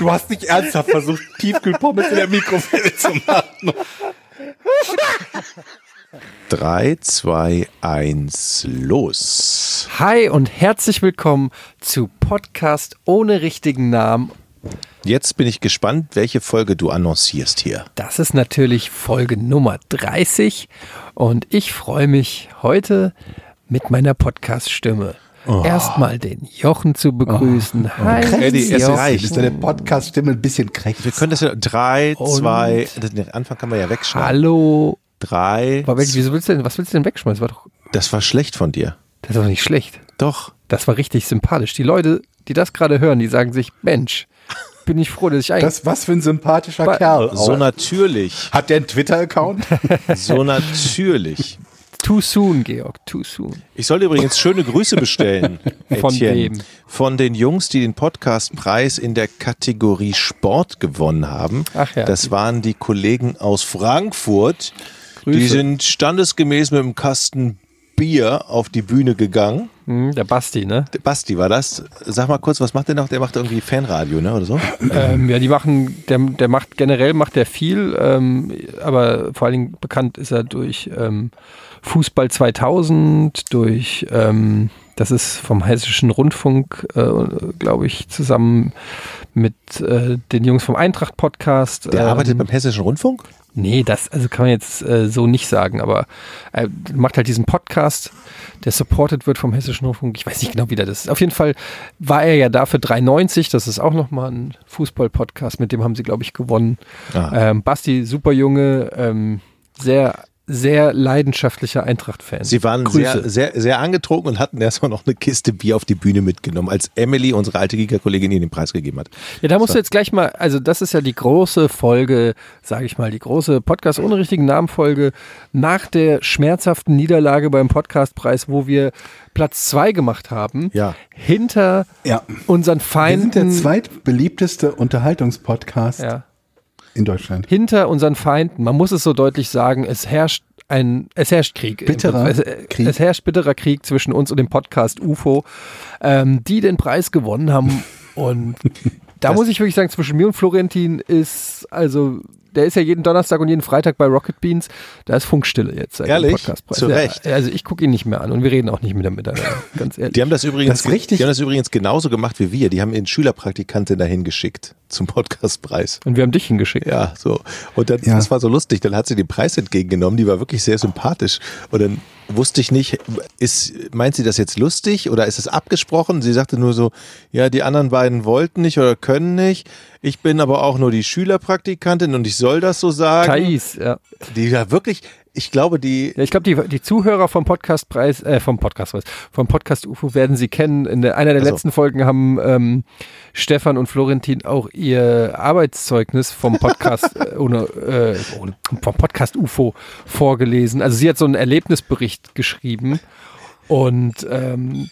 Du hast nicht ernsthaft versucht, Tiefkühlpommes in der Mikrowelle zu machen. 3, 2, 1, los. Hi und herzlich willkommen zu Podcast ohne richtigen Namen. Jetzt bin ich gespannt, welche Folge du annoncierst hier. Das ist natürlich Folge Nummer 30 und ich freue mich heute mit meiner Podcast-Stimme. Erstmal den Jochen zu begrüßen. Hi, Eddie, es reicht. Ist deine Podcast-Stimme ein bisschen krächzig? Wir können das ja 3, Und- 2, den Anfang kann man ja wegschneiden. Hallo. 3, Aber welch- wieso willst du denn, was willst du denn wegschmeißen? Das war doch, das war schlecht von dir. das war doch nicht schlecht. Doch. Das war richtig sympathisch. Die Leute, die das gerade hören, die sagen sich, Mensch, bin ich froh, dass ich eigentlich. Das, was für ein sympathischer Kerl. So Auch. natürlich. Hat der einen Twitter-Account? So natürlich. too soon, Georg, too soon. Ich sollte übrigens schöne Grüße bestellen. Von Etienne. wem? Von den Jungs, die den Podcastpreis in der Kategorie Sport gewonnen haben. Ach ja. Das waren die Kollegen aus Frankfurt. Grüße. Die sind standesgemäß mit einem Kasten Bier auf die Bühne gegangen. Hm, der Basti, ne? Der Basti war das. Sag mal kurz, was macht der noch? Der macht irgendwie Fanradio, ne? Oder so? Ähm, ja, die machen, der, der macht generell macht der viel, ähm, aber vor allen Dingen bekannt ist er durch ähm, Fußball 2000, durch ähm, das ist vom Hessischen Rundfunk, äh, glaube ich, zusammen mit äh, den Jungs vom Eintracht Podcast. Der ähm, arbeitet beim Hessischen Rundfunk? Nee, das also kann man jetzt äh, so nicht sagen, aber er macht halt diesen Podcast, der supported wird vom Hessischen Rundfunk. Ich weiß nicht genau, wie der das ist. Auf jeden Fall war er ja da für 390. Das ist auch nochmal ein Fußball-Podcast, mit dem haben sie, glaube ich, gewonnen. Ah. Ähm, Basti, super Junge, ähm, sehr, sehr leidenschaftlicher Eintracht-Fan. Sie waren Grüße. sehr, sehr, sehr angetrunken und hatten erstmal noch eine Kiste Bier auf die Bühne mitgenommen, als Emily, unsere alte Giga-Kollegin, ihnen den Preis gegeben hat. Ja, da musst du jetzt gleich mal, also das ist ja die große Folge, sage ich mal, die große Podcast ohne richtigen Namen Folge nach der schmerzhaften Niederlage beim Podcastpreis, wo wir Platz zwei gemacht haben. Ja. Hinter ja. unseren Wir Feinden. sind der zweitbeliebteste Unterhaltungspodcast ja, in Deutschland. hinter unseren Feinden. Man muss es so deutlich sagen, es herrscht ein, es herrscht Krieg. Bitterer es, Krieg. Es herrscht bitterer Krieg zwischen uns und dem Podcast UFO, ähm, die den Preis gewonnen haben. Und da muss ich wirklich sagen, zwischen mir und Florentin ist, also, der ist ja jeden Donnerstag und jeden Freitag bei Rocket Beans. Da ist Funkstille jetzt seit Ehrlich? dem Podcastpreis. Zu ja, Recht. Also ich gucke ihn nicht mehr an und wir reden auch nicht mehr miteinander. Ganz ehrlich. Die haben das übrigens, Das richtig. die haben das übrigens genauso gemacht wie wir. Die haben ihren Schülerpraktikantin dahin geschickt zum Podcastpreis. Und wir haben dich hingeschickt. Ja, so. Und dann, Ja. das war so lustig. Dann hat sie den Preis entgegengenommen. Die war wirklich sehr sympathisch. Und dann wusste ich nicht, ist, meint sie das jetzt lustig oder ist es abgesprochen? Sie sagte nur so, ja, die anderen beiden wollten nicht oder können nicht. Ich bin aber auch nur die Schülerpraktikantin und ich soll das so sagen. Thais, ja. Die da wirklich, ich glaube, die, Ja, ich glaube, die, die Zuhörer vom Podcastpreis, äh, vom Podcastpreis, vom Podcast UFO werden sie kennen. In der, einer der Ach so. letzten Folgen haben ähm, Stefan und Florentin auch ihr Arbeitszeugnis vom Podcast äh, ohne, äh, vom Podcast UFO vorgelesen. Also sie hat so einen Erlebnisbericht geschrieben und ähm,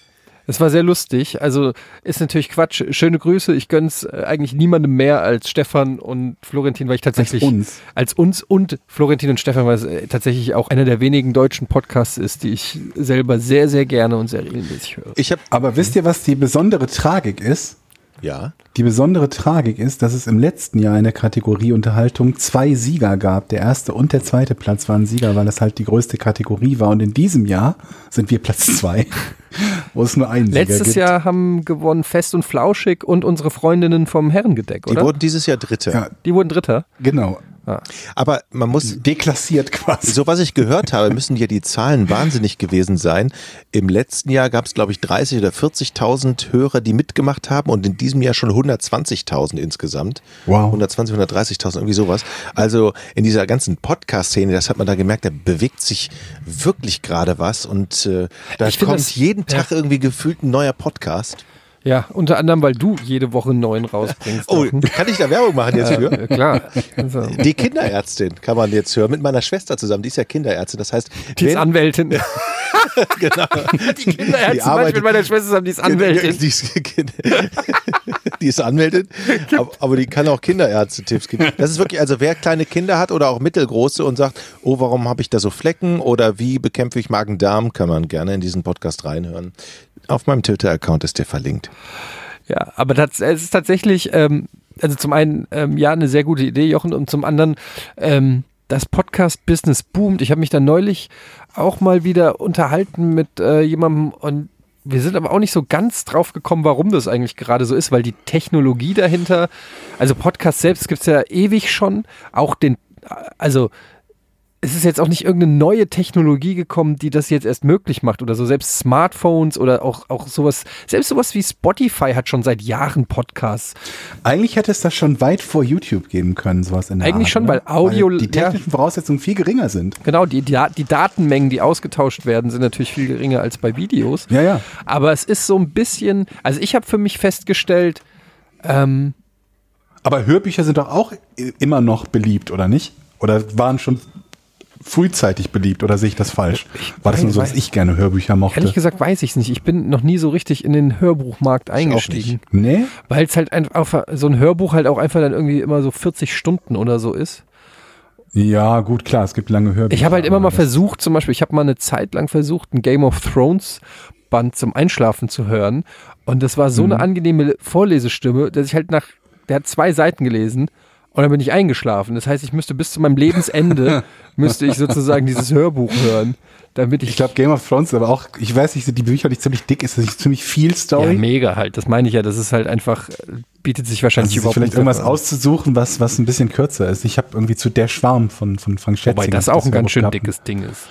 es war sehr lustig. Also ist natürlich Quatsch. Schöne Grüße. Ich gönn's äh, eigentlich niemandem mehr als Stefan und Florentin, weil ich tatsächlich uns. als uns und Florentin und Stefan, weil es äh, tatsächlich auch einer der wenigen deutschen Podcasts ist, die ich selber sehr, sehr gerne und sehr regelmäßig höre. ich habe, Aber wisst ihr, was die besondere Tragik ist? Ja, Die besondere Tragik ist, dass es im letzten Jahr in der Kategorie Unterhaltung zwei Sieger gab. Der erste und der zweite Platz waren Sieger, weil das halt die größte Kategorie war. Und in diesem Jahr sind wir Platz zwei, wo es nur einen Sieger Letztes gibt. Jahr haben gewonnen Fest und Flauschig und unsere Freundinnen vom Herrengedeck, die oder? wurden dieses Jahr Dritte. Ja, die wurden Dritter. genau. Aber man muss, Deklassiert quasi. So was ich gehört habe, müssen ja die Zahlen wahnsinnig gewesen sein. Im letzten Jahr gab es, glaube ich, 30 oder 40.000 Hörer, die mitgemacht haben und in diesem Jahr schon 120.000 insgesamt. Wow. 120, 130.000, irgendwie sowas. Also in dieser ganzen Podcast-Szene, das hat man da gemerkt, da bewegt sich wirklich gerade was und äh, da Ich find kommt das- jeden Tag irgendwie gefühlt ein neuer Podcast. Ja, unter anderem, weil du jede Woche einen neuen rausbringst. Oh, Jochen. kann ich da Werbung machen jetzt für? ja, klar. Also, Die Kinderärztin kann man jetzt hören, mit meiner Schwester zusammen, die ist ja Kinderärztin. Das heißt, die ist Anwältin. genau, Die Kinderärztin, Die arbeitet- mit meiner Schwester zusammen, die ist Anwältin. Die ist, die ist Anwältin, aber, aber die kann auch Kinderärzte-Tipps geben. Das ist wirklich, also wer kleine Kinder hat oder auch mittelgroße und sagt, oh, warum habe ich da so Flecken oder wie bekämpfe ich Magen-Darm, kann man gerne in diesen Podcast reinhören. Auf meinem Twitter-Account ist der verlinkt. Ja, aber das, es ist tatsächlich, ähm, also zum einen, ähm, ja, eine sehr gute Idee, Jochen, und zum anderen, ähm, das Podcast-Business boomt. Ich habe mich da neulich auch mal wieder unterhalten mit äh, jemandem und wir sind aber auch nicht so ganz drauf gekommen, warum das eigentlich gerade so ist, weil die Technologie dahinter, also Podcast selbst gibt es ja ewig schon, auch den, also es ist jetzt auch nicht irgendeine neue Technologie gekommen, die das jetzt erst möglich macht oder so. Selbst Smartphones oder auch, auch sowas, selbst sowas wie Spotify hat schon seit Jahren Podcasts. Eigentlich hätte es das schon weit vor YouTube geben können, sowas in der Eigentlich Art, schon, oder? weil Audio- die technischen Voraussetzungen viel geringer sind. Genau, die, die, die Datenmengen, die ausgetauscht werden, sind natürlich viel geringer als bei Videos. Ja, ja. Aber es ist so ein bisschen, also ich habe für mich festgestellt, ähm, Aber Hörbücher sind doch auch immer noch beliebt, oder nicht? Oder waren schon frühzeitig beliebt, oder sehe ich das falsch? War das nur so, dass ich gerne Hörbücher mochte? ehrlich gesagt weiß ich es nicht. Ich bin noch nie so richtig in den Hörbuchmarkt eingestiegen. Nee? Weil es halt einfach, so ein Hörbuch halt auch einfach dann irgendwie immer so 40 Stunden oder so ist. Ja, gut, klar, es gibt lange Hörbücher. Ich habe halt immer mal versucht, zum Beispiel, ich habe mal eine Zeit lang versucht, ein Game of Thrones Band zum Einschlafen zu hören. Und das war so Mhm. eine angenehme Vorlesestimme, dass ich halt nach, der hat zwei Seiten gelesen und dann bin ich eingeschlafen. Das heißt, ich müsste bis zu meinem Lebensende, müsste ich sozusagen dieses Hörbuch hören, damit ich, Ich glaube, Game of Thrones, aber auch, ich weiß nicht, die Bücher nicht ziemlich dick, ist das nicht ziemlich viel ja, Story? mega halt, das meine ich ja, das ist halt einfach, bietet sich wahrscheinlich also überhaupt vielleicht irgendwas an. auszusuchen, was, was ein bisschen kürzer ist. Ich habe irgendwie zu Der Schwarm von, von Frank Schätzing. Wobei das auch ein ganz schön gehabt. dickes Ding ist.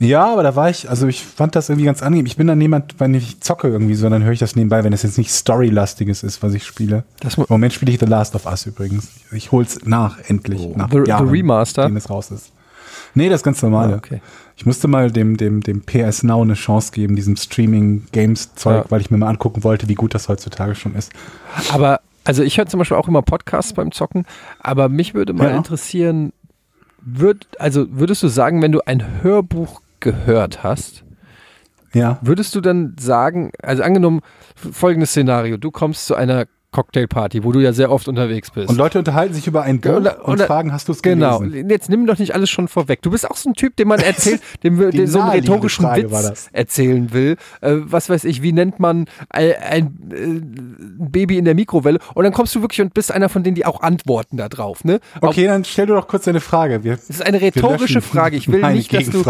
Ja, aber da war ich, also ich fand das irgendwie ganz angenehm. Ich bin dann jemand, wenn ich zocke irgendwie, sondern höre ich das nebenbei, wenn es jetzt nicht Storylastiges ist, was ich spiele. Im Moment spiele ich The Last of Us übrigens. Ich hol's nach, endlich. nach The- the Jahren, Remaster? Nachdem es raus ist. Nee, das ganz normale. Ah, okay. Ich musste mal dem, dem, dem PS Now eine Chance geben, diesem Streaming-Games-Zeug, Ja. weil ich mir mal angucken wollte, wie gut das heutzutage schon ist. Aber, also ich höre zum Beispiel auch immer Podcasts beim Zocken, aber mich würde mal Ja. interessieren, würd, also würdest du sagen, wenn du ein Hörbuch gehört hast, Ja. würdest du dann sagen, also angenommen, folgendes Szenario, du kommst zu einer Cocktailparty, wo du ja sehr oft unterwegs bist. Und Leute unterhalten sich über ein Buch Oder- und oder- fragen, hast du es Genau, gelesen? jetzt nimm doch nicht alles schon vorweg. Du bist auch so ein Typ, dem man erzählt, dem dem so einen rhetorischen Witz erzählen will. Äh, was weiß ich, wie nennt man ein, ein, äh, Baby in der Mikrowelle? Und dann kommst du wirklich und bist einer von denen, die auch antworten da drauf. Ne? Okay, dann stell du doch kurz deine Frage. Wir, Das ist eine rhetorische Frage. Ich will nicht, dass du.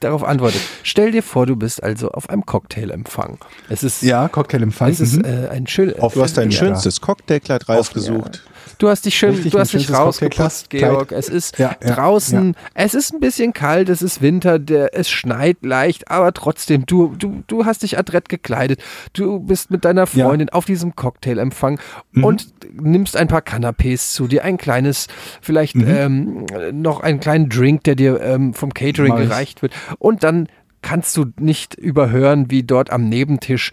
Darauf antwortest. Stell dir vor, du bist also auf einem Cocktailempfang. Es ist, Ja, Cocktailempfang. es ist mhm. äh, ein schön. Auf- Du hast dein schönstes Cocktailkleid rausgesucht. Du hast dich schön, Richtig, du hast dich rausgeputzt, Cocktailkleid. Georg. Es ist Ja, ja, draußen, es ist ein bisschen kalt, es ist Winter, der, es schneit leicht, aber trotzdem, du, du, du hast dich adrett gekleidet. Du bist mit deiner Ja. Freundin auf diesem Cocktailempfang Mhm. und nimmst ein paar Canapés zu dir, ein kleines, vielleicht Mhm. ähm, noch einen kleinen Drink, der dir ähm, vom Catering ich. gereicht wird. Und dann kannst du nicht überhören, wie dort am Nebentisch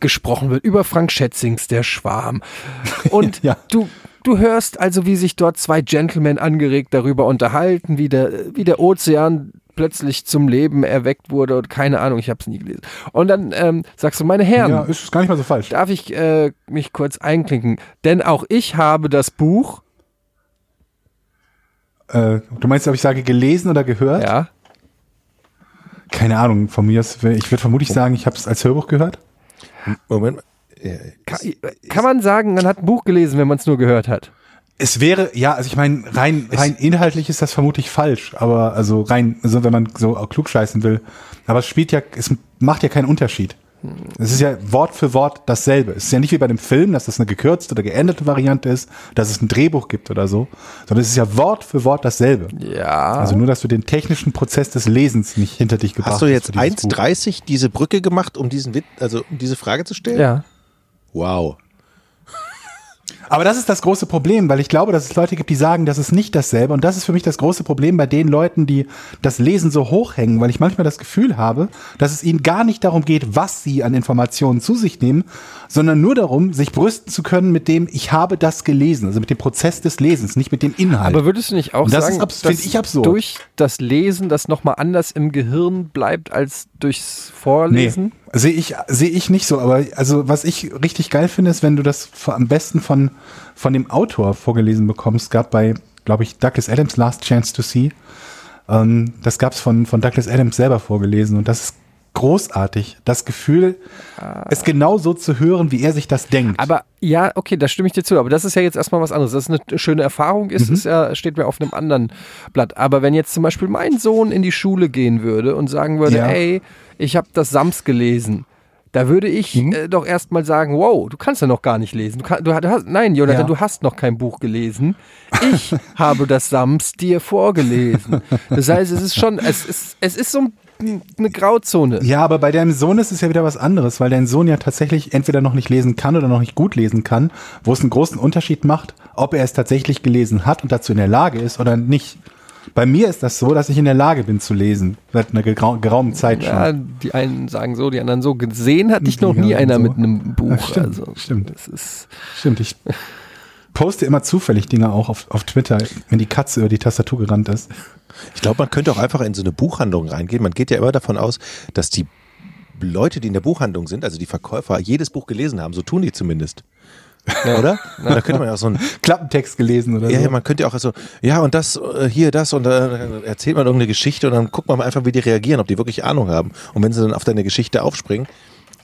gesprochen wird über Frank Schätzings Der Schwarm. Und Ja. du, du hörst also, wie sich dort zwei Gentlemen angeregt darüber unterhalten, wie der, wie der Ozean plötzlich zum Leben erweckt wurde und keine Ahnung, ich habe es nie gelesen. Und dann ähm, sagst du, meine Herren, ja, ist gar nicht mal so falsch. darf ich äh, mich kurz einklinken? Denn auch ich habe das Buch, Äh, du meinst, ob ich sage gelesen oder gehört? ja, Keine Ahnung, von mir ist, ich würde vermutlich sagen, ich habe es als Hörbuch gehört. Moment. Kann, kann man sagen, man hat ein Buch gelesen, wenn man es nur gehört hat? Es wäre, ja, also ich meine, rein, rein inhaltlich ist das vermutlich falsch, aber also rein, also wenn man so klugscheißen will. Aber es spielt ja, es macht ja keinen Unterschied. Es ist ja Wort für Wort dasselbe. Es ist ja nicht wie bei dem Film, dass das eine gekürzte oder geänderte Variante ist, dass es ein Drehbuch gibt oder so, sondern es ist ja Wort für Wort dasselbe. Ja. Also nur, dass du den technischen Prozess des Lesens nicht hinter dich gebracht Hast du jetzt für dieses Buch. 1,30 diese Brücke gemacht, um diesen Wit also um diese Frage zu stellen? ja. Wow. Aber das ist das große Problem, weil ich glaube, dass es Leute gibt, die sagen, das ist nicht dasselbe. Und das ist für mich das große Problem bei den Leuten, die das Lesen so hochhängen, weil ich manchmal das Gefühl habe, dass es ihnen gar nicht darum geht, was sie an Informationen zu sich nehmen, sondern nur darum, sich brüsten zu können mit dem, ich habe das gelesen, also mit dem Prozess des Lesens, nicht mit dem Inhalt. Aber würdest du nicht auch das sagen, ist find ich absurd. durch das Lesen das nochmal anders im Gehirn bleibt als durchs Vorlesen? Nee, sehe ich, sehe ich nicht so. Aber also was ich richtig geil finde, ist, wenn du das am besten von, von dem Autor vorgelesen bekommst. gab bei, glaube ich, Douglas Adams Last Chance to See. Ähm, das gab es von, von Douglas Adams selber vorgelesen. Und das ist großartig. Das Gefühl, es genau so zu hören, wie er sich das denkt. Aber ja, okay, da stimme ich dir zu. Aber das ist ja jetzt erstmal was anderes. Das ist eine schöne Erfahrung, ist, Mhm. ist ja, steht mir auf einem anderen Blatt. Aber wenn jetzt zum Beispiel mein Sohn in die Schule gehen würde und sagen würde, Ja. ey, ich habe das Sams gelesen. Da würde ich Mhm. äh, doch erstmal sagen, wow, du kannst ja noch gar nicht lesen. Du, kann, du, hast, nein, Jonathan, Ja. du hast noch kein Buch gelesen. Ich habe das Sams dir vorgelesen. Das heißt, es ist schon, es ist, es ist so ein, eine Grauzone. Ja, aber bei deinem Sohn ist es ja wieder was anderes, weil dein Sohn ja tatsächlich entweder noch nicht lesen kann oder noch nicht gut lesen kann, wo es einen großen Unterschied macht, ob er es tatsächlich gelesen hat und dazu in der Lage ist oder nicht. Bei mir ist das so, dass ich in der Lage bin zu lesen, seit einer gerau geraumen Zeit schon. Ja, die einen sagen so, die anderen so. Gesehen hat dich noch Die nie einer so. mit einem Buch. Ja, stimmt, also, stimmt. Das ist, Stimmt, ich poste immer zufällig Dinge auch auf, auf Twitter, wenn die Katze über die Tastatur gerannt ist. Ich glaube, man könnte auch einfach in so eine Buchhandlung reingehen. Man geht ja immer davon aus, dass die Leute, die in der Buchhandlung sind, also die Verkäufer, jedes Buch gelesen haben. So tun die zumindest. Oder? Und da könnte man ja auch so ein, Klappentext gelesen oder ja, so. ja, man könnte ja auch so, ja, und das, äh, hier, das, und dann erzählt man irgendeine Geschichte und dann guckt man mal einfach, wie die reagieren, ob die wirklich Ahnung haben. Und wenn sie dann auf deine Geschichte aufspringen,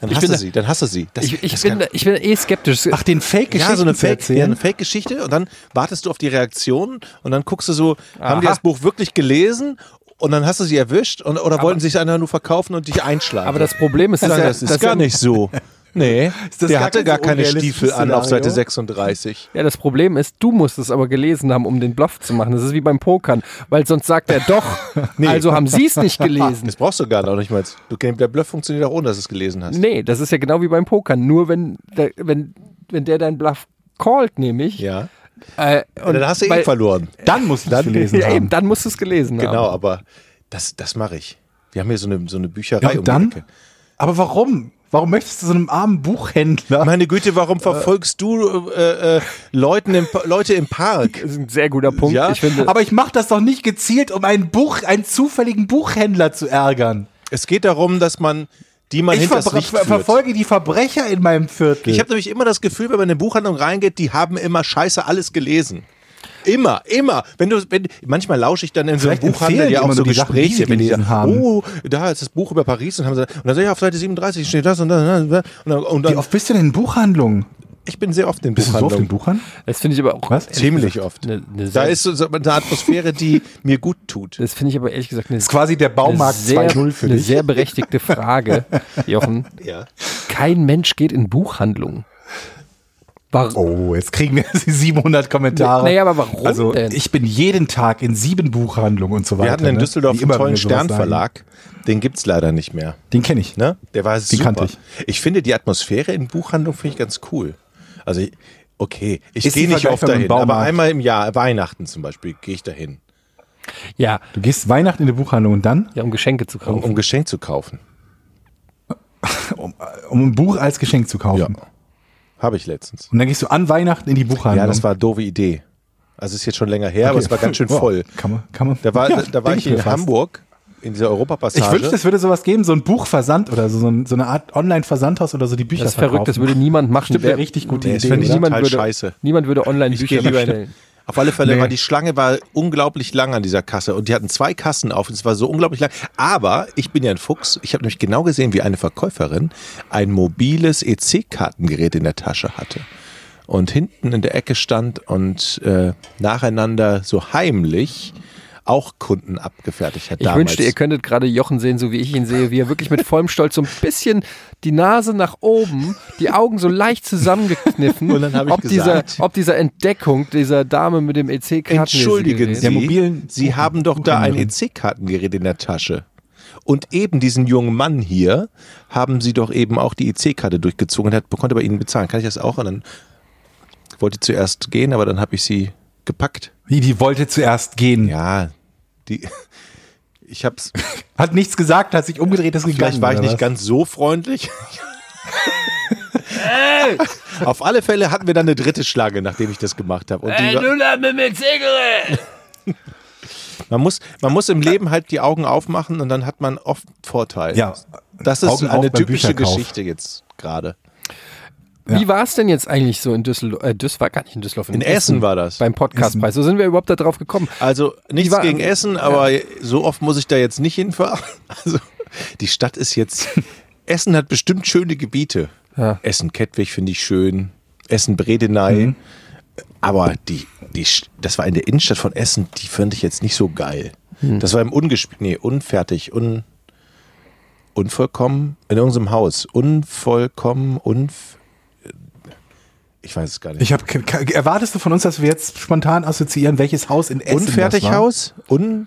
dann da- sie, dann hast du sie. Das, ich, ich, das bin, kann- ich bin eh skeptisch. Ach, den Fake-Geschichten ja, so eine zu Fake, ja, eine Fake-Geschichte und dann wartest du auf die Reaktion und dann guckst du so, haben die Aha. das Buch wirklich gelesen und dann hast du sie erwischt und, oder wollten sie es einfach nur verkaufen und dich einschlagen? aber das Problem ist, das, dass ja, das ist gar nicht so. Nee, das der gar hatte gar so keine Stiefel an auf Seite Szenario? 36. Ja, das Problem ist, du musst es aber gelesen haben, um den Bluff zu machen. Das ist wie beim Pokern, weil sonst sagt er doch, also haben sie es nicht gelesen. Das brauchst du gar noch nicht mal. Du, der Bluff funktioniert auch ohne, dass du es gelesen hast. Nee, das ist ja genau wie beim Pokern. Nur wenn der, wenn, wenn der deinen Bluff callt, nämlich. Ja. Äh, Und dann hast du eh weil- verloren. Dann musst du es gelesen Ja, haben. eben, dann musst du es gelesen Genau, haben. aber das, das mache ich. Wir haben hier so eine, so eine Bücherei Ja, um dann? Ecke. Aber warum? Warum möchtest du so einem armen Buchhändler? Meine Güte, warum verfolgst du äh, äh, Leuten im, Leute im Park? Das ist ein sehr guter Punkt. Ja, ich finde, Aber ich mache das doch nicht gezielt, um einen Buch, einen zufälligen Buchhändler zu ärgern. Es geht darum, dass man die man Ich ver führt. verfolge die Verbrecher in meinem Viertel. Ich habe nämlich immer das Gefühl, wenn man in eine Buchhandlung reingeht, die haben immer scheiße alles gelesen. Immer, immer. Wenn du, wenn, manchmal lausche ich dann in so einem Buchhandel ja die auch so Sachen, Gespräche, sie wenn die sagen, haben. oh, da ist das Buch über Paris und haben sie, und dann sag ich auf Seite 37 steht das und das und dann, und Wie oft bist du denn in Buchhandlungen? ich bin sehr oft in Bist du so oft in Buchhandlungen. Buchhandlungen? das finde ich aber auch. Was? Ziemlich oft. Eine, eine Da ist so so eine Atmosphäre, die mir gut tut. das finde ich aber ehrlich gesagt eine, Das ist quasi der Baumarkt eine sehr, 2.0 für eine dich. sehr berechtigte Frage, Jochen. Ja. Kein Mensch geht in Buchhandlungen. Warum? Oh, jetzt kriegen wir 700 Kommentare. Naja, aber warum also, denn? Ich bin jeden Tag in sieben Buchhandlungen und so weiter. Wir hatten in ne? Düsseldorf Wie einen immer, wenn tollen. Sternverlag. Den gibt's leider nicht mehr. Den kenne ich. Ne? Der war super. kannte ich. ich finde die Atmosphäre in Buchhandlungen finde ich ganz cool. Also okay, ich gehe nicht oft dahin, aber einmal im Jahr, Weihnachten zum Beispiel, gehe ich dahin, Ja, Du gehst Weihnachten in die Buchhandlung und dann, ja, um Geschenke zu um, kaufen. um Geschenk zu kaufen. um, um ein Buch als Geschenk zu kaufen. Ja. Habe ich letztens. Und dann gehst du an Weihnachten in die Buchhandlung. Ja, das war eine doofe Idee. Also ist jetzt schon länger her, aber Okay. es war ganz schön voll. Kann man, kann man. Da war, Ja, da war ich in fast. Hamburg in dieser Europapassage. Ich wünschte, es würde sowas geben, so ein Buchversand oder so, so, ein, so eine Art Online-Versandhaus oder so, die Bücher Das ist verrückt, das würde niemand machen. Stimmt, eine richtig gute Nee, das Idee. finde ich oder? niemand würde, scheiße. Niemand würde online Ich Bücher gehe lieber in, bestellen. Auf alle Fälle Nee. war die Schlange war unglaublich lang an dieser Kasse und die hatten zwei Kassen auf und es war so unglaublich lang. Aber ich bin ja ein Fuchs. Ich habe nämlich genau gesehen, wie eine Verkäuferin ein mobiles EC-Kartengerät in der Tasche hatte und hinten in der Ecke stand und äh, nacheinander so heimlich auch Kunden abgefertigt hat. Ich damals. wünschte, ihr könntet gerade Jochen sehen, so wie ich ihn sehe, wie er wirklich mit vollem Stolz so ein bisschen die Nase nach oben, die Augen so leicht zusammengekniffen, Und dann habe ich ob, dieser, gesagt- ob dieser Entdeckung dieser Dame mit dem EC-Karten. Entschuldigen Sie, Der mobilen Sie haben doch da ein. EC-Kartengerät in der Tasche. Und eben diesen jungen Mann hier haben Sie doch eben auch die EC-Karte durchgezogen und hat, konnte bei Ihnen bezahlen. Kann ich das auch? Und dann wollte zuerst gehen, aber dann habe ich sie gepackt. Wie, die wollte zuerst gehen. Ja, die. Ich hab's. Hat nichts gesagt, hat sich umgedreht, ist gegangen. Vielleicht war ich nicht was? ganz so freundlich. Auf alle Fälle hatten wir dann eine dritte Schlange, nachdem ich das gemacht habe. Und die war, man, muss, man muss im Leben halt die Augen aufmachen und dann hat man oft Vorteil. Ja. Das ist Augen eine typische. Geschichte jetzt gerade. Wie war es denn jetzt eigentlich so in Düsseldorf? Äh, das war gar nicht in Düsseldorf. In Essen war das. Beim Podcastpreis. So sind wir überhaupt da drauf gekommen. Also nichts war- gegen Essen, aber so oft muss ich da jetzt nicht hinfahren. Also die Stadt ist jetzt. Essen hat bestimmt schöne Gebiete. Ja. Essen Kettwig finde ich schön. Essen Bredeney. Aber die, die, das war in der Innenstadt von Essen, die fand ich jetzt nicht so geil. Das war im ungespielt, nee, unfertig, un, unvollkommen, in unserem Haus. Unvollkommen, unf, ich weiß es gar nicht. Ich hab, erwartest du von uns, dass wir jetzt spontan assoziieren, welches Haus in Essen das war? Unfertighaus? Un,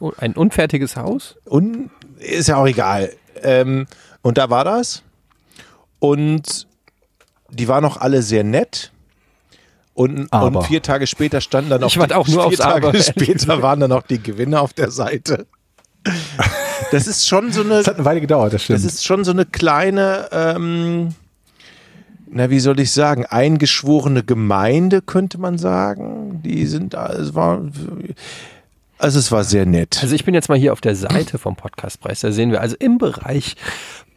Oh, Ein unfertiges Haus? Un ist ja auch egal. Ähm, und da war das. Und die waren auch alle sehr nett. Und, und vier Tage später standen dann auch, Ich warte auch nur vier Tage Aber. später waren dann auch die Gewinner auf der Seite. Das ist schon so eine, Das hat eine Weile gedauert, das stimmt. das ist schon so eine kleine, ähm, na wie soll ich sagen, eingeschworene Gemeinde könnte man sagen. Die sind, es war, also es war sehr nett. Also ich bin jetzt mal hier auf der Seite vom Podcastpreis. Da sehen wir, also im Bereich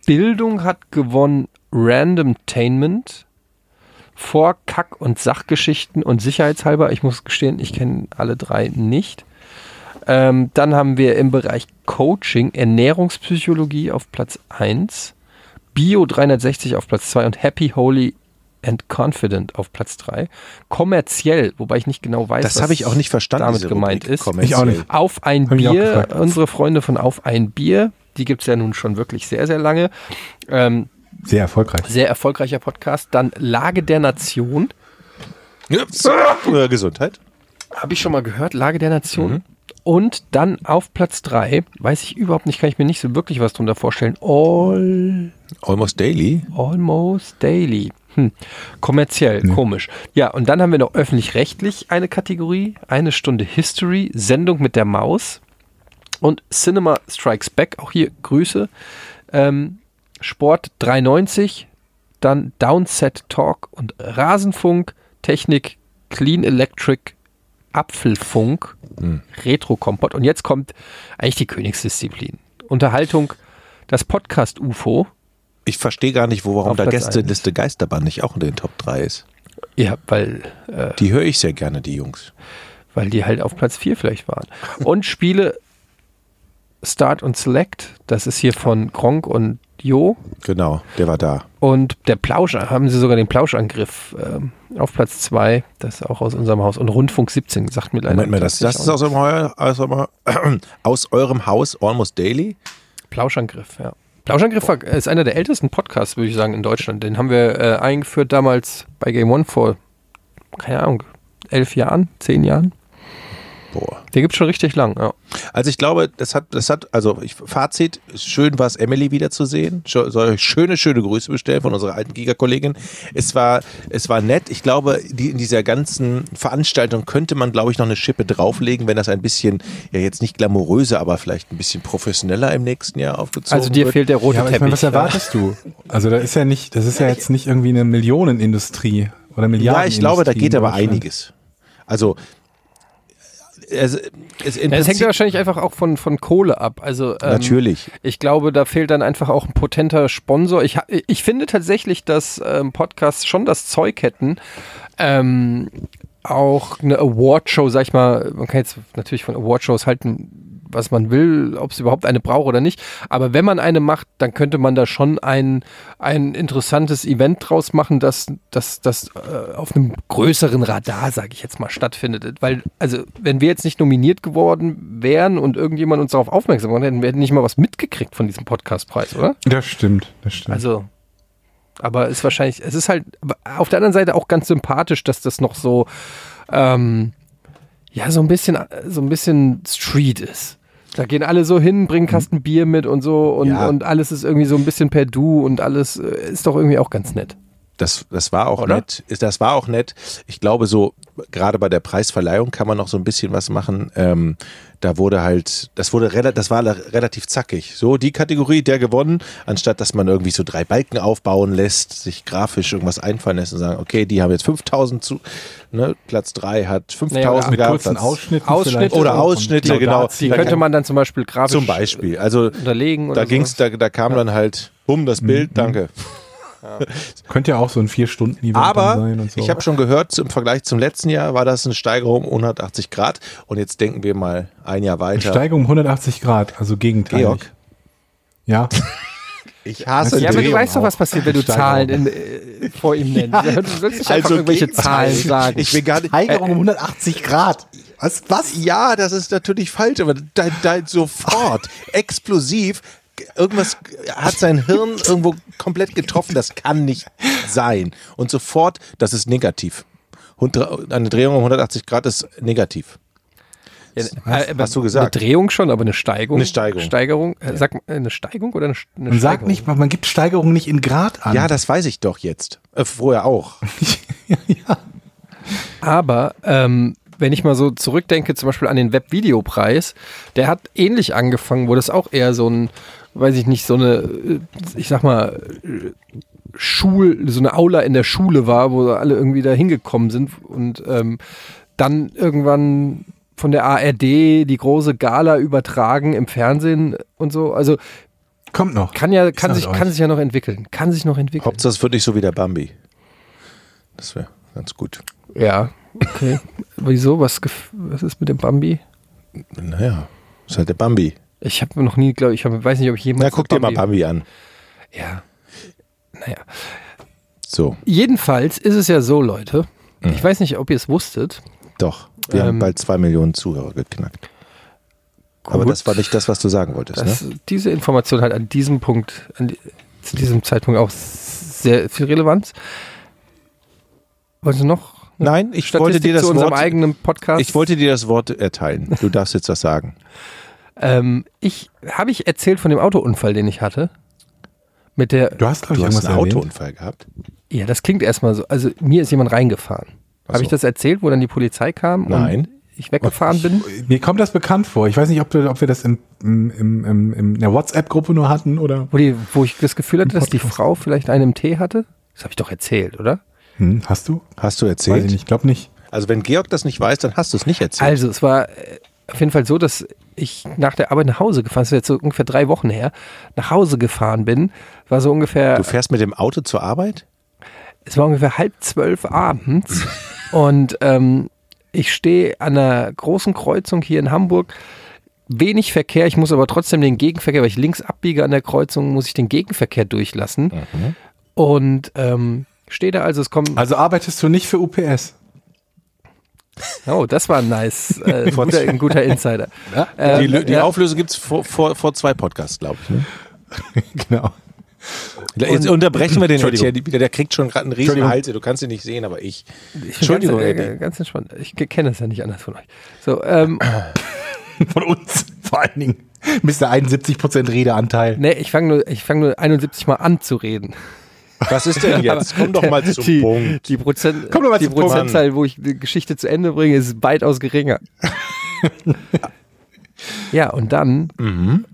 Bildung hat gewonnen Randomtainment vor Kack- und Sachgeschichten und sicherheitshalber, ich muss gestehen, ich kenne alle drei nicht. Ähm, dann haben wir im Bereich Coaching Ernährungspsychologie auf Platz 1, Bio 360 auf Platz 2 und Happy, Holy and Confident auf Platz 3. Kommerziell, wobei ich nicht genau weiß, Das was habe ich auch nicht verstanden. damit gemeint Rubrik, ist. kommerziell. Ich auch nicht. Auf ein Hab Bier, unsere Freunde von Auf ein Bier, die gibt es ja nun schon wirklich sehr, sehr lange. Ähm, Sehr erfolgreich. sehr erfolgreicher Podcast. Dann Lage der Nation. Ja, äh, Gesundheit. Habe ich schon mal gehört, Lage der Nation. Mhm. Und dann auf Platz 3, weiß ich überhaupt nicht, kann ich mir nicht so wirklich was drunter vorstellen. All, Almost Daily. almost Daily. Hm. Kommerziell, komisch. Ja, und dann haben wir noch öffentlich-rechtlich eine Kategorie, eine Stunde History, Sendung mit der Maus und Cinema Strikes Back, auch hier Grüße. Ähm, Sport 390, dann Downset Talk und Rasenfunk, Technik, Clean Electric, Apfelfunk, Retro Kompott. Und jetzt kommt eigentlich die Königsdisziplin. Unterhaltung, das Podcast UFO. Ich verstehe gar nicht, wo, warum Platz Gästeliste Geisterbahn nicht auch in den Top 3 ist. Ja, weil, äh, Die höre ich sehr gerne, die Jungs. weil die halt auf Platz 4 vielleicht waren. Und Spiele Start und Select, das ist hier von Gronk und Jo. Genau, der war da. Und der Plausch, haben sie sogar den Plauschangriff ähm, auf Platz 2, das ist auch aus unserem Haus. Und Rundfunk 17 sagt mir leider. Moment mal, das, das ist aus eurem, aus, eurem, aus eurem Haus Almost Daily? Plauschangriff, ja. Plauschangriff war, ist einer der ältesten Podcasts, würde ich sagen, in Deutschland. Den haben wir äh, eingeführt damals bei Game One vor, keine Ahnung, elf Jahren, zehn Jahren. Boah. Den gibt es schon richtig lang, ja. Also ich glaube, das hat, das hat, also ich, Fazit, schön war es, Emily wiederzusehen. Soll euch schöne, schöne Grüße bestellen von unserer alten Giga-Kollegin. Es war, es war nett. Ich glaube, die, in dieser ganzen Veranstaltung könnte man, glaube ich, noch eine Schippe drauflegen, wenn das ein bisschen, ja jetzt nicht glamouröser, aber vielleicht ein bisschen professioneller im nächsten Jahr aufgezogen Also dir wird. fehlt der rote Ja, Teppich. meine, was erwartest du? Also da ist ja nicht, das ist ja jetzt nicht irgendwie eine Millionenindustrie oder Milliarden. Ja, ich glaube, da geht aber einiges. Also, es, es, im Ja, es hängt wahrscheinlich einfach auch von, von Kohle ab. Also ähm, Natürlich. Ich glaube, da fehlt dann einfach auch ein potenter Sponsor. Ich, ich finde tatsächlich, dass ähm, Podcasts schon das Zeug hätten, ähm, auch eine Awardshow, sag ich mal, man kann jetzt natürlich von Awardshows halten, was man will, ob es überhaupt eine braucht oder nicht. Aber wenn man eine macht, dann könnte man da schon ein, ein interessantes Event draus machen, das, das, das äh, auf einem größeren Radar, sage ich jetzt mal, stattfindet. Weil, also, wenn wir jetzt nicht nominiert geworden wären und irgendjemand uns darauf aufmerksam gemacht hätte, wir hätten nicht mal was mitgekriegt von diesem Podcastpreis, oder? Das stimmt, das stimmt. Also, aber ist wahrscheinlich, es ist halt auf der anderen Seite auch ganz sympathisch, dass das noch so, ähm, ja, so ein bisschen, so ein bisschen Street ist. Da gehen alle so hin, bringen einen Kasten Bier mit und so und, Ja. und alles ist irgendwie so ein bisschen per Du und alles äh, ist doch irgendwie auch ganz nett. Das, das war auch Oder? nett. Das war auch nett. Ich glaube, so gerade bei der Preisverleihung kann man noch so ein bisschen was machen. Ähm, da wurde halt, das wurde das war relativ zackig. So die Kategorie, der gewonnen, anstatt dass man irgendwie so drei Balken aufbauen lässt, sich grafisch irgendwas einfallen lässt und sagen, okay, die haben jetzt 5000 zu, ne, Platz drei hat 5000 Mit gehabt. kurzen Platz- Ausschnitten. Ausschnitte vielleicht Oder Ausschnitte, genau. Die Da könnte man dann zum Beispiel grafisch Zum Beispiel. Also unterlegen. Oder da ging's, da, da kam dann halt, bumm, das Bild, danke. Könnte ja auch so ein Vier-Stunden-Event Aber sein und so. ich habe schon gehört, im Vergleich zum letzten Jahr war das eine Steigerung um 180 Grad. Und jetzt denken wir mal ein Jahr Eine weiter. Steigerung um 180 Grad, also gegenteilig. Georg? Ja, Ich hasse ja, aber du weißt doch, was passiert, wenn du. Zahlen in, äh, vor ihm nennst. Du sollst nicht einfach irgendwelche. Zahlen sagen. Ich will gar nicht. Steigerung um 180 Grad. Was? Was? Ja, das ist natürlich falsch, aber da, da sofort explosiv irgendwas hat sein Hirn irgendwo komplett getroffen. Das kann nicht sein. Und sofort, das ist negativ. Eine Drehung um 180 Grad ist negativ. Ja, äh, hast du gesagt? Eine Drehung schon, aber eine Steigung. Eine Steigung. Steigerung. Äh, sag mal, eine Steigung oder eine, eine Man sagt nicht, man gibt Steigerung nicht in Grad an. Ja, das weiß ich doch jetzt. Äh, vorher auch. Aber ähm, wenn ich mal so zurückdenke, zum Beispiel an den Webvideopreis, der hat ähnlich angefangen, wo das auch eher so ein, weiß ich nicht, so eine, äh, ich sag mal, Schul, so eine Aula in der Schule war, wo alle irgendwie da hingekommen sind und ähm, dann irgendwann von der ARD die große Gala übertragen im Fernsehen und so. Also Kommt noch. kann ja, kann sich, kann sich ja noch entwickeln. Kann sich noch entwickeln. Hauptsache es wird nicht so wie der Bambi. Das wäre ganz gut. Ja, okay. Wieso? Was, gef- was ist mit dem Bambi? Naja, ist halt der Bambi. Ich habe noch nie, glaube ich, hab, weiß nicht, ob ich jemals. Na, guck dir mal Bambi an. Ja. Naja. So, Jedenfalls ist es ja so, Leute. Ich weiß nicht, ob ihr es wusstet. doch. Wir haben Ähm, bald zwei Millionen Zuhörer geknackt. Aber Gut. das war nicht das, was du sagen wolltest, dass ne? diese Information halt an diesem Punkt, an die, zu diesem Zeitpunkt auch sehr viel Relevanz. Wolltest du noch? Nein, ich Statistik wollte dir das zu unserem Wort. eigenen Podcast. Ich wollte dir das Wort erteilen. Du darfst jetzt was sagen. Ähm, ich habe ich erzählt von dem Autounfall, den ich hatte. Mit der. Du hast, glaube ich, irgendwas einen erwähnt. Autounfall gehabt. Ja, das klingt erstmal so. Also mir ist jemand reingefahren. Ach Habe so. ich das erzählt, wo dann die Polizei kam? Nein. Und ich weggefahren bin? Mir kommt das bekannt vor. Ich weiß nicht, ob, du, ob wir das im, im, im, in der WhatsApp-Gruppe nur hatten oder. Wo, die, wo ich das Gefühl hatte, dass die. Frau vielleicht einen im Tee hatte? Das habe ich doch erzählt, oder? Hm, hast du? Hast du Weiß erzählt? ich nicht. Glaub nicht. Also wenn Georg das nicht weiß, dann hast du es nicht erzählt. Also, es war äh, auf jeden Fall so, dass ich nach der Arbeit nach Hause gefahren, das ist jetzt so ungefähr drei Wochen her, nach Hause gefahren bin. War so ungefähr, du fährst mit dem Auto zur Arbeit? es war ungefähr halb zwölf abends und ähm, ich stehe an einer großen Kreuzung hier in Hamburg. Wenig Verkehr, ich muss aber trotzdem den Gegenverkehr, weil ich links abbiege an der Kreuzung, muss ich den Gegenverkehr durchlassen. Und ähm, stehe da also, es kommen. Also arbeitest du nicht für UPS? Oh, das war nice. Äh, ein, guter, ein guter Insider. Ähm, die die ja. Auflösung gibt es vor, vor, vor zwei Podcasts, glaube ich. Ne? genau. Jetzt unterbrechen wir den jetzt hier wieder. Der kriegt schon gerade einen riesen Entschuldigung. Hals. Du kannst ihn nicht sehen, aber ich. Ich Entschuldigung, bin ganz, Eddie. äh, ganz entspannt. Ich kenne es ja nicht anders von euch. So, ähm, Von uns vor allen Dingen. Mr. 71% Redeanteil. nee, ich fange nur, ich fang nur 71 Mal an zu reden. Was ist denn jetzt? Komm doch mal zum die, Punkt. Die, Prozent, Komm doch mal die. Prozentzahl, wo ich die Geschichte zu Ende bringe, ist weitaus geringer. ja, und dann Mhm.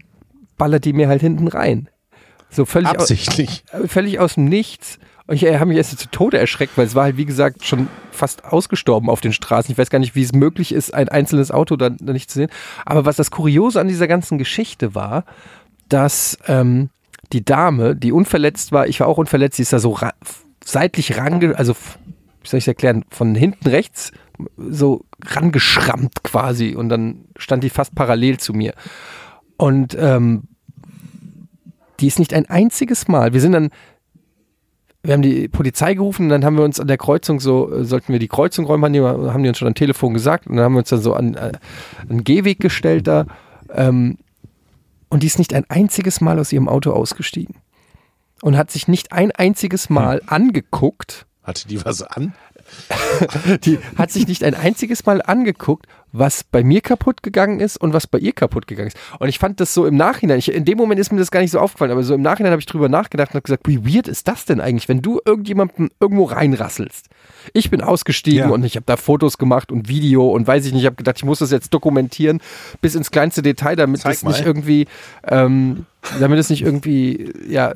ballert die mir halt hinten rein. So völlig, Absichtlich. äh, völlig aus dem Nichts. Und ich äh, habe mich erst zu Tode erschreckt, weil es war halt, wie gesagt, schon fast ausgestorben auf den Straßen. Ich weiß gar nicht, wie es möglich ist, ein einzelnes Auto da, da nicht zu sehen. Aber was das Kuriose an dieser ganzen Geschichte war, dass ähm, die Dame, die unverletzt war, ich war auch unverletzt, sie ist da so ra seitlich range, also wie soll ich es erklären, von hinten rechts so rangeschrammt quasi und dann stand die fast parallel zu mir. Und ähm, die ist nicht ein einziges Mal. Wir sind dann, wir haben die Polizei gerufen und dann haben wir uns an der Kreuzung so, äh, sollten wir die Kreuzung räumen, haben die, die uns schon am Telefon gesagt und dann haben wir uns dann so an, äh, an einen Gehweg gestellt da. Ähm, und die ist nicht ein einziges Mal aus ihrem Auto ausgestiegen. Und hat sich nicht ein einziges Mal angeguckt. Hatte die was an? Die hat sich nicht ein einziges Mal angeguckt, was bei mir kaputt gegangen ist und was bei ihr kaputt gegangen ist. Und ich fand das so im Nachhinein, ich, in dem Moment ist mir das gar nicht so aufgefallen, aber so im Nachhinein habe ich drüber nachgedacht und habe gesagt, wie weird ist das denn eigentlich, wenn du irgendjemanden irgendwo reinrasselst? Ich bin ausgestiegen Ja. und ich habe da Fotos gemacht und Video und weiß ich nicht, ich habe gedacht, ich muss das jetzt dokumentieren bis ins kleinste Detail, damit Zeig es nicht irgendwie, ähm, damit es nicht irgendwie, ja,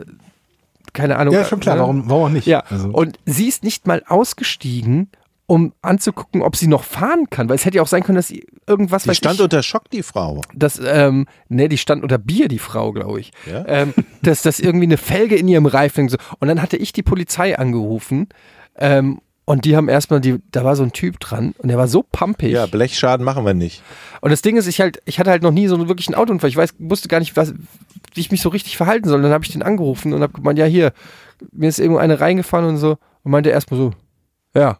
keine Ahnung. Ja, schon klar, ne? warum, warum auch nicht? Ja, Also, und sie ist nicht mal ausgestiegen, um anzugucken, ob sie noch fahren kann, weil es hätte ja auch sein können, dass sie irgendwas Die stand ich, unter Schock, die Frau. dass, ähm, ne, die stand unter Bier, die Frau, glaube ich. Ja? Ähm, dass das irgendwie eine Felge in ihrem Reifen so. Und dann hatte ich die Polizei angerufen, ähm, und die haben erstmal, die, da war so ein Typ dran und der war so pumpig. Ja, Blechschaden machen wir nicht. Und das Ding ist, ich halt, ich hatte halt noch nie so wirklich einen Autounfall. Ich weiß, wusste gar nicht, was, wie ich mich so richtig verhalten soll. Dann habe ich den angerufen und habe gemeint, ja hier, mir ist irgendwo eine reingefahren und so. Und meinte erstmal so, ja.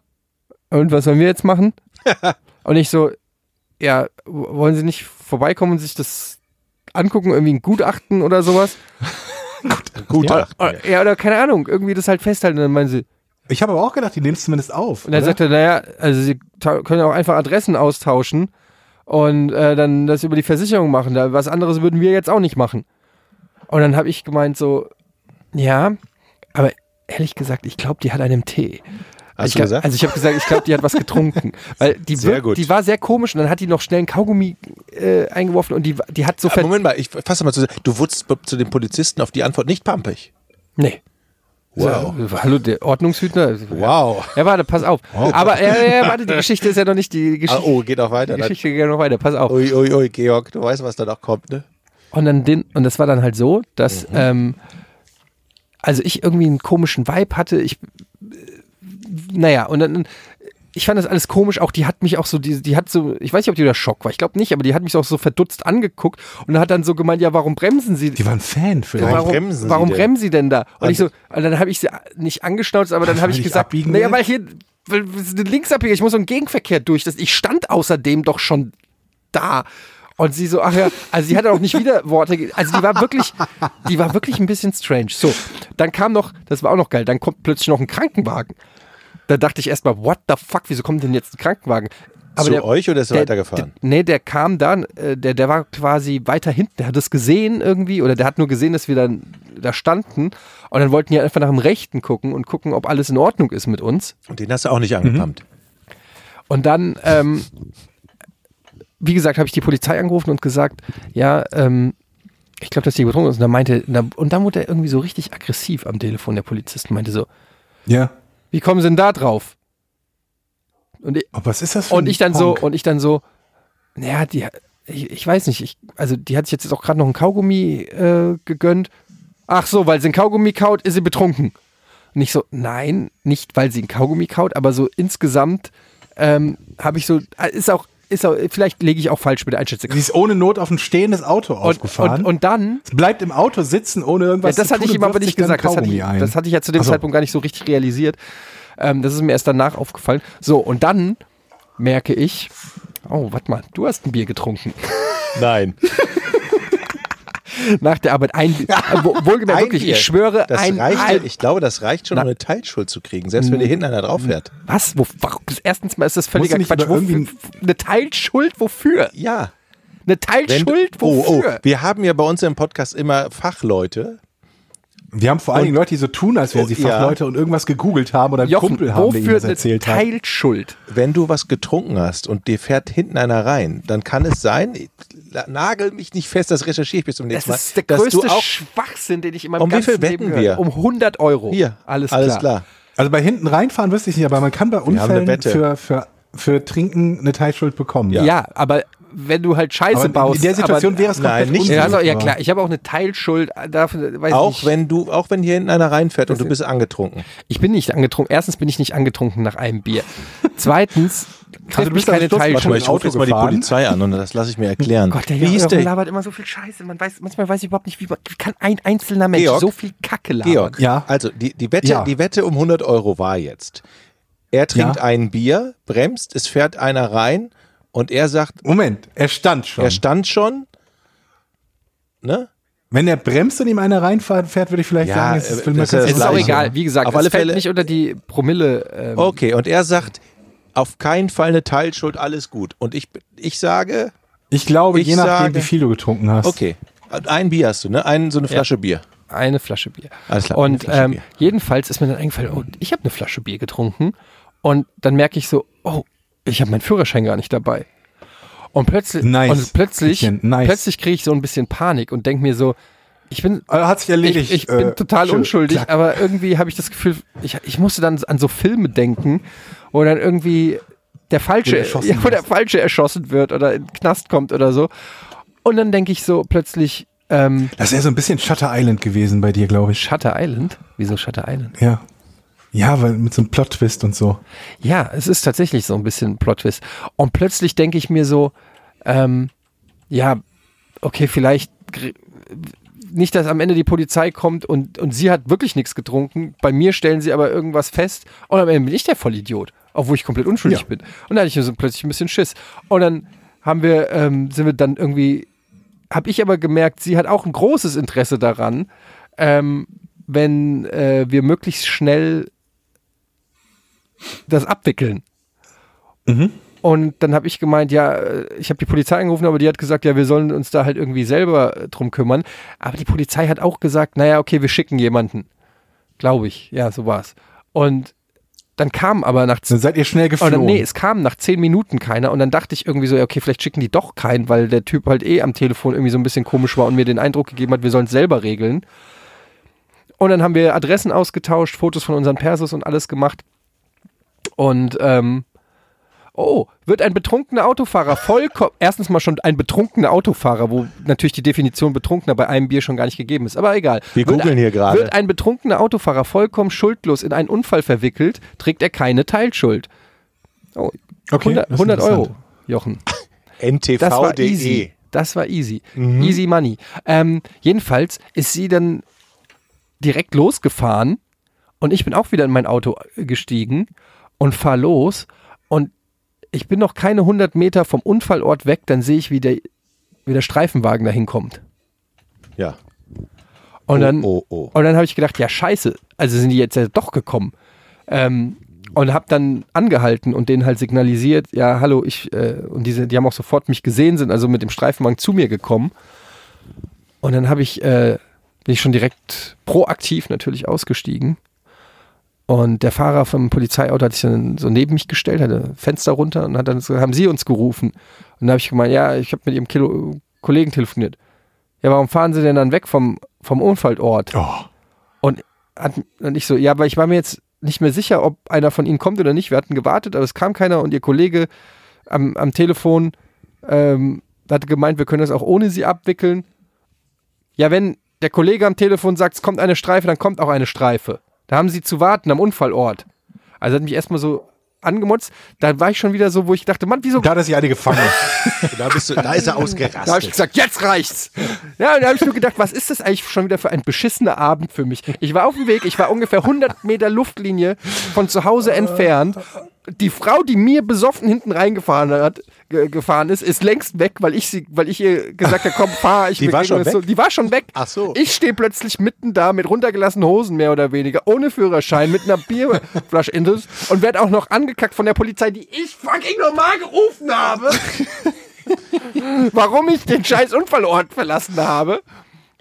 Und was sollen wir jetzt machen? und ich so, ja, wollen Sie nicht vorbeikommen und sich das angucken, irgendwie ein Gutachten oder sowas? Gut. Oder, oder, ja, oder keine Ahnung, irgendwie das halt festhalten. Und dann meinen sie, ich habe aber auch gedacht, die nehmen es zumindest auf. und dann oder? sagt er, naja, also sie können auch einfach Adressen austauschen und äh, dann das über die Versicherung machen. Da, was anderes würden wir jetzt auch nicht machen. Und dann habe ich gemeint so, ja, aber ehrlich gesagt, ich glaube, die hat einen Tee. Hast ich du gesagt? Also ich habe gesagt, ich glaube, die hat was getrunken. Weil die, Sehr gut. die war sehr komisch und dann hat die noch schnell einen Kaugummi äh, eingeworfen und die, die hat so Ah, ver... Moment mal, ich fasse mal zusammen. Du wurdest zu den Polizisten auf die Antwort nicht pampig. Nee. Wow. So, hallo, der Ordnungshüter. Wow. Ja, warte, pass auf. Aber ja, ja, warte, die Geschichte ist ja noch nicht die Ah, Geschichte. oh, geht auch weiter. Die Geschichte geht ja noch weiter, pass auf. Ui, ui, ui, Georg, du weißt, was da noch kommt, ne? Und dann den, und das war dann halt so, dass, Mhm. ähm, also ich irgendwie einen komischen Vibe hatte. Ich, äh, naja, und dann, ich fand das alles komisch. Auch die hat mich auch so, die, die hat so, ich weiß nicht, ob die unter Schock war, ich glaube nicht, aber die hat mich so auch so verdutzt angeguckt und hat dann so gemeint, ja, warum bremsen sie? Die waren Fan vielleicht. Warum bremsen Sie warum denn? bremsen sie denn da? Und Also- ich so, und dann habe ich sie nicht angeschnauzt, aber dann habe ich gesagt, naja, weil hier, weil es ist eine Linksabbieger, ich muss so einen Gegenverkehr durch. Das, ich stand außerdem doch schon da. Und sie so, ach ja, also sie hatte auch nicht wieder Worte, also die war wirklich, die war wirklich ein bisschen strange. So, dann kam noch, das war auch noch geil, dann kommt plötzlich noch ein Krankenwagen. Da dachte ich erstmal, what the fuck, wieso kommt denn jetzt ein Krankenwagen? Zu euch oder ist er der, weitergefahren? Der, nee, der kam dann, äh, der, der war quasi weiter hinten, der hat es gesehen irgendwie, oder der hat nur gesehen, dass wir dann da standen und dann wollten die einfach nach dem Rechten gucken und gucken, ob alles in Ordnung ist mit uns. Und den hast du auch nicht angepumpt. Und dann, ähm, wie gesagt, habe ich die Polizei angerufen und gesagt, ja, ähm, ich glaube, dass die betrunken ist. Und dann meinte, und dann wurde er irgendwie so richtig aggressiv am Telefon, der Polizist, und meinte so, Ja. Wie kommen sie denn da drauf? Und ich, Oh, was ist das für und ich dann so, Honk? und ich dann so, naja, die, ich, ich weiß nicht, ich, also die hat sich jetzt auch gerade noch ein Kaugummi äh, gegönnt. Ach so, weil sie ein Kaugummi kaut, ist sie betrunken. Und ich so, nein, nicht weil sie ein Kaugummi kaut, aber so insgesamt ähm, habe ich so, äh, ist auch, ist auch, vielleicht lege ich auch falsch mit der Einschätzung. Sie ist ohne Not auf ein stehendes Auto Und, aufgefahren. und, und dann, es bleibt im Auto sitzen, ohne ja, irgendwas das zu hatte tun ich ihm aber nicht gesagt. Das hatte ich, das hatte ich ja zu dem so. Zeitpunkt gar nicht so richtig realisiert. Ähm, das ist mir erst danach aufgefallen. So, und dann merke ich, oh, warte mal, du hast ein Bier getrunken. Nein. Nach der Arbeit ein Wohlgemerkt, Ein wirklich, Bier. ich schwöre, Das ein, reicht, ein ich glaube, das reicht schon, Na- um eine Teilschuld zu kriegen, selbst wenn dir hinten einer drauf fährt. Was? Wo, warum? Erstens mal ist das völliger nicht Quatsch. Wofür, irgendwie- eine Teilschuld wofür? Ja. Eine Wenn Teilschuld du, oh, oh, wofür? wir haben ja bei uns im Podcast immer Fachleute. Wir haben vor allen Dingen Leute, die so tun, als wären sie Oh, ja. Fachleute und irgendwas gegoogelt haben oder einen Jochen, Kumpel haben, der ihnen wofür das eine erzählt hat. Teilschuld? Wenn du was getrunken hast und dir fährt hinten einer rein, dann kann es sein, ich- nagel mich nicht fest, das recherchiere ich bis zum Das nächsten Mal, ist der größte auch Schwachsinn, den ich in meinem Um wie ganzen viel wetten Leben gehört wir? Um 100 Euro. hier, alles, alles klar. klar. Also bei hinten reinfahren wüsste ich nicht, aber man kann bei eine Unfällen für, für, für Trinken eine Teilschuld bekommen. Ja. aber wenn du halt Scheiße Aber baust. in der Situation aber, wäre es komplett Nein, nicht- ja, also, ja klar, ich habe auch eine Teilschuld dafür, weiß Auch nicht. wenn du, auch wenn hier hinten einer reinfährt und du bist angetrunken. Ich bin nicht angetrunken. Erstens bin ich nicht angetrunken nach einem Bier. Zweitens Also du bist also keine Teilschuld. Auto ich rufe jetzt mal die. Polizei an und das lasse ich mir erklären. Gott, der Jochen der? labert immer so viel Scheiße. Man weiß, manchmal weiß ich überhaupt nicht, wie, man- wie kann ein einzelner Mensch Georg? so viel Kacke labern. Georg, Ja. also die, die, Wette, Ja. die Wette um 100 Euro war jetzt. Er trinkt Ja. ein Bier, bremst, es fährt einer rein und er sagt, Moment, er stand schon. er stand schon, ne? Wenn er bremst und ihm einer reinfährt, fährt, würde ich vielleicht Ja, sagen, es äh, ist, will man das ist Es ist auch egal. Wie gesagt, Auf es alle fällt Fälle- nicht unter die Promille. Ähm, Okay, und er sagt, auf keinen Fall eine Teilschuld, alles gut. Und ich, ich sage, Ich glaube, Ich je nachdem, sage- wie viel du getrunken hast. okay, ein Bier hast du, ne? Ein, so eine Flasche Bier. Eine Flasche Bier. Alles klar, und ähm, Bier. jedenfalls ist mir dann eingefallen, oh, ich habe eine Flasche Bier getrunken. Und dann merke ich so, oh, ich habe meinen Führerschein gar nicht dabei. Und plötzlich, Nice. und plötzlich, nice. plötzlich kriege ich so ein bisschen Panik und denke mir so, ich bin, Äh, Hat sich erledigt. ich, ich bin äh, total schön. unschuldig, Klack. aber irgendwie habe ich das Gefühl, ich, ich musste dann an so Filme denken, wo dann irgendwie der Falsche, ja, wo der. Falsche erschossen wird oder in den Knast kommt oder so. Und dann denke ich so plötzlich, ähm, Das wäre so ein bisschen Shutter Island gewesen bei dir, glaube ich. Shutter Island? Wieso Shutter Island? Ja. Ja, weil mit so einem Plot-Twist und so. Ja, es ist tatsächlich so ein bisschen Plot-Twist. Und plötzlich denke ich mir so, ähm, ja, okay, vielleicht nicht, dass am Ende die Polizei kommt und, und sie hat wirklich nichts getrunken. Bei mir stellen sie aber irgendwas fest und am Ende bin ich der Vollidiot, obwohl ich komplett unschuldig Ja. bin. Und da hatte ich so plötzlich ein bisschen Schiss. Und dann haben wir, ähm, sind wir dann irgendwie, habe ich aber gemerkt, sie hat auch ein großes Interesse daran, ähm, wenn äh, wir möglichst schnell das abwickeln. Und dann habe ich gemeint, ja, äh, ich habe die Polizei angerufen, aber die hat gesagt, ja, wir sollen uns da halt irgendwie selber äh, drum kümmern. Aber die Polizei hat auch gesagt, naja, okay, wir schicken jemanden. Glaube ich. Ja, so war's. Und dann kam aber nach Dann seid ihr schnell geflogen. dann, nee, es kam nach zehn Minuten keiner und dann dachte ich irgendwie so, ja, okay, vielleicht schicken die doch keinen, weil der Typ halt eh am Telefon irgendwie so ein bisschen komisch war und mir den Eindruck gegeben hat, wir sollen es selber regeln. Und dann haben wir Adressen ausgetauscht, Fotos von unseren Persos und alles gemacht. Und ähm, oh, wird ein betrunkener Autofahrer vollkommen, erstens mal schon ein betrunkener Autofahrer, wo natürlich die Definition betrunkener bei einem Bier schon gar nicht gegeben ist, aber egal. Wir Wird googeln ein- hier gerade. Wird ein betrunkener Autofahrer vollkommen schuldlos in einen Unfall verwickelt, trägt er keine Teilschuld. Oh, Okay, 100, das ist 100 Euro. Jochen. Das war ntv.de. easy. Das war easy. Easy money. Ähm, jedenfalls ist sie dann direkt losgefahren und ich bin auch wieder in mein Auto gestiegen und fahr los und ich bin noch keine 100 Meter vom Unfallort weg, dann sehe ich, wie der, wie der Streifenwagen dahin kommt. Ja. Und dann, oh, oh. und dann habe ich gedacht, ja scheiße, also sind die jetzt ja doch gekommen. Ähm, und habe dann angehalten und denen halt signalisiert, ja hallo, ich, äh, und diese, die haben auch sofort mich gesehen, sind also mit dem Streifenwagen zu mir gekommen. Und dann habe ich, äh, bin ich schon direkt proaktiv natürlich ausgestiegen. Und der Fahrer vom Polizeiauto hat sich dann so neben mich gestellt, hatte Fenster runter und hat dann so, haben sie uns gerufen. Und dann habe ich gemeint, ja, ich habe mit ihrem Kilo Kollegen telefoniert. Ja, warum fahren sie denn dann weg vom, vom Unfallort? Oh. Und, hat, und ich so, ja, aber ich war mir jetzt nicht mehr sicher, ob einer von ihnen kommt oder nicht. Wir hatten gewartet, aber es kam keiner und ihr Kollege am, am Telefon ähm, hatte gemeint, wir können das auch ohne sie abwickeln. Ja, wenn der Kollege am Telefon sagt, es kommt eine Streife, dann kommt auch eine Streife. Da haben sie zu warten am Unfallort. Also hat mich erstmal so angemotzt. Da war ich schon wieder so, wo ich dachte, Mann, wieso Da hat er sich eine gefangen. Da, bist du, da ist er da habe ich ausgerastet. gesagt, jetzt reicht's. Ja, und da habe ich nur gedacht, was ist das eigentlich schon wieder für ein beschissener Abend für mich? Ich war auf dem Weg, ich war ungefähr 100 Meter Luftlinie von zu Hause entfernt. Die Frau, die mir besoffen hinten reingefahren hat, gefahren ist, ist längst weg, weil ich sie, weil ich ihr gesagt habe, komm, fahr, ich Die war schon das so. weg? Die war schon weg. Ach so. Ich stehe plötzlich mitten da mit runtergelassenen Hosen mehr oder weniger, ohne Führerschein, mit einer Bierflasche in das und werde auch noch angekackt von der Polizei, die ich fucking normal gerufen habe warum ich den scheiß Unfallort verlassen habe.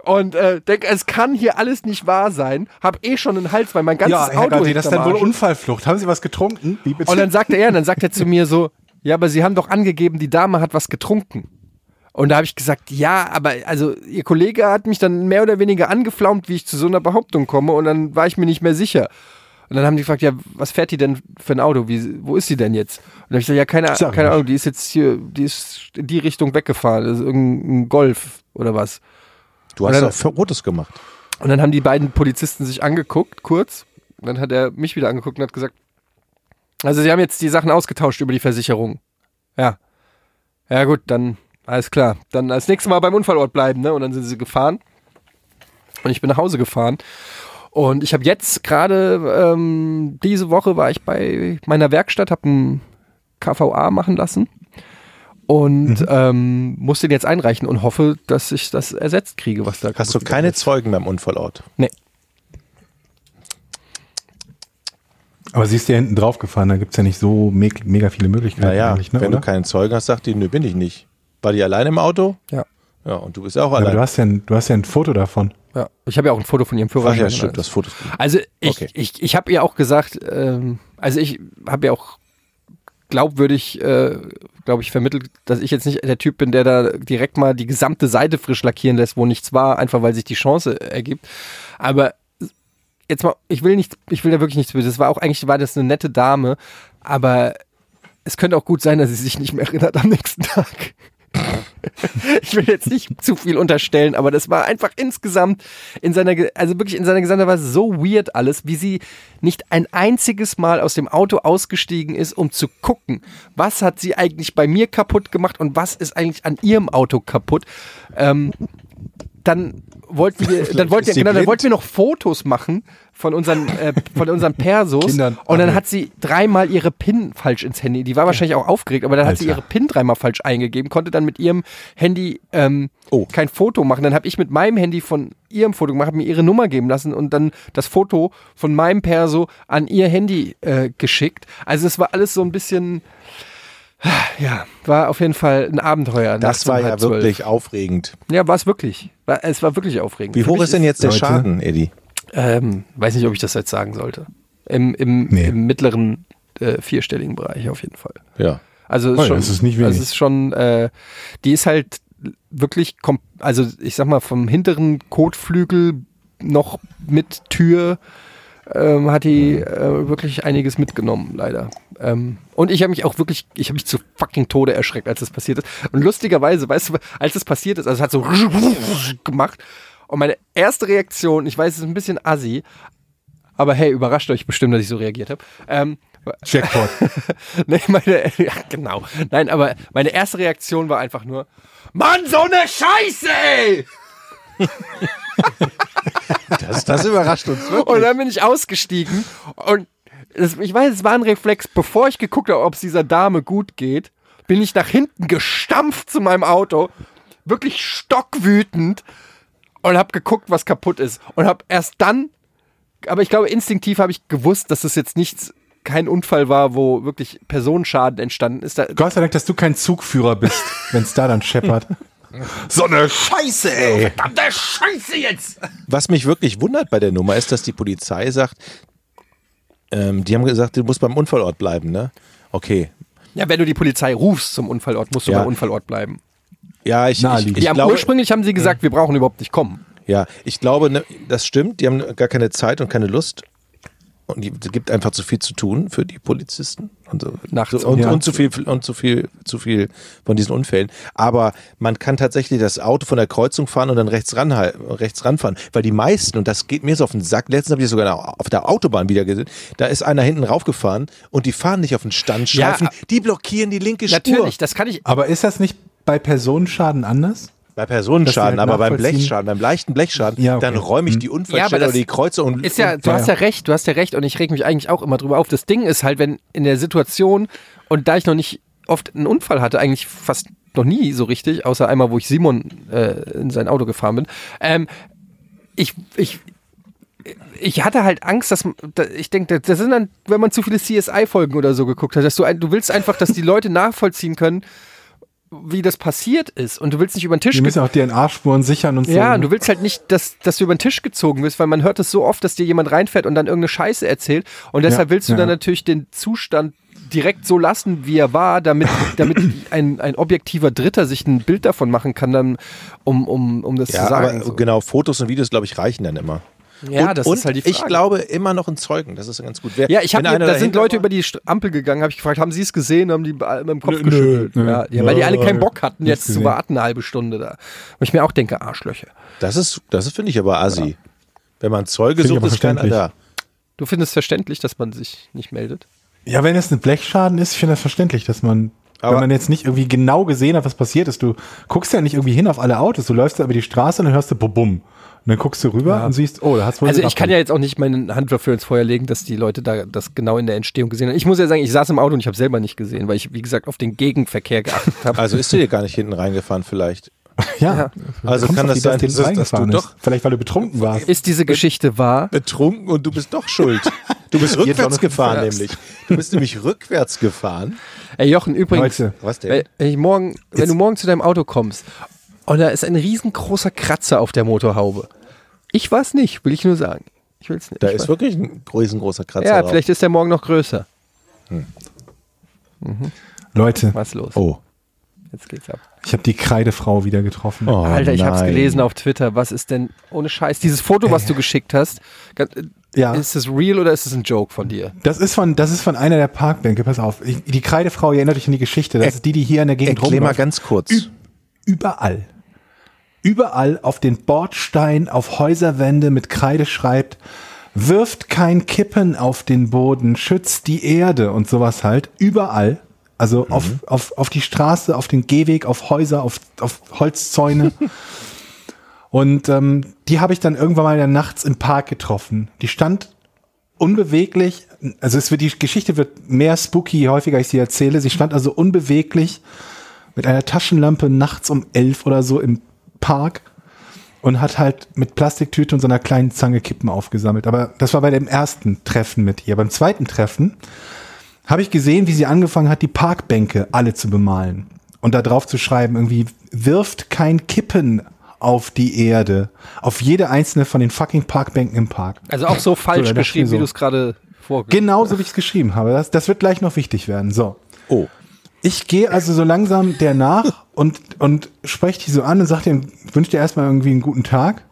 Und äh, denke, es kann hier alles nicht wahr sein. Hab eh schon einen Hals, weil mein ganzes ja, Herr Auto Gatti, das ist dann wohl. Unfallflucht. Haben Sie was getrunken? Wie bitte? Und dann sagt er, ja, dann sagt er zu mir so, ja, aber Sie haben doch angegeben, die Dame hat was getrunken. Und da habe ich gesagt, ja, aber also Ihr Kollege hat mich dann mehr oder weniger angeflaumt, wie ich zu so einer Behauptung komme. Und dann war ich mir nicht mehr sicher. Und dann haben die gefragt, ja, was fährt die denn für ein Auto? Wie, wo ist sie denn jetzt? Und dann habe ich gesagt, ja, keine, Sag keine. Ahnung, die ist jetzt hier, die ist in die Richtung weggefahren. Das ist irgendein Golf oder was. Du hast Oder- doch Fotos gemacht. Und dann haben die beiden Polizisten sich angeguckt, kurz. Und dann hat er mich wieder angeguckt und hat gesagt, also sie haben jetzt die Sachen ausgetauscht über die Versicherung. Ja. Ja gut, dann alles klar. Dann als nächstes Mal beim Unfallort bleiben, ne? Und dann sind sie gefahren. Und ich bin nach Hause gefahren. Und ich habe jetzt gerade, ähm, diese Woche war ich bei meiner Werkstatt, habe ein KVA machen lassen. und ähm, muss den jetzt einreichen und hoffe, dass ich das ersetzt kriege, was da Hast du keine ist. Zeugen beim Unfallort? Nee. Aber sie ist ja hinten drauf gefahren, da gibt's ja nicht so me mega viele Möglichkeiten Naja, eigentlich, ne, wenn oder? du keinen Zeugen hast, sagt die, nö, bin ich nicht. War die allein im Auto? Ja. Ja, und du bist ja auch Ja, aber allein. du hast ja, ein, du hast ja ein Foto davon. Ja. Ich habe ja auch ein Foto von ihrem Ach Führerschein. ja, und stimmt, das Foto. Also ich, Okay. ich, ich habe ihr auch gesagt, ähm, also ich habe ja auch glaubwürdig, äh, glaube ich, vermittelt, dass ich jetzt nicht der Typ bin, der da direkt mal die gesamte Seite frisch lackieren lässt, wo nichts war, einfach weil sich die Chance ergibt. Aber jetzt mal, ich will nicht, ich will da wirklich nichts böses. Das war auch eigentlich war das eine nette Dame, aber es könnte auch gut sein, dass sie sich nicht mehr erinnert am nächsten Tag. ich will jetzt nicht zu viel unterstellen, aber das war einfach insgesamt in seiner, also wirklich in seiner gesamten Weise so weird alles, wie sie nicht ein einziges Mal aus dem Auto ausgestiegen ist, um zu gucken, was hat sie eigentlich bei mir kaputt gemacht und was ist eigentlich an ihrem Auto kaputt. Ähm, dann wollten wir, dann wollten wir, genau, dann wollten wir noch Fotos machen von unseren, äh, von unseren Persos. Kindern. Und dann hat sie dreimal ihre PIN falsch ins Handy. Die war wahrscheinlich auch aufgeregt, aber dann hat sie ihre PIN dreimal falsch eingegeben, konnte dann mit ihrem Handy ähm, Oh. kein Foto machen. Dann habe ich mit meinem Handy von ihrem Foto gemacht, habe mir ihre Nummer geben lassen und dann das Foto von meinem Perso an ihr Handy äh, geschickt. Also es war alles so ein bisschen, ja, war auf jeden Fall ein Abenteuer. Das war ja wirklich aufregend. Ja, war es wirklich. War, es war wirklich aufregend. Wie hoch ist denn jetzt der Leute- Schaden, Eddie? Ähm, weiß nicht, ob ich das jetzt sagen sollte. Im, im, Nee. im mittleren äh, vierstelligen Bereich auf jeden Fall. Ja. Also ist Oh schon, das ist nicht wenig. Also ist schon, äh, die ist halt wirklich, kom also ich sag mal vom hinteren Kotflügel noch mit Tür ähm, hat die äh, wirklich einiges mitgenommen, leider. Ähm, und ich habe mich auch wirklich, ich habe mich zu fucking Tode erschreckt, als das passiert ist. Und lustigerweise, weißt du, als das passiert ist, also es hat so gemacht. Und meine erste Reaktion, ich weiß, es ist ein bisschen assi, aber hey, überrascht euch bestimmt, dass ich so reagiert habe. Ähm, Jackpot. nee, meine, ja, genau. Nein, aber meine erste Reaktion war einfach nur, Mann, so eine Scheiße, ey! Das, das überrascht uns Und wirklich. dann bin ich ausgestiegen und das, ich weiß, es war ein Reflex, bevor ich geguckt habe, ob es dieser Dame gut geht, bin ich nach hinten gestampft zu meinem Auto, wirklich stockwütend und habe geguckt, was kaputt ist und habe erst dann, aber ich glaube instinktiv habe ich gewusst, dass das jetzt nichts, kein Unfall war, wo wirklich Personenschaden entstanden ist. Da, Gott sei Dank, dass du kein Zugführer bist, wenn es da dann scheppert. So eine Scheiße, ey. Verdammte Scheiße jetzt! Was mich wirklich wundert bei der Nummer ist, dass die Polizei sagt, ähm, die haben gesagt, du musst beim Unfallort bleiben, ne? Okay. Ja, wenn du die Polizei rufst zum Unfallort, musst du Ja. beim Unfallort bleiben. Ja, ich, ich, Naheliegend. ich Die haben glaube, ursprünglich haben sie gesagt, wir brauchen überhaupt nicht kommen. ja, ich glaube, ne, das stimmt. Die haben gar keine Zeit und keine Lust. Und die- es gibt einfach zu viel zu tun für die Polizisten und, so, Nachts so, und, ja. und zu viel und zu viel zu viel von diesen Unfällen. Aber man kann tatsächlich das Auto von der Kreuzung fahren und dann rechts ran rechts ranfahren, weil die meisten und das geht mir so auf den Sack. Letztens habe ich das sogar auf der Autobahn wieder gesehen. Da ist einer hinten raufgefahren und die fahren nicht auf den Standstreifen, Ja, die blockieren die linke Spur. Natürlich, das kann ich. Aber ist das nicht bei Personenschaden anders? Bei Personenschaden, halt aber beim Blechschaden, beim leichten Blechschaden, Ja, okay. dann räume ich Hm. die Ja, Unfallstelle das oder die Kreuze und, Ist ja, und du ja, hast ja. ja recht, du hast ja recht und ich reg mich eigentlich auch immer drüber auf. Das Ding ist halt, wenn in der Situation und da ich noch nicht oft einen Unfall hatte, eigentlich fast noch nie so richtig, außer einmal, wo ich Simon äh, in sein Auto gefahren bin. Ähm, ich, ich, ich hatte halt Angst, dass da- ich denke, das sind dann, wenn man zu viele CSI-Folgen oder so geguckt hat, dass du du willst einfach, dass die Leute nachvollziehen können, wie das passiert ist und du willst nicht über den Tisch Die müssen auch DNA-Spuren sichern und so. ja, und du willst halt nicht, dass, dass du über den Tisch gezogen wirst, weil man hört es so oft, dass dir jemand reinfährt und dann irgendeine Scheiße erzählt. Und deshalb Ja, willst du ja. dann natürlich den Zustand direkt so lassen, wie er war, damit, damit ein, ein objektiver Dritter sich ein Bild davon machen kann, dann, um, um, um das ja, zu sagen. aber so. genau, Fotos und Videos, glaube ich, reichen dann immer. Ja, und, das und ist halt die Frage. ich glaube immer noch ein Zeugen, das ist ganz gut. Wer, ja, ich habe da sind Leute war- über die Ampel gegangen, habe ich gefragt, haben sie es gesehen, haben die mit dem Kopf Nö, geschüttelt. nö, ja, nö. ja, weil die alle Ja, keinen Bock hatten, jetzt zu gesehen. warten eine halbe Stunde da. Und ich mir auch denke, Arschlöcher. Das ist, das ist finde ich aber assi. Wenn man Zeuge sucht, ist keiner verständlich. da. Du findest verständlich, dass man sich nicht meldet? Ja, wenn es ein Blechschaden ist, ich finde das verständlich, dass man Aber- wenn man jetzt nicht irgendwie genau gesehen hat, was passiert ist. Du guckst ja nicht irgendwie hin auf alle Autos. Du läufst da über die Straße und dann hörst du bum, bum. Und dann guckst du rüber und siehst, oh, da hat's wohl Also ich kann ja jetzt auch nicht meine Hand dafür ins Feuer legen, dass die Leute da das genau in der Entstehung gesehen haben. Ich muss ja sagen, ich saß im Auto und ich habe selber nicht gesehen, weil ich, wie gesagt, auf den Gegenverkehr geachtet habe. Also ist du dir gar nicht hinten reingefahren vielleicht. Ja. Also kann das sein, dass, dass du reingefahren doch ist. Vielleicht, weil du betrunken warst. Ist diese Geschichte wahr? betrunken und du bist doch schuld. Du bist rückwärts gefahren rückwärts. nämlich. Du bist nämlich rückwärts gefahren. Ey Jochen, übrigens, Leute, Was denn? wenn, wenn ich morgen, wenn du morgen zu deinem Auto kommst und da ist ein riesengroßer Kratzer auf der Motorhaube. Ich war es nicht, will ich nur sagen. Ich will es nicht. Da ich ist weiß- wirklich ein riesengroßer Kratzer ja, drauf. vielleicht ist der morgen noch größer. Leute, Was ist los? Oh. Jetzt geht's ab. ich habe die Kreidefrau wieder getroffen. oh Alter, ich hab's nein. gelesen auf Twitter. Was ist denn, ohne Scheiß, dieses Foto, was du geschickt hast, äh, Ja. ist das real oder ist es ein Joke von dir? Das ist von, das ist von einer der Parkbänke. Pass auf. Ich, die Kreidefrau, ihr erinnert euch an die Geschichte. Das Er- ist die, die hier in der Gegend Erklär mal rumläuft. ganz kurz. Ü- Überall. Überall auf den Bordstein, auf Häuserwände mit Kreide schreibt, wirft kein Kippen auf den Boden, schützt die Erde und sowas halt. Überall. Also auf, auf, auf die Straße, auf den Gehweg, auf Häuser, auf, auf Holzzäune. und ähm, die habe ich dann irgendwann mal nachts im Park getroffen. Die stand unbeweglich, also es wird, die Geschichte wird mehr spooky, je häufiger ich sie erzähle. Sie stand also unbeweglich mit einer Taschenlampe nachts um elf oder so im Park und hat halt mit Plastiktüte und so einer kleinen Zange Kippen aufgesammelt. Aber das war bei dem ersten Treffen mit ihr. Beim zweiten Treffen habe ich gesehen, wie sie angefangen hat, die Parkbänke alle zu bemalen und da drauf zu schreiben, irgendwie wirft kein Kippen auf die Erde, auf jede einzelne von den fucking Parkbänken im Park. Also auch so falsch ich geschrieben, mir wie so. du es gerade vorgelesen Genauso wie ich es geschrieben habe. Das, das wird gleich noch wichtig werden. So. Oh. Ich gehe also so langsam der nach und, und spreche die so an und sag dir, wünsche dir erstmal irgendwie einen guten Tag.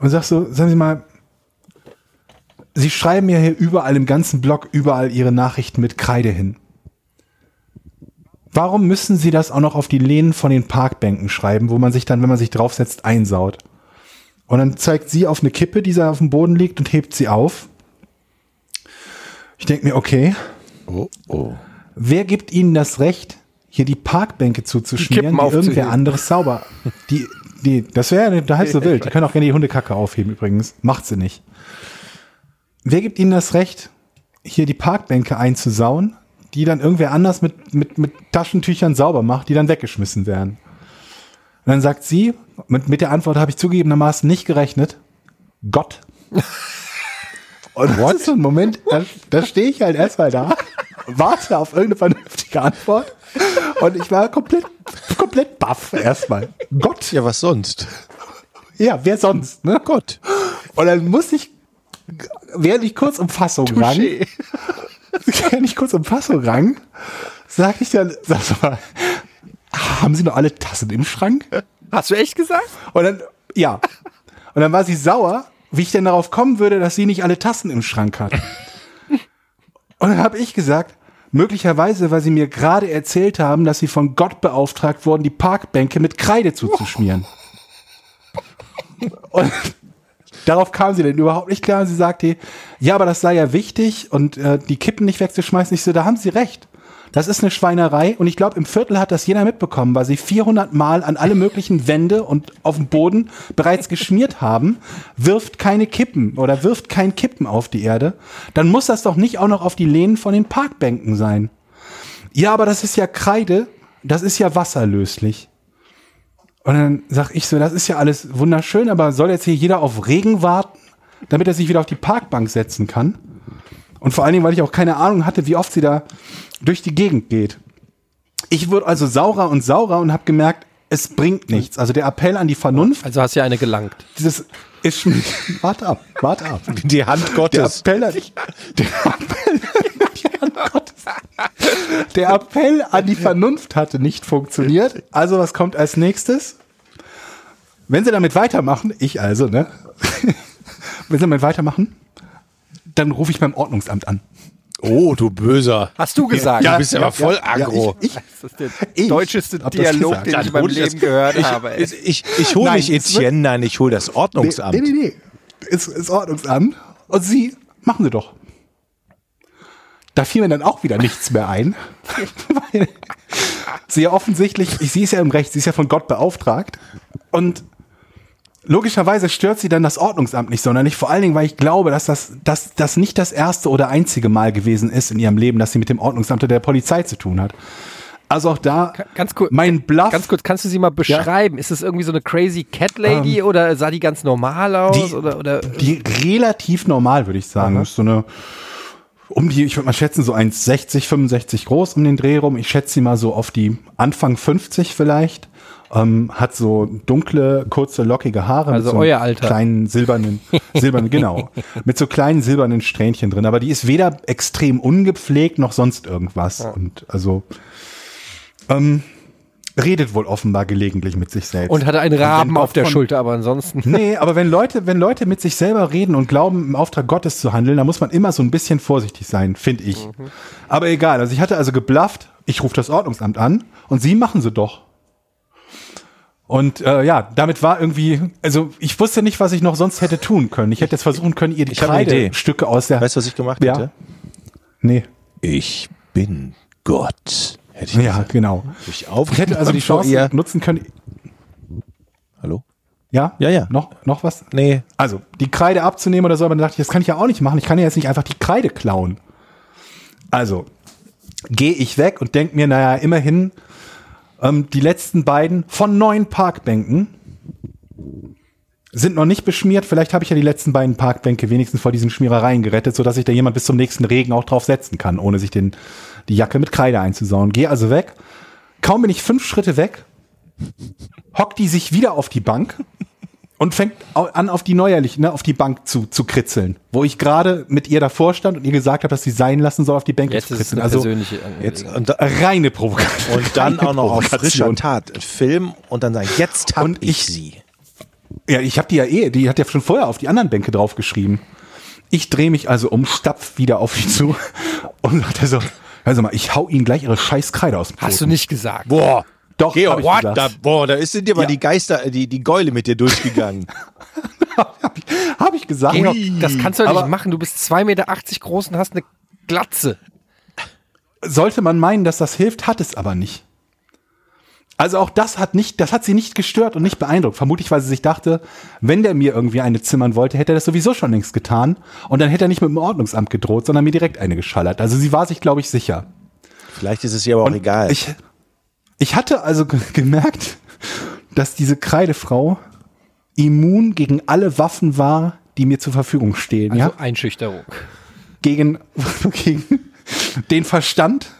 Und sag so, sagen Sie mal, Sie schreiben ja hier überall im ganzen Blog überall Ihre Nachrichten mit Kreide hin. Warum müssen Sie das auch noch auf die Lehnen von den Parkbänken schreiben, wo man sich dann, wenn man sich draufsetzt, einsaut? Und dann zeigt sie auf eine Kippe, die da auf dem Boden liegt und hebt sie auf. Ich denke mir, okay, Oh, oh. Wer gibt Ihnen das Recht, hier die Parkbänke zuzuschmieren, Kippen die, irgendwer anderes sauber? Die, die, das wäre da halb so wild. Die können auch gerne die Hundekacke aufheben übrigens. Macht sie nicht. Wer gibt Ihnen das Recht, hier die Parkbänke einzusauen, die dann irgendwer anders mit, mit, mit Taschentüchern sauber macht, die dann weggeschmissen werden? Und dann sagt sie, mit, mit der Antwort habe ich zugegebenermaßen nicht gerechnet, Gott. Und das ist so ein Moment, da, da stehe ich halt erstmal da, warte auf irgendeine vernünftige Antwort und ich war komplett, komplett baff erstmal. Gott, Ja, was sonst? ja, wer sonst, ne? Gott. Und dann muss ich, während ich kurz um Fassung rang, während ich kurz um Fassung rang, sag ich dann, sag mal, haben Sie noch alle Tassen im Schrank? Hast du echt gesagt? Und dann, ja. Und dann war sie sauer, wie ich denn darauf kommen würde, dass sie nicht alle Tassen im Schrank hat. Und dann habe ich gesagt, möglicherweise, weil sie mir gerade erzählt haben, dass sie von Gott beauftragt wurden, die Parkbänke mit Kreide zuzuschmieren. Und darauf kam sie denn überhaupt nicht klar. Und sie sagte, ja, aber das sei ja wichtig und äh, die Kippen nicht wegzuschmeißen. Ich so, da haben sie recht. Das ist eine Schweinerei und ich glaube, im Viertel hat das jeder mitbekommen, weil sie 400 Mal an alle möglichen Wände und auf dem Boden bereits geschmiert haben. Wirft keine Kippen oder wirft kein Kippen auf die Erde. Dann muss das doch nicht auch noch auf die Lehnen von den Parkbänken sein. Ja, aber das ist ja Kreide, das ist ja wasserlöslich. Und dann sag ich so, das ist ja alles wunderschön, aber soll jetzt hier jeder auf Regen warten, damit er sich wieder auf die Parkbank setzen kann? Und vor allen Dingen, weil ich auch keine Ahnung hatte, wie oft sie da durch die Gegend geht. Ich wurde also saurer und saurer und habe gemerkt, es bringt nichts. Also der Appell an die Vernunft, Also hast ja eine gelangt. dieses ist schon, warte ab, warte ab. Die Hand Der Gottes. Appell an, der Appell, die Hand Gottes. der Appell an die Vernunft hatte nicht funktioniert. Also was kommt als nächstes? Wenn sie damit weitermachen, ich also, ne? Wenn sie damit weitermachen, dann rufe ich beim Ordnungsamt an. Oh, du Böser. Hast du gesagt? Du bist aber voll aggro. ich, ich, Das ist der Ich deutscheste Dialog, den Ja, ich in meinem Leben gehört ich, habe. ey. Ich, ich, ich hole nicht es Etienne, nein, ich hole das Ordnungsamt. Nee, nee, nee. Ist, ist Ordnungsamt. Und Sie, machen Sie doch. da fiel mir dann auch wieder nichts mehr ein. Weil sie ja offensichtlich, ich, sie ist ja im Recht, sie ist ja von Gott beauftragt. Und logischerweise stört sie dann das Ordnungsamt nicht sonderlich. Vor allen Dingen, weil ich glaube, dass das, dass das nicht das erste oder einzige Mal gewesen ist in ihrem Leben, dass sie mit dem Ordnungsamt oder der Polizei zu tun hat. Also auch da, Ganz kurz, mein Bluff. ganz kurz, kannst du sie mal beschreiben? Ist es irgendwie so eine crazy Cat Lady oder sah die ganz normal aus? Ähm, Die- oder, oder Die relativ normal, würde ich sagen. Ist so eine, um die, ich würde mal schätzen, so 1,60, 65 groß um den Dreh rum. Ich schätze sie mal so auf die Anfang 50 vielleicht. Ähm, hat so dunkle, kurze, lockige Haare. Also so euer Alter. kleinen silbernen, silbernen, genau. Mit so kleinen silbernen Strähnchen drin. Aber die ist weder extrem ungepflegt noch sonst irgendwas. Und also, ähm, redet wohl offenbar gelegentlich mit sich selbst. und hatte einen Raben auf der von- Schulter, aber ansonsten. Nee, aber wenn Leute, wenn Leute mit sich selber reden und glauben, im Auftrag Gottes zu handeln, dann muss man immer so ein bisschen vorsichtig sein, finde ich. Aber egal, also ich hatte also geblufft, ich rufe das Ordnungsamt an und sie machen sie doch. Und äh, ja, damit war irgendwie, also ich wusste nicht, was ich noch sonst hätte tun können. Ich hätte jetzt versuchen können, ihr die. Kreidestücke aus der. Weißt du, was ich gemacht Ja. hätte? Nee. Ich bin Gott. Hätte ich Ja, gesagt. genau. Ich Ich hätte also die Chance nutzen können. Hallo? Ja? Ja, ja. Noch, noch was? Nee. Also, die Kreide abzunehmen oder so, aber dann dachte ich, das kann ich ja auch nicht machen. Ich kann ja jetzt nicht einfach die Kreide klauen. Also, gehe ich weg und denke mir, naja, immerhin, ähm, die letzten beiden von neun Parkbänken sind noch nicht beschmiert. Vielleicht habe ich ja die letzten beiden Parkbänke wenigstens vor diesen Schmierereien gerettet, sodass sich da jemand bis zum nächsten Regen auch drauf setzen kann, ohne sich den, die Jacke mit Kreide einzusauen. Gehe also weg. Kaum bin ich fünf Schritte weg, hockt die sich wieder auf die Bank und fängt an, auf die neuerlich, ne, auf die Bank zu, zu kritzeln. Wo ich gerade mit ihr davor stand und ihr gesagt habe, dass sie sein lassen soll, auf die Bänke Jetzt zu kritzeln. eine Also persönliche Jetzt, und, da, reine Provokation. und dann Reine auch noch auf frischer. Tat. Film und dann sagen, jetzt hab Und ich, ich- sie. Ja, ich habe die ja eh, die hat ja schon vorher auf die anderen Bänke draufgeschrieben. Ich drehe mich also um, stapf wieder auf sie zu und sagte so, also mal, ich hau ihnen gleich ihre scheiß Kreide aus dem Hast du nicht gesagt. Boah. Doch, Georg, hab ich what? gesagt. Da, boah, da ist sind dir mal Ja. die Geister, die, die Gäule mit dir durchgegangen. Hab ich, hab ich gesagt. Georg, das kannst du doch nicht machen. Du bist 2,80 Meter groß und hast eine Glatze. sollte man meinen, dass das hilft, hat es aber nicht. Also auch das hat nicht, das hat sie nicht gestört und nicht beeindruckt. Vermutlich, weil sie sich dachte, wenn der mir irgendwie eine zimmern wollte, hätte er das sowieso schon längst getan. Und dann hätte er nicht mit dem Ordnungsamt gedroht, sondern mir direkt eine geschallert. Also sie war sich, glaube ich, sicher. Vielleicht ist es ihr aber auch Und egal. Ich, ich hatte also ge- gemerkt, dass diese Kreidefrau immun gegen alle Waffen war, die mir zur Verfügung stehen. Also ja? Einschüchterung. gegen, gegen den Verstand,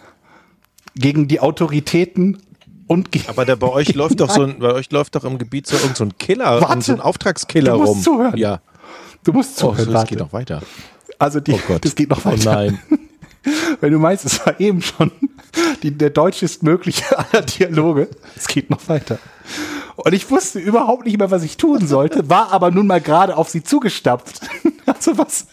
gegen die Autoritäten und gegen. aber da bei euch läuft doch so ein, bei euch läuft doch im Gebiet so so ein Killer, Warte. so ein Auftragskiller Du musst rum. zuhören. Ja. du musst Oh, zuhören. so, es warte. geht noch weiter. also die, Oh Gott. das geht noch Oh weiter. nein. Wenn du meinst, es war eben schon die, der deutschestmögliche aller Dialoge, es geht noch weiter. Und ich wusste überhaupt nicht mehr, was ich tun sollte, war aber nun mal gerade auf sie zugestapft. Also was?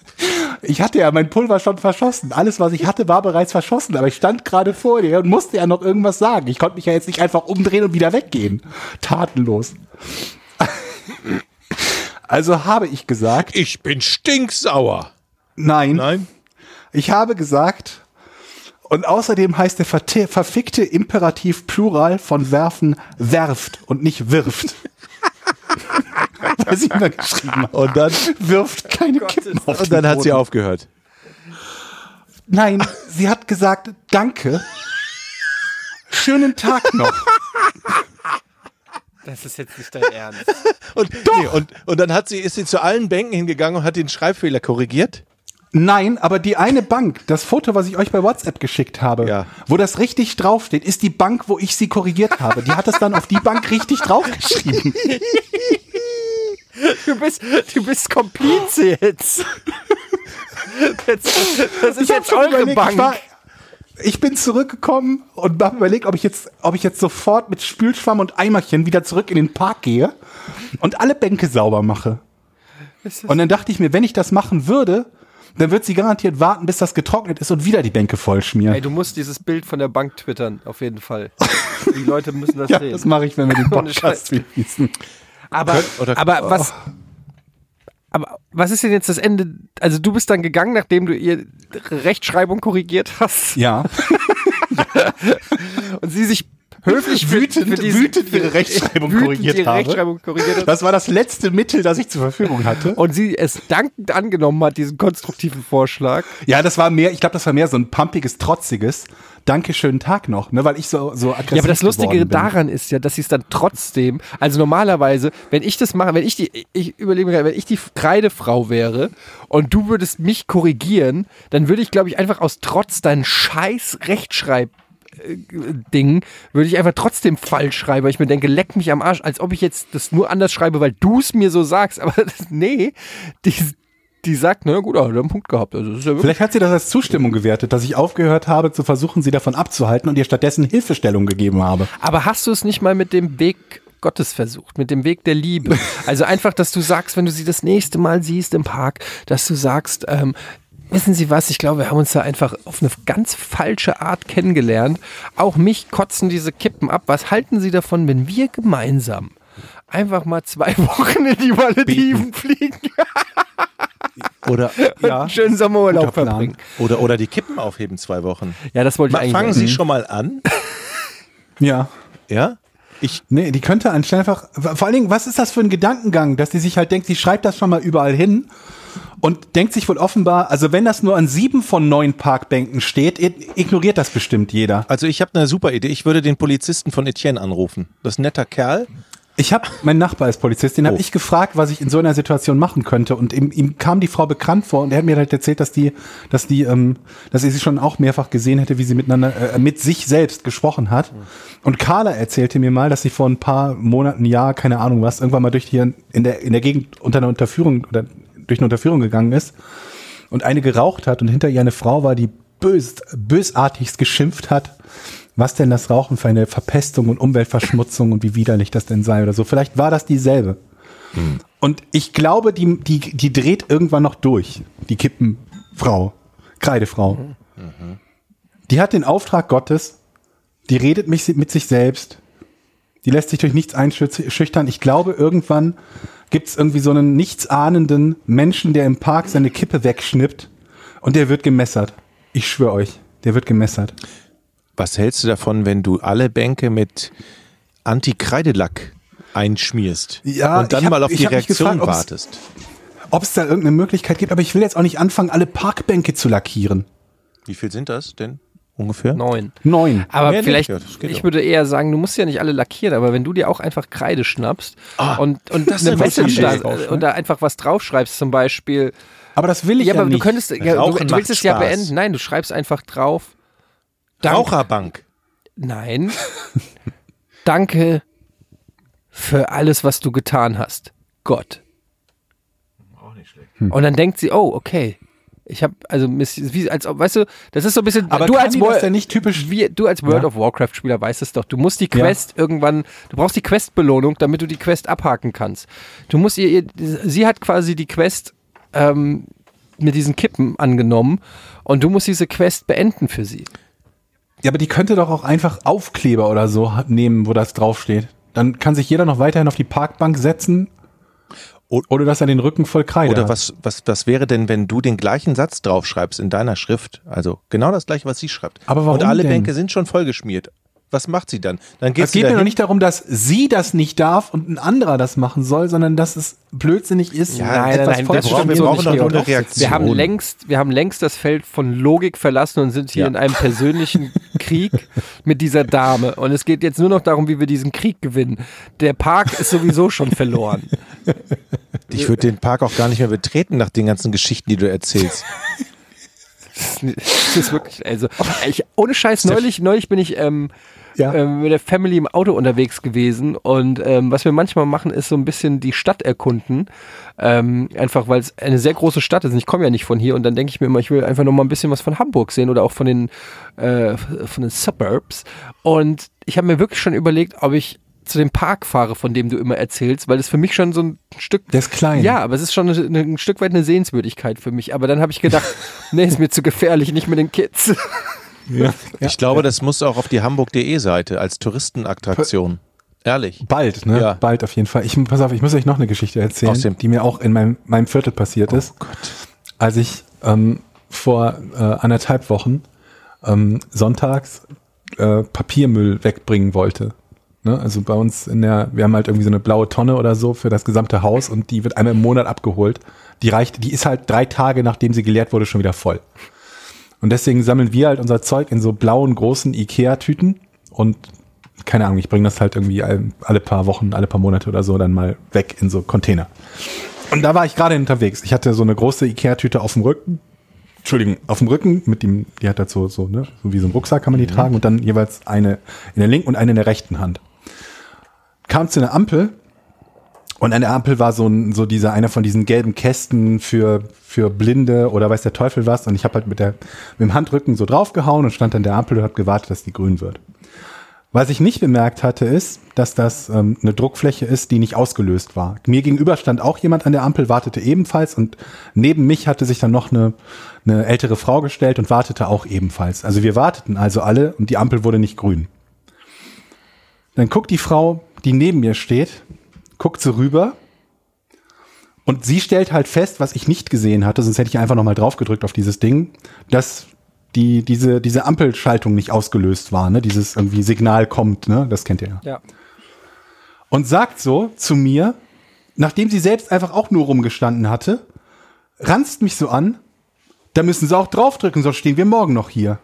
Ich hatte ja mein Pulver schon verschossen. Alles, was ich hatte, war bereits verschossen. Aber ich stand gerade vor dir und musste ja noch irgendwas sagen. Ich konnte mich ja jetzt nicht einfach umdrehen und wieder weggehen. Tatenlos. Also habe ich gesagt, Ich bin stinksauer. nein. Nein? Ich habe gesagt, und außerdem heißt der verfickte Imperativ Plural von werfen werft und nicht wirft. Was ich immer geschrieben habe. Und dann, Wirft keine Kippen auf und dann hat sie aufgehört. Nein, sie hat gesagt, danke. Schönen Tag noch. Das ist jetzt nicht dein Ernst. Und, nee, und, und dann hat sie, ist sie zu allen Bänken hingegangen und hat den Schreibfehler korrigiert. Nein, aber die eine Bank, das Foto, was ich euch bei WhatsApp geschickt habe, Ja. wo das richtig draufsteht, ist die Bank, wo ich sie korrigiert habe. Die hat es dann auf die Bank richtig draufgeschrieben. Du bist, du bist Komplize jetzt. jetzt das ist Ich jetzt schon eure überlegt, Bank. Ich, war, ich bin zurückgekommen und habe überlegt, ob ich jetzt, ob ich jetzt sofort mit Spülschwamm und Eimerchen wieder zurück in den Park gehe und alle Bänke sauber mache. Und dann dachte ich mir, wenn ich das machen würde, dann wird sie garantiert warten, bis das getrocknet ist und wieder die Bänke voll schmieren. Ey, du musst dieses Bild von der Bank twittern, auf jeden Fall. Die Leute müssen das ja, sehen. das mache ich, wenn wir den Podcast releasen. aber, oder- aber was. Aber was ist denn jetzt das Ende? Also du bist dann gegangen, nachdem du ihr Rechtschreibung korrigiert hast Ja. und sie sich höflich Wütend- für diesen- wütend ihre Rechtschreibung wütend korrigiert ihre habe. Rechtschreibung korrigiert. Das war das letzte Mittel, das ich zur Verfügung hatte. und sie es dankend angenommen hat, diesen konstruktiven Vorschlag. Ja, das war mehr, ich glaube, das war mehr so ein pumpiges, trotziges Dankeschön Tag noch, ne, weil ich so, so aggressiv Ja, aber das Lustige daran ist ja, dass sie es dann trotzdem, also normalerweise, wenn ich das mache, wenn ich die, ich überlege mir, gerade, wenn ich die Kreidefrau wäre und du würdest mich korrigieren, dann würde ich, glaube ich, einfach aus Trotz deinen scheiß Rechtschreib Ding, würde ich einfach trotzdem falsch schreiben, weil ich mir denke, leck mich am Arsch, als ob ich jetzt das nur anders schreibe, weil du es mir so sagst. Aber das, nee, die, die sagt, na gut, hat er einen Punkt gehabt. Also ja Vielleicht hat sie das als Zustimmung gewertet, dass ich aufgehört habe zu versuchen, sie davon abzuhalten und ihr stattdessen Hilfestellung gegeben habe. Aber hast du es nicht mal mit dem Weg Gottes versucht, mit dem Weg der Liebe? Also einfach, dass du sagst, wenn du sie das nächste Mal siehst im Park, dass du sagst, ähm, wissen Sie was, ich glaube, wir haben uns da einfach auf eine ganz falsche Art kennengelernt. Auch mich kotzen diese Kippen ab. Was halten Sie davon, wenn wir gemeinsam einfach mal zwei Wochen in die Malediven fliegen Oder, und einen schönen Sommerurlaub verbringen? oder, oder die Kippen aufheben zwei Wochen. Ja, das wollte ich Ma- eigentlich Fangen sagen. Sie schon mal an. Ja. Ja? Ich, Nee, die könnte anscheinend einfach, vor allen Dingen, was ist das für ein Gedankengang, dass die sich halt denkt, sie schreibt das schon mal überall hin und denkt sich wohl offenbar, also wenn das nur an sieben von neun Parkbänken steht, ignoriert das bestimmt jeder. also ich habe eine super Idee. Ich würde den Polizisten von Etienne anrufen. Das ist ein netter Kerl. Ich habe, mein Nachbar ist Polizist, den habe Oh. ich gefragt, was ich in so einer Situation machen könnte. Und ihm, ihm kam die Frau bekannt vor und er hat mir halt erzählt, dass die, dass die, ähm, dass er sie schon auch mehrfach gesehen hätte, wie sie miteinander, äh, mit sich selbst gesprochen hat. Und Carla erzählte mir mal, dass sie vor ein paar Monaten, Jahr, keine Ahnung was, irgendwann mal durch hier in der, in der Gegend unter einer Unterführung oder durch eine Unterführung gegangen ist und eine geraucht hat und hinter ihr eine Frau war, die bös, bösartigst geschimpft hat, was denn das Rauchen für eine Verpestung und Umweltverschmutzung und wie widerlich das denn sei oder so. Vielleicht war das dieselbe. Und ich glaube, die, die, die dreht irgendwann noch durch, die Kippenfrau, Kreidefrau. Die hat den Auftrag Gottes, die redet mich mit sich selbst, die lässt sich durch nichts einschüchtern. Ich glaube, irgendwann gibt es irgendwie so einen nichtsahnenden Menschen, der im Park seine Kippe wegschnippt und der wird gemessert. Ich schwöre euch, der wird gemessert. Was hältst du davon, wenn du alle Bänke mit Anti-Kreidelack einschmierst Ja, und dann hab- mal auf die Reaktion gefragt, wartest? Ob es da irgendeine Möglichkeit gibt, aber ich will jetzt auch nicht anfangen, alle Parkbänke zu lackieren. Wie viel sind das denn ungefähr? Neun. Neun. Aber Mehr nicht, vielleicht, ja, das geht ich doch. würde eher sagen, du musst ja nicht alle lackieren, aber wenn du dir auch einfach Kreide schnappst und, und das ist eine Message da, und da einfach was draufschreibst, zum Beispiel. Aber das will ich Ja, ja, aber nicht. du könntest, ja, du, du willst es ja beenden. Nein, du schreibst einfach drauf. Dank- Raucherbank. Nein. Danke für alles, was du getan hast. Gott. Und dann denkt sie, oh, okay. Ich habe also wie als ob, weißt du, das ist so ein bisschen Aber du als das denn nicht typisch- wie, du als World Ja. of Warcraft Spieler weißt es doch. Du musst die Quest irgendwann, du brauchst die Quest Belohnung, damit du die Quest abhaken kannst. Du musst ihr, ihr sie hat quasi die Quest ähm, mit diesen Kippen angenommen und du musst diese Quest beenden für sie. Ja, aber die könnte doch auch einfach Aufkleber oder so nehmen, wo das draufsteht. Dann kann sich jeder noch weiterhin auf die Parkbank setzen oder dass er den Rücken voll Kreide Oder hat. was, was, was wäre denn, wenn du den gleichen Satz draufschreibst in deiner Schrift? Also genau das gleiche, was sie schreibt. Aber warum Und alle denn? Bänke sind schon vollgeschmiert. Was macht sie dann? Dann geht Es geht mir doch nicht darum, dass sie das nicht darf und ein anderer das machen soll, sondern dass es blödsinnig ist, Ja, Nein, etwas das vollständig brauchen wir so brauchen Georg. eine Reaktion. Wir haben längst, wir haben längst das Feld von Logik verlassen und sind hier Ja. in einem persönlichen Krieg mit dieser Dame. Und es geht jetzt nur noch darum, wie wir diesen Krieg gewinnen. Der Park ist sowieso schon verloren. Ich würde den Park auch gar nicht mehr betreten nach den ganzen Geschichten, die du erzählst. Das ist wirklich, also, ich, ohne Scheiß, neulich, neulich bin ich ähm, Ja. ähm, mit der Family im Auto unterwegs gewesen und ähm, was wir manchmal machen, ist so ein bisschen die Stadt erkunden. Ähm, einfach weil es eine sehr große Stadt ist und ich komme ja nicht von hier und dann denke ich mir immer, ich will einfach noch mal ein bisschen was von Hamburg sehen oder auch von den, äh, von den Suburbs. Und ich habe mir wirklich schon überlegt, ob ich zu dem Park fahre, von dem du immer erzählst, weil das für mich schon so ein Stück Der ist klein. ja, aber es ist schon eine, ein Stück weit eine Sehenswürdigkeit für mich. Aber dann habe ich gedacht, nee, ist mir zu gefährlich, nicht mit den Kids. Ich glaube, das muss auch auf die hamburg.de Seite als Touristenattraktion. Ehrlich. Bald, ne? Ja. Bald auf jeden Fall. Ich, pass auf, ich muss euch noch eine Geschichte erzählen, die mir auch in meinem, meinem Viertel passiert ist. Gott. Als ich ähm, vor äh, anderthalb Wochen ähm, sonntags äh, Papiermüll wegbringen wollte. Ne? Also bei uns in der, wir haben halt irgendwie so eine blaue Tonne oder so für das gesamte Haus und die wird einmal im Monat abgeholt. Die reicht, die ist halt drei Tage, nachdem sie geleert wurde, schon wieder voll. Und deswegen sammeln wir halt unser Zeug in so blauen, großen Ikea-Tüten und keine Ahnung, ich bringe das halt irgendwie all- alle paar Wochen, alle paar Monate oder so dann mal weg in so Container. Und da war ich gerade unterwegs. Ich hatte so eine große Ikea-Tüte auf dem Rücken. Entschuldigung, auf dem Rücken mit dem, die hat halt so, so, ne, so wie so ein Rucksack kann man die tragen und dann jeweils eine in der linken und eine in der rechten Hand. Kam zu einer Ampel und an der Ampel war so so dieser, einer von diesen gelben Kästen für, für Blinde oder weiß der Teufel was und ich habe halt mit der, mit dem Handrücken so draufgehauen und stand an der Ampel und habe gewartet, dass die grün wird. Was ich nicht bemerkt hatte, ist, dass das ähm, eine Druckfläche ist, die nicht ausgelöst war. Mir gegenüber stand auch jemand an der Ampel, wartete ebenfalls und neben mich hatte sich dann noch eine, eine ältere Frau gestellt und wartete auch ebenfalls. Also wir warteten also alle und die Ampel wurde nicht grün. Dann guckt die Frau, die neben mir steht, guckt so rüber und sie stellt halt fest, was ich nicht gesehen hatte, sonst hätte ich einfach nochmal drauf gedrückt auf dieses Ding, dass die, diese, diese Ampelschaltung nicht ausgelöst war, ne? Dieses irgendwie Signal kommt, ne? Das kennt ihr ja. Ja. Und sagt so zu mir, nachdem sie selbst einfach auch nur rumgestanden hatte, ranzt mich so an, da müssen sie auch draufdrücken, sonst stehen wir morgen noch hier.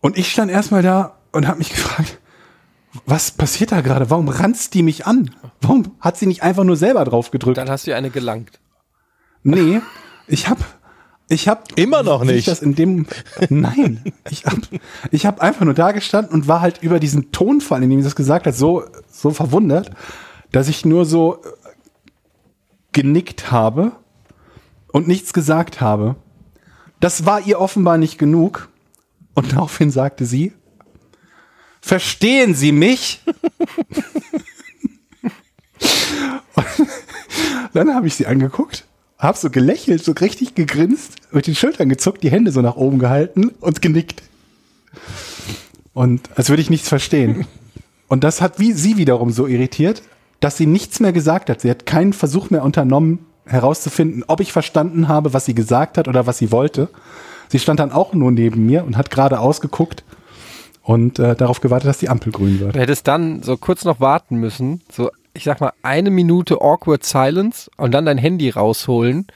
Und ich stand erstmal da und habe mich gefragt, was passiert da gerade? Warum ranzt die mich an? Warum hat sie nicht einfach nur selber drauf gedrückt? Dann hast du dir eine gelangt. Nee, ich hab, ich hab Immer noch ich nicht. Das in dem, nein, ich hab, ich hab einfach nur da gestanden und war halt über diesen Tonfall, in dem sie das gesagt hat, so, so verwundert, dass ich nur so äh, genickt habe und nichts gesagt habe. Das war ihr offenbar nicht genug. Und daraufhin sagte sie, verstehen Sie mich? Dann habe ich sie angeguckt, habe so gelächelt, so richtig gegrinst, mit den Schultern gezuckt, die Hände so nach oben gehalten und genickt. Und als würde ich nichts verstehen. Und das hat wie sie wiederum so irritiert, dass sie nichts mehr gesagt hat. Sie hat keinen Versuch mehr unternommen, herauszufinden, ob ich verstanden habe, was sie gesagt hat oder was sie wollte. Sie stand dann auch nur neben mir und hat gerade ausgeguckt und äh, darauf gewartet, dass die Ampel grün wird. Du hättest dann so kurz noch warten müssen, so ich sag mal eine Minute awkward silence und dann dein Handy rausholen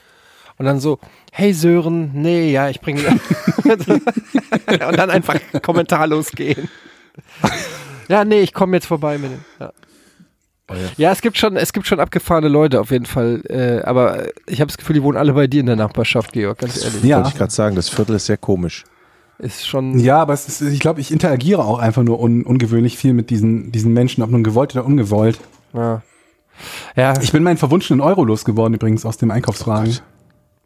und dann so, hey Sören, nee, ja, ich bringe und dann einfach kommentarlos gehen. Ja, nee, ich komme jetzt vorbei mit dem. Ja. ja, es gibt schon, es gibt schon abgefahrene Leute auf jeden Fall, äh, aber ich habe das Gefühl, die wohnen alle bei dir in der Nachbarschaft, Georg, ganz ehrlich. Ja. Wollte ich gerade sagen, das Viertel ist sehr komisch. Ist schon Ja, aber es ist, ich glaube, ich interagiere auch einfach nur un, ungewöhnlich viel mit diesen, diesen Menschen, ob nun gewollt oder ungewollt. ja. Ja, Ich bin meinen verwunschenen Euro losgeworden übrigens aus dem Einkaufswagen.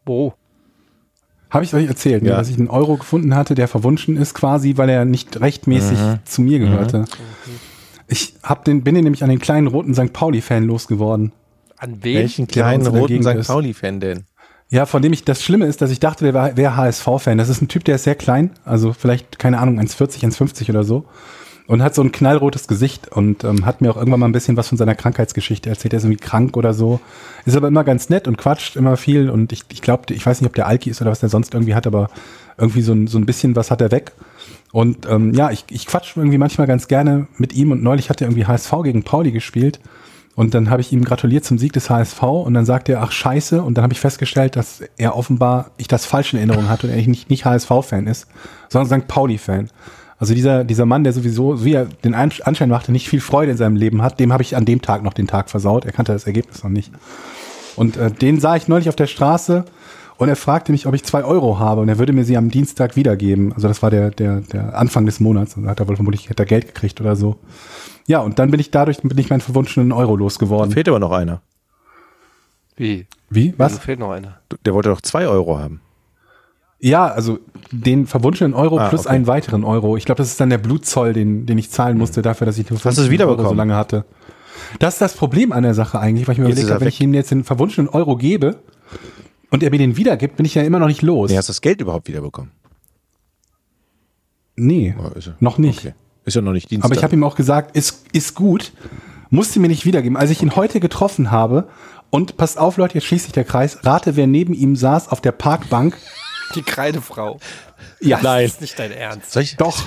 wo? Habe ich euch erzählt, ne, Ja. dass ich einen Euro gefunden hatte, der verwunschen ist quasi, weil er nicht rechtmäßig zu mir gehörte. Ich hab den, bin den nämlich an den kleinen roten St. Pauli-Fan losgeworden. An wen? Welchen kleinen roten St. Pauli-Fan denn? Ja, von dem ich, das Schlimme ist, dass ich dachte, der wäre wär HSV-Fan. Das ist ein Typ, der ist sehr klein, also vielleicht, keine Ahnung, 1,40, 1,50 oder so. Und hat so ein knallrotes Gesicht und ähm, hat mir auch irgendwann mal ein bisschen was von seiner Krankheitsgeschichte erzählt. Er ist irgendwie krank oder so. Ist aber immer ganz nett und quatscht immer viel. Und ich, ich glaube, ich weiß nicht, ob der Alki ist oder was der sonst irgendwie hat, aber irgendwie so ein, so ein bisschen was hat er weg. Und ähm, ja, ich, ich quatsch irgendwie manchmal ganz gerne mit ihm und neulich hat er irgendwie HSV gegen Pauli gespielt. Und dann habe ich ihm gratuliert zum Sieg des HSV und dann sagt er, ach scheiße. Und dann habe ich festgestellt, dass er offenbar ich das falsch in Erinnerung hatte und er nicht, nicht HSV-Fan ist, sondern St. Pauli-Fan. Also dieser, dieser Mann, der sowieso, so wie er den Ansch- Anschein machte, nicht viel Freude in seinem Leben hat, dem habe ich an dem Tag noch den Tag versaut. Er kannte das Ergebnis noch nicht. Und äh, den sah ich neulich auf der Straße und er fragte mich, ob ich zwei Euro habe und er würde mir sie am Dienstag wiedergeben. Also das war der, der, der Anfang des Monats. Und da hat er wohl vermutlich hätte er Geld gekriegt oder so. Ja, und dann bin ich dadurch bin ich meinen verwunschenen Euro losgeworden. Fehlt aber noch einer. Wie? Wie? Also Was? fehlt noch einer. Der wollte doch zwei Euro haben. Ja, also den verwunschenen Euro Ah, plus okay. einen weiteren Euro. Ich glaube, das ist dann der Blutzoll, den, den ich zahlen musste dafür, dass ich den Hast? Euro so lange hatte. Das ist das Problem an der Sache eigentlich, weil ich mir Jetzt überlegt er habe, wenn ich ihm jetzt den verwunschenen Euro gebe und er mir den wiedergibt, bin ich ja immer noch nicht los. Nee, hast du das Geld überhaupt wiederbekommen? Nee, Oh, ist er- noch nicht. Okay. Ist ja noch nicht Dienstag. Aber ich habe ihm auch gesagt, ist, ist gut, musste mir nicht wiedergeben. Als ich ihn heute getroffen habe und passt auf, Leute, jetzt schließt sich der Kreis, rate, wer neben ihm saß auf der Parkbank. Die Kreidefrau. Ja, Das ist nicht dein Ernst. Soll ich, Doch.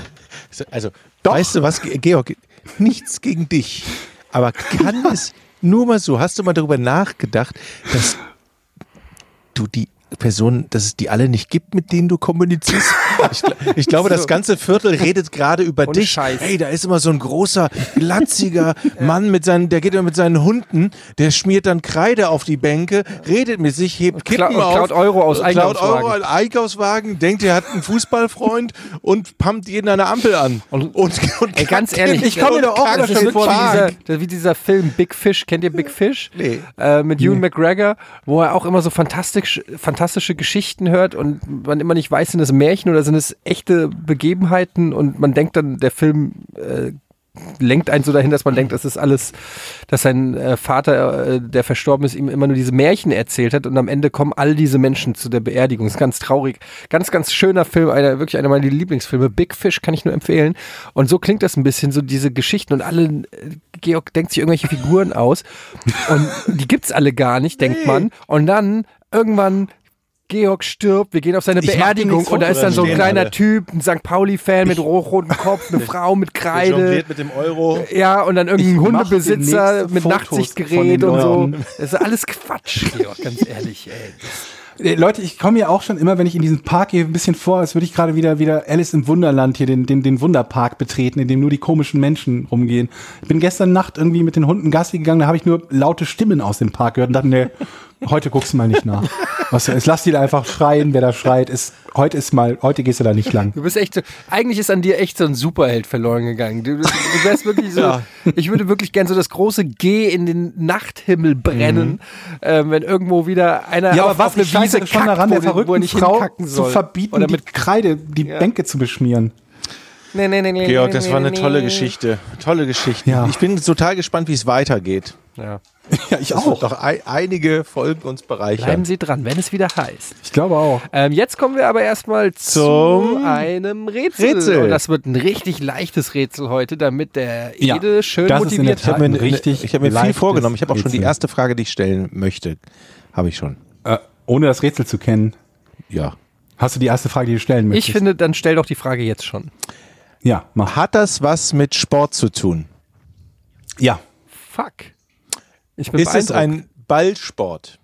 Also, Doch. weißt du was, Ge- Georg, nichts gegen dich. Aber kann es nur mal so, hast du mal darüber nachgedacht, dass du die Personen, dass es die alle nicht gibt, mit denen du kommunizierst? Ich, ich glaube, das ganze Viertel redet gerade über Ohne dich. Scheiß. Hey, da ist immer so ein großer, glatziger Mann mit seinen, der geht immer mit seinen Hunden, der schmiert dann Kreide auf die Bänke, redet mit sich, hebt Kla- Kippen und auf, klaut Euro aus klaut Einkaufswagen. Euro aus Einkaufswagen, denkt, er hat einen Fußballfreund und pumpt jeden an der Ampel an. Und- und, und Ey, ganz ehrlich, ich komme mir und doch auch das ist wirklich wie dieser, wie dieser Film Big Fish. Kennt ihr Big Fish? Nee. Äh, mit Ewan McGregor, wo er auch immer so fantastisch, fantastische Geschichten hört und man immer nicht weiß, sind es Märchen oder sind es echte Begebenheiten und man denkt dann, der Film äh, lenkt einen so dahin, dass man denkt, das ist alles, dass sein äh, Vater, äh, der verstorben ist, ihm immer nur diese Märchen erzählt hat und am Ende kommen all diese Menschen zu der Beerdigung. Das ist ganz traurig. Ganz, ganz schöner Film, einer, wirklich einer meiner Lieblingsfilme. Big Fish kann ich nur empfehlen. Und so klingt das ein bisschen, so diese Geschichten und alle, äh, Georg denkt sich irgendwelche Figuren aus und die gibt's alle gar nicht, denkt man. Und dann irgendwann Georg stirbt, wir gehen auf seine Ich Beerdigung und da ist dann so ein kleiner alle. Typ, ein St. Pauli-Fan mit rotem Kopf, eine Frau mit Kreide. Mit dem Euro. Ja, und dann irgendein Ich Hundebesitzer mit Fotos Nachtsichtgerät und so. Das ist alles Quatsch, Georg, ganz ehrlich, ey. Äh, Leute, ich komme ja auch schon immer, wenn ich in diesen Park gehe, ein bisschen vor, als würde ich gerade wieder, wieder Alice im Wunderland hier, den, den, den Wunderpark betreten, in dem nur die komischen Menschen rumgehen. Ich bin gestern Nacht irgendwie mit den Hunden Gassi gegangen, da habe ich nur laute Stimmen aus dem Park gehört und dachte, nee, heute guckst du mal nicht nach. Was ist, lass da einfach schreien, wer da schreit. Ist, heute ist mal, heute gehst du da nicht lang. Du bist echt so, eigentlich ist an dir echt so ein Superheld verloren gegangen. Du, du wärst wirklich so, Ja. ich würde wirklich gern so das große G in den Nachthimmel brennen, ähm, wenn irgendwo wieder einer Mhm. Ja, auf, aber was auf eine Wiese schon kackt, daran, wo, der er verrückten nicht Frau hinkacken zu verbieten, Oder die mit Kreide, die Ja. Bänke zu beschmieren. nee, nee, nee, nee, Georg, das nee, war eine nee. tolle Geschichte. Tolle Geschichte. Ja. Ich bin total gespannt, wie es weitergeht. Ja. Ja, ich Das wird noch ei einige Folgen uns bereichern. Bleiben Sie dran, wenn es wieder heißt. Ich glaube auch. Ähm, jetzt kommen wir aber erstmal Zum zu einem Rätsel. Rätsel. Und das wird ein richtig leichtes Rätsel heute, damit der Ja, Ede schön das ist in der motiviert Ich habe hat. mir, Ein richtig ich hab mir viel vorgenommen. Ich habe auch schon die erste Frage, die ich stellen möchte. Habe ich schon. Äh, ohne das Rätsel zu kennen. Ja. Hast du die erste Frage, die du stellen möchtest? Ich finde, dann stell doch die Frage jetzt schon. Ja, mach. Hat das was mit Sport zu tun? Ja. Fuck. Ich bin Ist es ein Ballsport?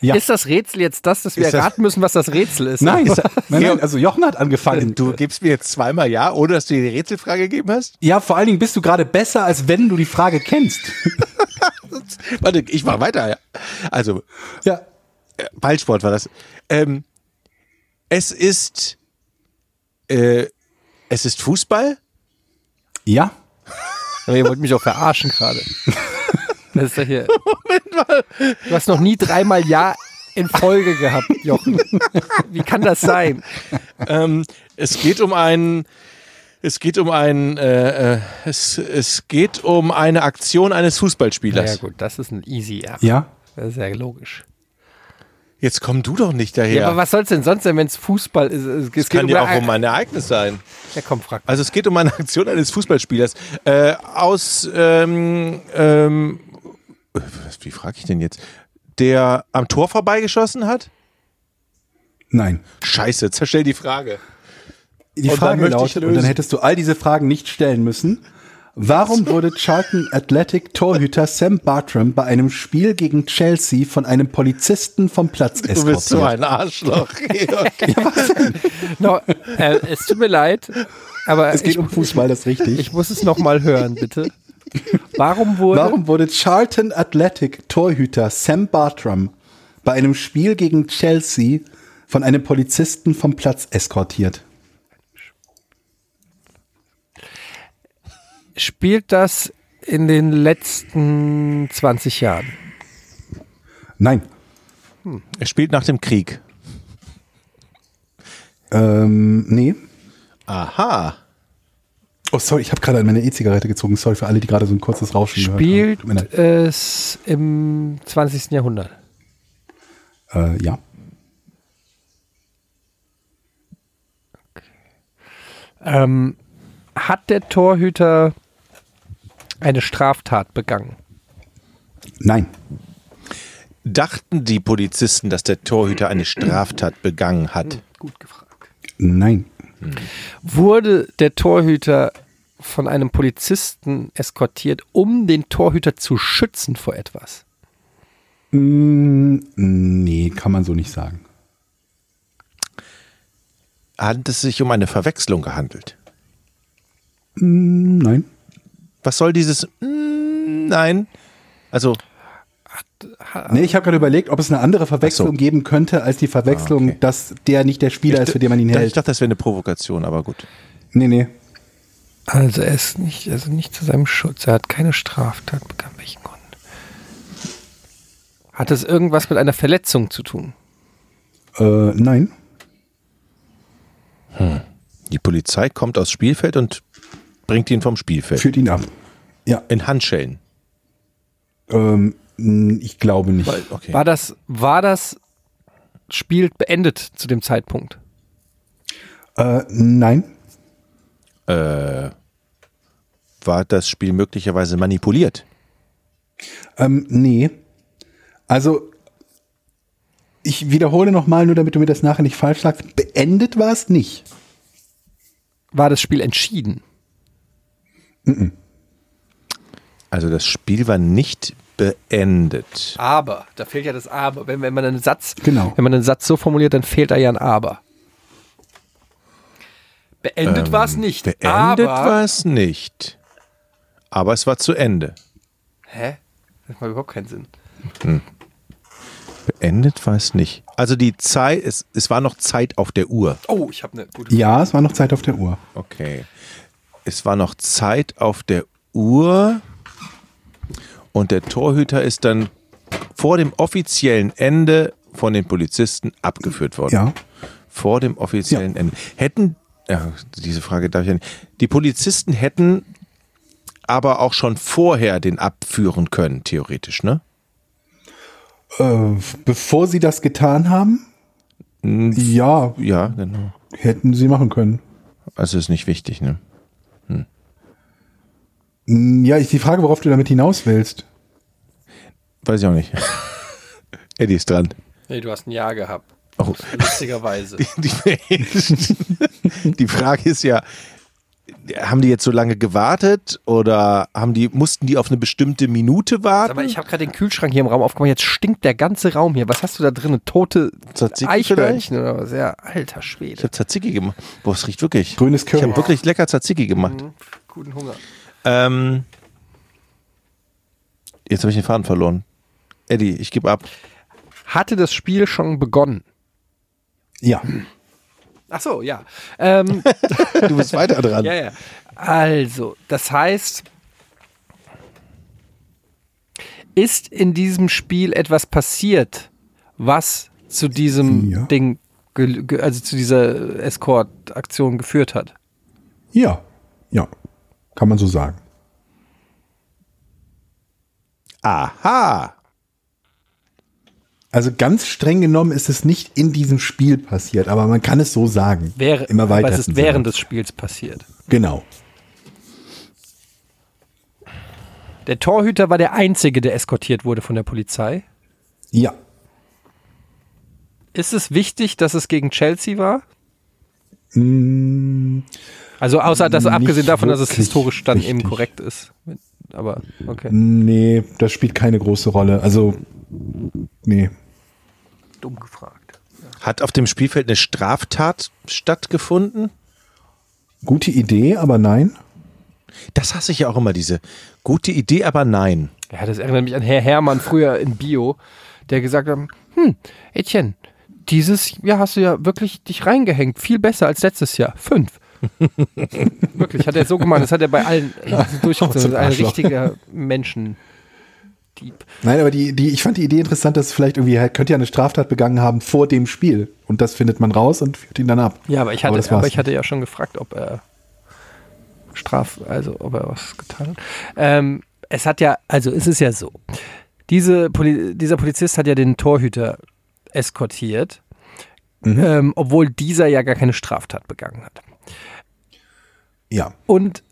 Ja. Ist das Rätsel jetzt das, dass wir das- erraten müssen, was das Rätsel ist? Nein, Ist- nein, Ja. nein, also Jochen hat angefangen. Du gibst mir jetzt zweimal Ja, ohne dass du dir die Rätselfrage gegeben hast? ja, vor allen Dingen bist du gerade besser, als wenn du die Frage kennst. Warte, ich mach weiter. Ja. Also, ja. äh, Ballsport war das. Ähm, es ist, äh, es ist Fußball? Ja. Aber ihr wollt mich auch verarschen gerade. Das ist doch hier. Du hast noch nie dreimal Ja in Folge gehabt, Jochen. Wie kann das sein? Ähm, es geht um einen, es geht um einen, äh, äh, es, es geht um eine Aktion eines Ja Fußballspielers. gut, das ist ein easy Ja. Ja. Das ist ja logisch. Jetzt komm du doch nicht daher. Ja, aber was soll es denn sonst sein, wenn es Fußball ist? Es, es kann ja auch um ein Ereignis sein. Ja, komm, frag. Also es geht um eine Aktion eines Fußballspielers äh, aus, ähm, ähm, wie frage ich denn jetzt? Der am Tor vorbeigeschossen hat? Nein. Scheiße, zerstell die Frage. Die Und dann Frage ich lautet, und lösen. dann hättest du all diese Fragen nicht stellen müssen. Warum wurde Charlton Athletic Torhüter Sam Bartram bei einem Spiel gegen Chelsea von einem Polizisten vom Platz Du bist so eskortiert? ein Arschloch. Georg. No, äh, es tut mir leid, aber Es geht ich, um Fußball, das ist richtig. ich muss es nochmal hören, bitte. Warum wurde. Warum wurde Charlton Athletic Torhüter Sam Bartram bei einem Spiel gegen Chelsea von einem Polizisten vom Platz eskortiert? spielt das in den letzten 20 Jahren? Nein. er spielt nach dem Krieg. Ähm, nee. Aha. Oh, sorry, ich habe gerade an meine E-Zigarette gezogen. Sorry für alle, die gerade so ein kurzes Rauschen gehört Spielt haben. Tut mir leid. es im 20. Jahrhundert? Äh, ja. Ähm, Hat der Torhüter eine Straftat begangen? Nein. Dachten die Polizisten, dass der Torhüter eine Straftat begangen hat? Gut gefragt. Nein. Wurde der Torhüter von einem Polizisten eskortiert, um den Torhüter zu schützen vor etwas? Mm, nee, kann man so nicht sagen. Hat es sich um eine Verwechslung gehandelt? Mm, nein. Was soll dieses mm, Nein? Also, Nee, ich habe gerade überlegt, ob es eine andere Verwechslung so. geben könnte, als die Verwechslung, Ah, okay. dass der nicht der Spieler ist, für den man ihn ich hält. dachte, das wäre eine Provokation, aber gut. Nee, nee. Also er ist nicht, also nicht zu seinem Schutz. Er hat keine Straftat begangen. Welchen Grund? Hat es irgendwas mit einer Verletzung zu tun? Äh, nein. Die Polizei kommt aufs Spielfeld und bringt ihn vom Spielfeld. Führt ihn ab. Ja, In Handschellen. ähm, ich glaube nicht. Okay. War das, war das Spiel beendet zu dem Zeitpunkt? Äh, nein. Äh, war das Spiel möglicherweise manipuliert? Ähm, nee. Also, ich wiederhole nochmal, nur damit du mir das nachher nicht falsch sagst. Beendet war es nicht. War das Spiel entschieden? Also das Spiel war nicht beendet. Aber, da fehlt ja das Aber. Wenn, wenn man einen Satz, Genau. wenn man einen Satz so formuliert, dann fehlt da ja ein Aber. Beendet war es nicht. Ähm, Beendet aber, war es nicht. Aber es war zu Ende. Hä? Das macht überhaupt keinen Sinn. Beendet war es nicht. Also die Zeit, es, es war noch Zeit auf der Uhr. Oh, ich habe eine gute Ja, es war noch Zeit auf der Uhr. Okay. Es war noch Zeit auf der Uhr und der Torhüter ist dann vor dem offiziellen Ende von den Polizisten abgeführt worden. Ja. Vor dem offiziellen Ende. Hätten, ja, diese Frage darf ich ja nicht. Die Polizisten hätten aber auch schon vorher den abführen können, theoretisch, ne? Äh, bevor sie das getan haben, ja, Ja, genau. hätten sie machen können. Also ist nicht wichtig, ne? Mm, Ja, ist die Frage, worauf du damit hinaus willst. Weiß ich auch nicht. Eddie ist dran. Nee, du hast ein Ja gehabt. Oh. Lustigerweise. Die, die Frage ist ja, haben die jetzt so lange gewartet oder haben die, mussten die auf eine bestimmte Minute warten? Aber ich habe gerade den Kühlschrank hier im Raum aufgemacht. Jetzt stinkt der ganze Raum hier. Was hast du da drin? Tote Tzatziki Eichhörnchen oder was? Ja, alter ich Schwede. habe Tzatziki gemacht. Boah, es riecht wirklich. Grünes Ich Curry. habe wirklich lecker Tzatziki gemacht. Mhm. Guten Hunger. Ähm, jetzt habe ich den Faden verloren. Eddie, ich gebe ab. Hatte das Spiel schon begonnen? Ja. Ach so, ja. Ähm, Du bist weiter dran. ja, ja. Also, das heißt, ist in diesem Spiel etwas passiert, was zu diesem Ja. Ding, also zu dieser Escort-Aktion geführt hat? Ja. Ja. Kann man so sagen. Aha. Also ganz streng genommen ist es nicht in diesem Spiel passiert, aber man kann es so sagen. Wäre, Immer aber weiter. es ist während des Spiels passiert. Genau. Der Torhüter war der Einzige, der eskortiert wurde von der Polizei. Ja. Ist es wichtig, dass es gegen Chelsea war? Mm, Also außer, dass abgesehen davon, dass es historisch dann eben wichtig. korrekt ist. Aber okay. nee, das spielt keine große Rolle. Also, nee. Dumm gefragt. Hat auf dem Spielfeld eine Straftat stattgefunden? Gute Idee, aber nein. Das hasse ich ja auch immer, diese gute Idee, aber nein. Ja, das erinnert mich an Herr Hermann früher in Bio, der gesagt hat, hm, Etienne, dieses Jahr hast du ja wirklich dich reingehängt, viel besser als letztes Jahr. Fünf. wirklich, hat er so gemacht. Das hat er bei allen durchgezogen. so ein Ein Arschloch. Menschendieb. Nein, aber die, die, ich fand die Idee interessant, dass vielleicht irgendwie, er könnte ja eine Straftat begangen haben vor dem Spiel. Und das findet man raus und führt ihn dann ab. Ja, aber ich hatte, aber, war's. ich hatte ja schon gefragt, ob er Straf, also ob er was getan hat. Ähm, es hat ja, also es ist ja so, diese Poli dieser Polizist hat ja den Torhüter eskortiert, Mhm. ähm, obwohl dieser ja gar keine Straftat begangen hat. Ja. Und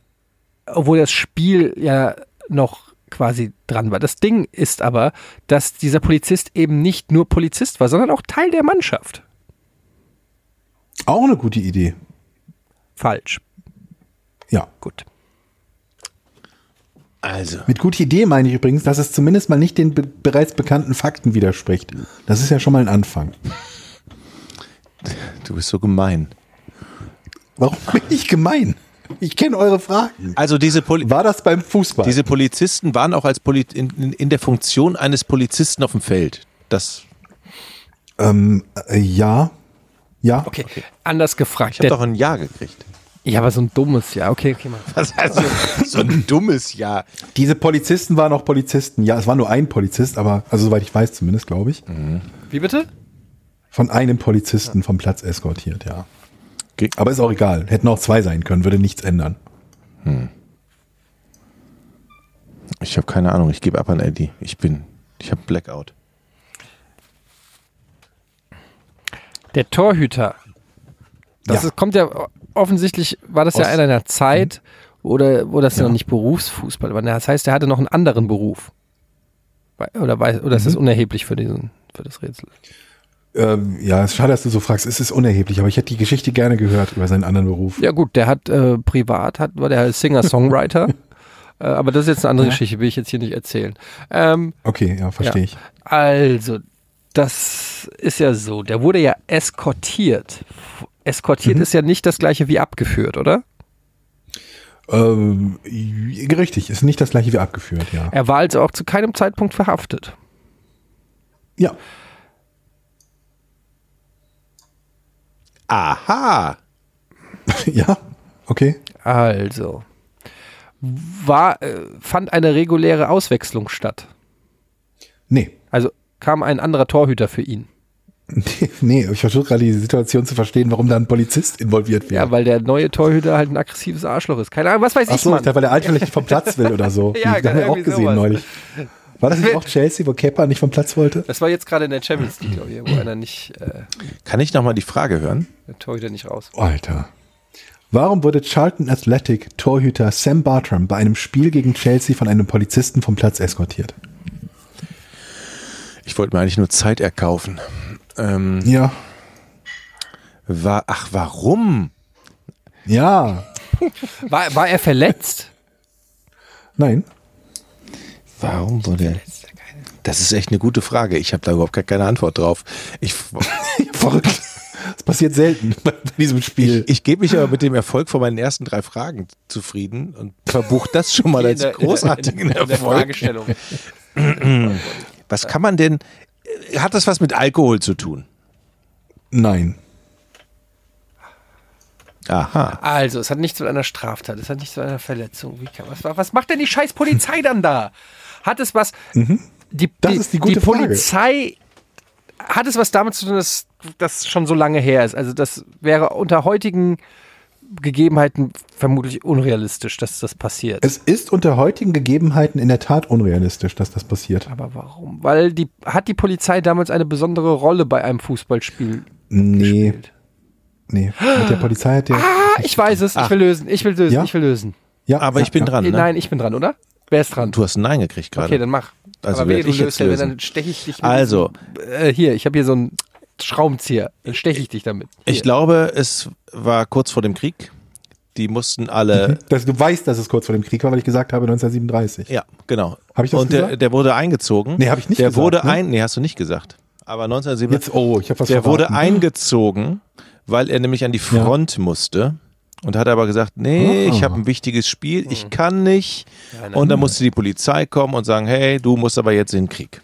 obwohl das Spiel ja noch quasi dran war. Das Ding ist aber, dass dieser Polizist eben nicht nur Polizist war, sondern auch Teil der Mannschaft. Auch eine gute Idee. Falsch. Ja. Gut. Also, Mit guter Idee meine ich übrigens, dass es zumindest mal nicht den be bereits bekannten Fakten widerspricht. Das ist ja schon mal ein Anfang. du bist so gemein. Warum bin ich gemein? Ich kenne eure Fragen. Also diese, Poli War das beim Fußball? diese Polizisten waren auch als Poli in, in, in der Funktion eines Polizisten auf dem Feld. Das, ähm, äh, ja. Ja. Okay. Anders gefragt. ich habe doch ein Ja gekriegt. ja, aber so ein dummes Ja. Okay, okay, mal. Was also, so ein dummes Ja. Diese Polizisten waren auch Polizisten. Ja, es war nur ein Polizist, aber, also soweit ich weiß zumindest, glaube ich. Wie bitte? Von einem Polizisten vom Platz eskortiert, ja. Okay. Aber ist auch egal. Hätten auch zwei sein können, würde nichts ändern. Ich habe keine Ahnung, ich gebe ab an Eddie. Ich bin, ich habe Blackout. Der Torhüter. Das Ja. ist, kommt ja offensichtlich, war das ja Aus- in einer Zeit, oder wo das ja. Ja. noch nicht Berufsfußball war. Das heißt, er hatte noch einen anderen Beruf. Oder, weiß- oder ist das unerheblich für, diesen, für das Rätsel? Ähm, ja, es ist schade, dass du so fragst. Es ist unerheblich, aber ich hätte die Geschichte gerne gehört über seinen anderen Beruf. Ja gut, der hat äh, privat, hat, war der Singer-Songwriter. äh, aber das ist jetzt eine andere Geschichte, will ich jetzt hier nicht erzählen. Ähm, Okay, ja, verstehe Ja. ich. Also, das ist ja so. Der wurde ja eskortiert. Eskortiert ist ja nicht das gleiche wie abgeführt, oder? Ähm, richtig, ist nicht das gleiche wie abgeführt, ja. Er war also auch zu keinem Zeitpunkt verhaftet. Ja, Aha. ja, okay. Also, war, äh, fand eine reguläre Auswechslung statt. Nee. Also kam ein anderer Torhüter für ihn. Nee, nee, ich versuche gerade die Situation zu verstehen, warum da ein Polizist involviert wäre. Ja, weil der neue Torhüter halt ein aggressives Arschloch ist. Keine Ahnung, was weiß Ach ich, so, Mann. ich dachte, weil der Alte vielleicht nicht vom Platz will oder so. Ja, das haben wir auch gesehen sowas. neulich. War das nicht auch Chelsea, wo Kepa nicht vom Platz wollte? Das war jetzt gerade in der Champions League, glaube ich, wo einer nicht, äh, Kann ich nochmal die Frage hören? der Torhüter nicht raus. Alter. Warum wurde Charlton Athletic Torhüter Sam Bartram bei einem Spiel gegen Chelsea von einem Polizisten vom Platz eskortiert? Ich wollte mir eigentlich nur Zeit erkaufen. Ähm, Ja. war, ach, warum? Ja. War, war er verletzt? Nein. Warum wurde? Das ist echt eine gute Frage. Ich habe da überhaupt gar keine Antwort drauf. Ich, Verrückt. Das passiert selten bei diesem Spiel. ich gebe mich aber mit dem Erfolg von meinen ersten drei Fragen zufrieden und verbuche das schon mal als großartigen in in der Erfolg. Fragestellung. Was kann man denn? Hat das was mit Alkohol zu tun? Nein. Aha. Also, es hat nichts mit einer Straftat, es hat nichts mit einer Verletzung. Wie kann, was, was macht denn die scheiß Polizei dann da? Hat es was. Die, Mhm. Das die, ist die gute Frage. Polizei. Hat es was damit zu tun, dass das schon so lange her ist? Also, das wäre unter heutigen Gegebenheiten vermutlich unrealistisch, dass das passiert. Es ist unter heutigen Gegebenheiten in der Tat unrealistisch, dass das passiert. Aber warum? Weil die hat die Polizei damals eine besondere Rolle bei einem Fußballspiel Nee, gespielt. nee. Mit der Polizei hat der. Ah, ich weiß es. Ich will lösen. Ich will lösen. Ja? Ich will lösen. Ja, Aber ja, ich bin ja. dran, ne? Nein, ich bin dran, oder? Wer ist dran? Du hast ein Nein gekriegt gerade. Okay, dann mach. Also Aber wehe, du ich löst jetzt ja, lösen. dann steche ich dich mit Also. diesem, äh, hier, ich habe hier so einen Schraubenzieher. Dann steche ich dich damit. Hier. Ich glaube, es war kurz vor dem Krieg. Die mussten alle. Das, du weißt, dass es kurz vor dem Krieg war, weil ich gesagt habe 1937. Ja, genau. Hab ich das Und der, gesagt? der wurde eingezogen. Nee, hab ich nicht Der gesagt, wurde ne? ein. Nee, hast du nicht gesagt. Aber 1937. Jetzt, oh, ich habe was Der wurde verraten. eingezogen, weil er nämlich an die Front musste. Und hat aber gesagt, nee, Ah. ich habe ein wichtiges Spiel, ich kann nicht. nein. Und dann musste die Polizei kommen und sagen, hey, du musst aber jetzt in den Krieg.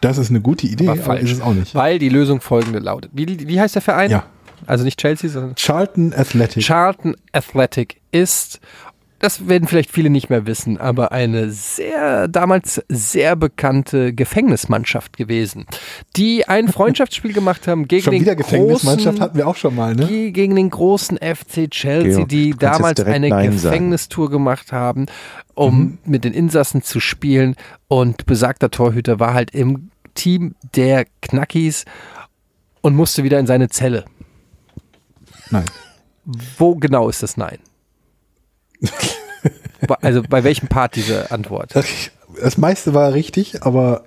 Das ist eine gute Idee, aber, falsch. ist es auch nicht. Weil die Lösung folgende lautet. Wie, wie heißt der Verein? Ja. Also nicht Chelsea, sondern Charlton Athletic. Charlton Athletic ist, das werden vielleicht viele nicht mehr wissen, aber eine sehr, damals sehr bekannte Gefängnismannschaft gewesen, die ein Freundschaftsspiel gemacht haben gegen Schon den wieder Gefängnismannschaft großen, hatten wir auch schon mal, ne? die gegen den großen FC Chelsea, Georg, die damals eine Nein sagen. Gefängnistour gemacht haben, um mit den Insassen zu spielen. Und besagter Torhüter war halt im Team der Knackis und musste wieder in seine Zelle. Nein. Wo genau ist das Nein? Also bei welchem Part diese Antwort? Das meiste war richtig, aber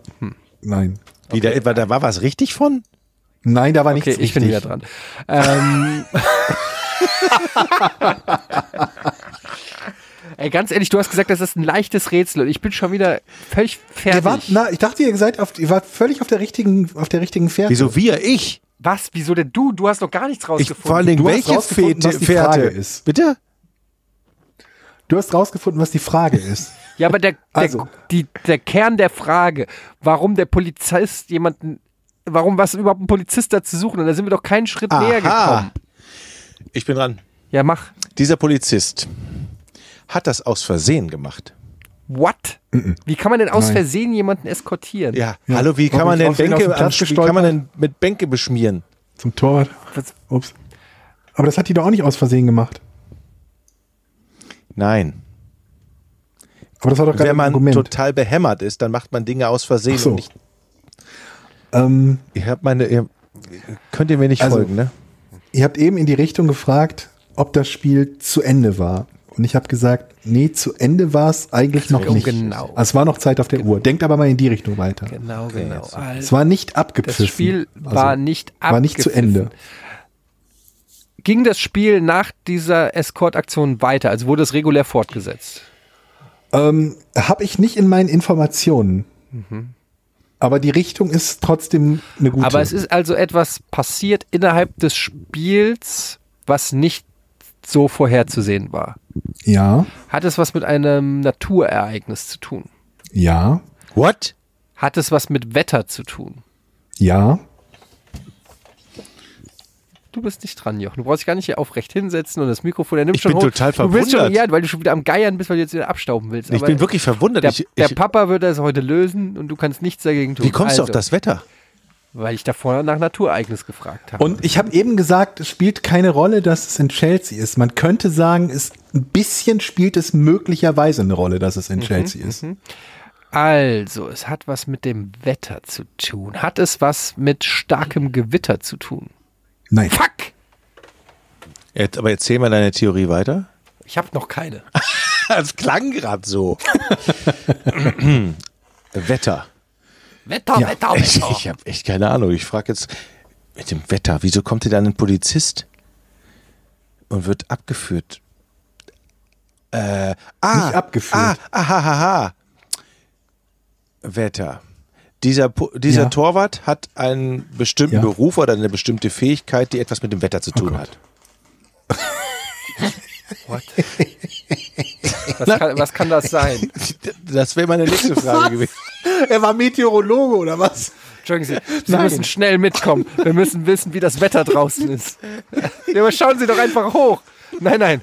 nein. Wie, da, war, da war was richtig von? Nein, da war Okay, nichts ich bin richtig. wieder dran. Ähm, Ey, ganz ehrlich, du hast gesagt, das ist ein leichtes Rätsel und ich bin schon wieder völlig fertig. wart, na, ich dachte, ihr seid auf, ihr wart völlig auf der richtigen, auf der richtigen Fährte. Wieso wir? Ich? Was? Wieso denn du? Du hast noch gar nichts Ich rausgefunden. vor allen Dingen, welche Fährte, Fährte Frage ist. Bitte? Du hast rausgefunden, was die Frage ist. Ja, aber der, der, Also. die, der Kern der Frage, warum der Polizist jemanden, warum was überhaupt ein Polizist da zu suchen? Und da sind wir doch keinen Schritt näher gekommen. Ich bin dran. Ja, mach. Dieser Polizist hat das aus Versehen gemacht. What? Wie kann man denn aus Nein. Versehen jemanden eskortieren? Ja, hallo, wie kann man denn Bänke, an, wie kann man denn mit Bänke beschmieren? Zum Torwart. Was- Ups. Aber das hat die doch auch nicht aus Versehen gemacht. Nein. Aber das war doch gerade Wenn man Argument. total behämmert ist, dann macht man Dinge aus Versehen. So. Und nicht, Ähm, ihr habt meine, ihr, könnt ihr mir nicht Also, folgen, ne? ihr habt eben in die Richtung gefragt, ob das Spiel zu Ende war. Und ich habe gesagt, nee, zu Ende war es eigentlich noch Oh, nicht. genau. Also Es war noch Zeit auf der Uhr. Denkt aber mal in die Richtung weiter. Genau, genau. Es Also, war nicht das abgepfiffen. Spiel Also, war nicht abgepfiffen. war nicht zu Ende. Ging das Spiel nach dieser Escort-Aktion weiter? Also wurde es regulär fortgesetzt? Ähm, habe ich nicht in meinen Informationen. Mhm. Aber die Richtung ist trotzdem eine gute. Aber es ist also etwas passiert innerhalb des Spiels, was nicht so vorherzusehen war. ja, Hat es was mit einem Naturereignis zu tun? ja, What? Hat es was mit Wetter zu tun? ja. Du bist nicht dran, Jochen. Du brauchst dich gar nicht hier aufrecht hinsetzen und das Mikrofon, der nimmt Ich schon bin hoch. total Du bist schon, verwundert. ja, weil du schon wieder am Geiern bist, weil du jetzt wieder abstauben willst. Ich Aber bin wirklich verwundert. der, ich, der ich, Papa wird das heute lösen und du kannst nichts dagegen tun. wie kommst du auf Also, das Wetter? Weil ich davor nach Naturereignis gefragt habe. Und ich habe eben gesagt, es spielt keine Rolle, dass es in Chelsea ist. Man könnte sagen, es ein bisschen spielt es möglicherweise eine Rolle, dass es in Chelsea ist. Also, es hat was mit dem Wetter zu tun. Hat es was mit starkem Gewitter zu tun? Nein. Fuck! Jetzt, aber erzähl mal deine Theorie weiter. Ich habe noch keine. Das klang gerade so. Wetter. Wetter, Ja, Wetter, Ich, Wetter. ich habe echt keine Ahnung. Ich frage jetzt mit dem Wetter, wieso kommt hier dann ein Polizist und wird abgeführt? Äh, ah, Nicht abgeführt. Ah, ahahaha. Wetter. Dieser, dieser Ja. Torwart hat einen bestimmten Ja. Beruf oder eine bestimmte Fähigkeit, die etwas mit dem Wetter zu tun Gott. hat. What? Was kann, was kann das sein? Das wäre meine nächste Frage gewesen. Er war Meteorologe oder was? Entschuldigen Sie, Sie Nein. müssen schnell mitkommen. Wir müssen wissen, wie das Wetter draußen ist. Ja, aber schauen Sie doch einfach hoch. Nein, nein.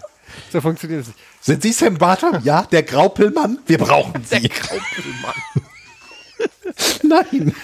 So funktioniert es nicht. Sind Sie Sam Barton? Ja, der Graupelmann? Wir brauchen Sie. Nein.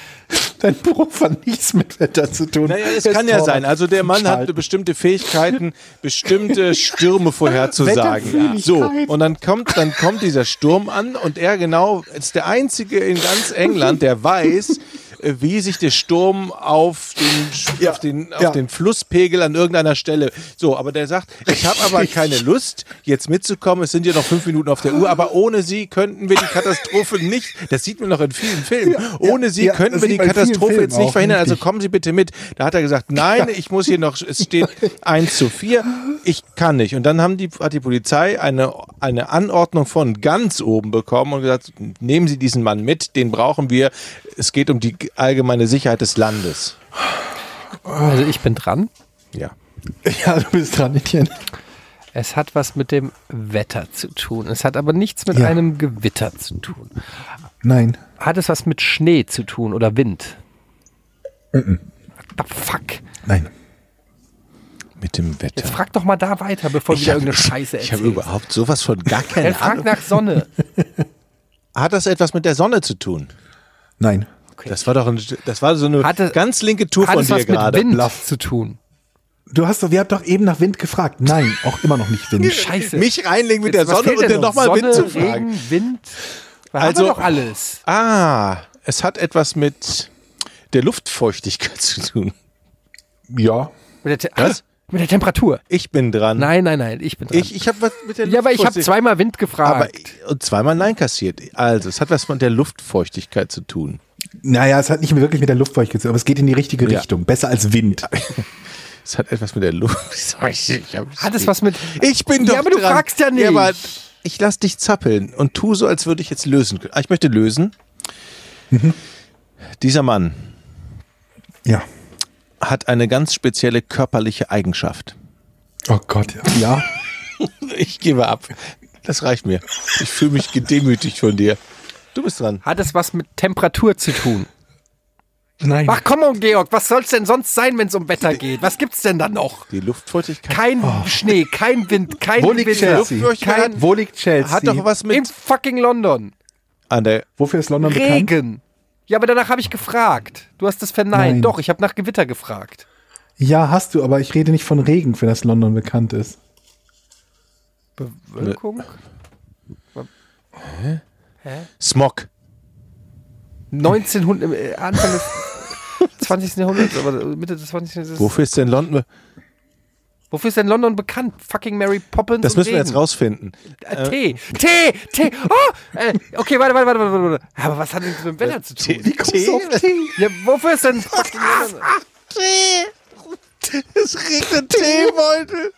Dein Beruf hat nichts mit Wetter zu tun. Naja, es kann ja sein. Also der Mann hat bestimmte Fähigkeiten, bestimmte Stürme vorherzusagen. So, und dann kommt, dann kommt dieser Sturm an und er genau ist der Einzige in ganz England, der weiß, wie sich der Sturm auf den, Ja, auf, den, auf ja. den Flusspegel an irgendeiner Stelle. So, aber der sagt, ich habe aber keine Lust, jetzt mitzukommen. Es sind ja noch fünf Minuten auf der Uhr, aber ohne sie könnten wir die Katastrophe nicht, das sieht man noch in vielen Filmen, ohne sie könnten wir die Katastrophe jetzt nicht verhindern. Also richtig. kommen Sie bitte mit. Da hat er gesagt, nein, ich muss hier noch, es steht 1 zu 4, ich kann nicht. Und dann haben die, hat die Polizei eine, eine Anordnung von ganz oben bekommen und gesagt, nehmen Sie diesen Mann mit, den brauchen wir. Es geht um die allgemeine Sicherheit des Landes. Also ich bin dran. Ja. Ja, du bist dran, Etienne. Es hat was mit dem Wetter zu tun. Es hat aber nichts mit Ja. einem Gewitter zu tun. Nein. Hat es was mit Schnee zu tun oder Wind? What the fuck? Nein. Mit dem Wetter. Jetzt frag doch mal da weiter, bevor du wieder irgendeine Scheiße Ich habe erzählst. überhaupt sowas von gar keine Dann frag Ahnung. nach Sonne. Hat das etwas mit der Sonne zu tun? Nein. Das war doch ein, das war so eine Hatte- ganz linke Tour von dir was mit gerade. Wind Bluff. zu tun? Du hast doch, wir haben doch eben nach Wind gefragt. Nein, auch immer noch nicht Wind. Scheiße. Mich reinlegen mit Jetzt, der Sonne und dann noch? nochmal Wind zu fragen. Regen, Wind. Wir Also- doch alles. Ah, es hat etwas mit der Luftfeuchtigkeit zu tun. Ja. Mit der Te- Was? Mit der Temperatur. Ich bin dran. Nein, nein, nein, ich bin dran. Ich, ich habe was mit der ja, aber ich habe zweimal Wind aber gefragt. und zweimal Nein kassiert. Also, es hat was mit der Luftfeuchtigkeit zu tun. Naja, es hat nicht wirklich mit der Luftfeuchtigkeit zu tun, aber es geht in die richtige Ja. Richtung. Besser als Wind. Es hat etwas mit der Luft. Ich, Hat es was mit. ich bin Ja, doch aber du dran. fragst ja nicht. aber ich lass dich zappeln und tu so, als würde ich jetzt lösen. Ah, Ich möchte lösen. Mhm. Dieser Mann Ja. hat eine ganz spezielle körperliche Eigenschaft. Oh Gott, ja. Ich gebe ab. Das reicht mir. Ich fühle mich gedemütigt von dir. Du bist dran. Hat es was mit Temperatur zu tun? Nein. Ach komm on, Georg, was soll's denn sonst sein, wenn es um Wetter geht? Was gibt's denn dann noch? Die Luftfeuchtigkeit Kein Schnee, kein Wind, kein Wo liegt Gewitter. Chelsea? Luftfeuchtigkeit Wo liegt Chelsea? hat doch was In mit fucking London. an der Wofür ist London bekannt? Regen. Ja, aber danach habe ich gefragt. Du hast es verneint. Nein. Doch, ich habe nach Gewitter gefragt. Ja, hast du, aber ich rede nicht von Regen, für das London bekannt ist. Bewölkung? Smog. 1900, äh, Anfang des 20. Jahrhunderts, aber Mitte des 20. Jahrhunderts. Wofür ist denn London? Wofür ist denn London bekannt? Fucking Mary Poppins Das müssen wir Regen. jetzt rausfinden. Äh, Tee, Tee, Tee. Oh, äh, okay, warte, warte, warte, warte, warte. Aber was hat denn das mit dem Wetter zu tun? Wie kommst du auf Tee? Ja, wofür ist denn fucking London? Es regnet Teebeutel.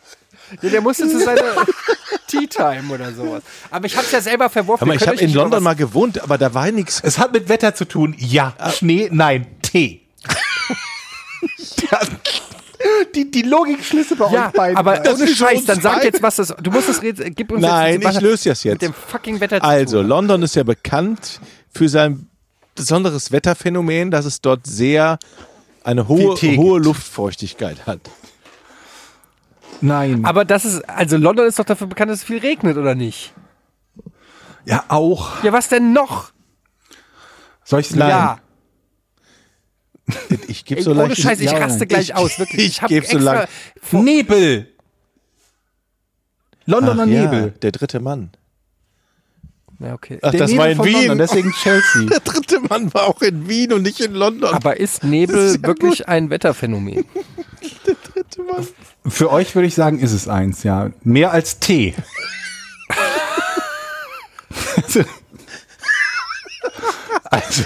Ja, der musste zu seiner Tea Time oder sowas. Aber ich hab's ja selber verworfen. Aber ich habe in London mal gewohnt, aber da war nichts. Es hat mit Wetter zu tun. Ja. Schnee, nein. Tee. Die, die Logikschlüsse bei Ja, euch beiden. aber Das ohne Scheiß, dann sag jetzt, was das. Du musst das Rätsel. Gib uns Nein, jetzt, ich löse das Mit jetzt. dem fucking Wetter Also, tun. London ist ja bekannt für sein besonderes Wetterphänomen, dass es dort sehr eine hohe, hohe. Luftfeuchtigkeit hat. Nein. Aber das ist. Also, London ist doch dafür bekannt, dass es viel regnet, oder nicht? ja, auch. Ja, was denn noch? Soll ich Nein. Ja. Ich gebe so ohne leicht. Scheiß, ich Ja, raste gleich Ich- aus, wirklich. ich hab geb so lang. Nebel. Londoner Ach, ja, Nebel. der dritte Mann. Ja, okay. Ach, Der das Nebel war in Wien. London, deswegen Chelsea. Der dritte Mann war auch in Wien und nicht in London. Aber ist Nebel ist ja wirklich ein Wetterphänomen? Mann. Für euch würde ich sagen, ist es eins, ja. Mehr als Tee. also,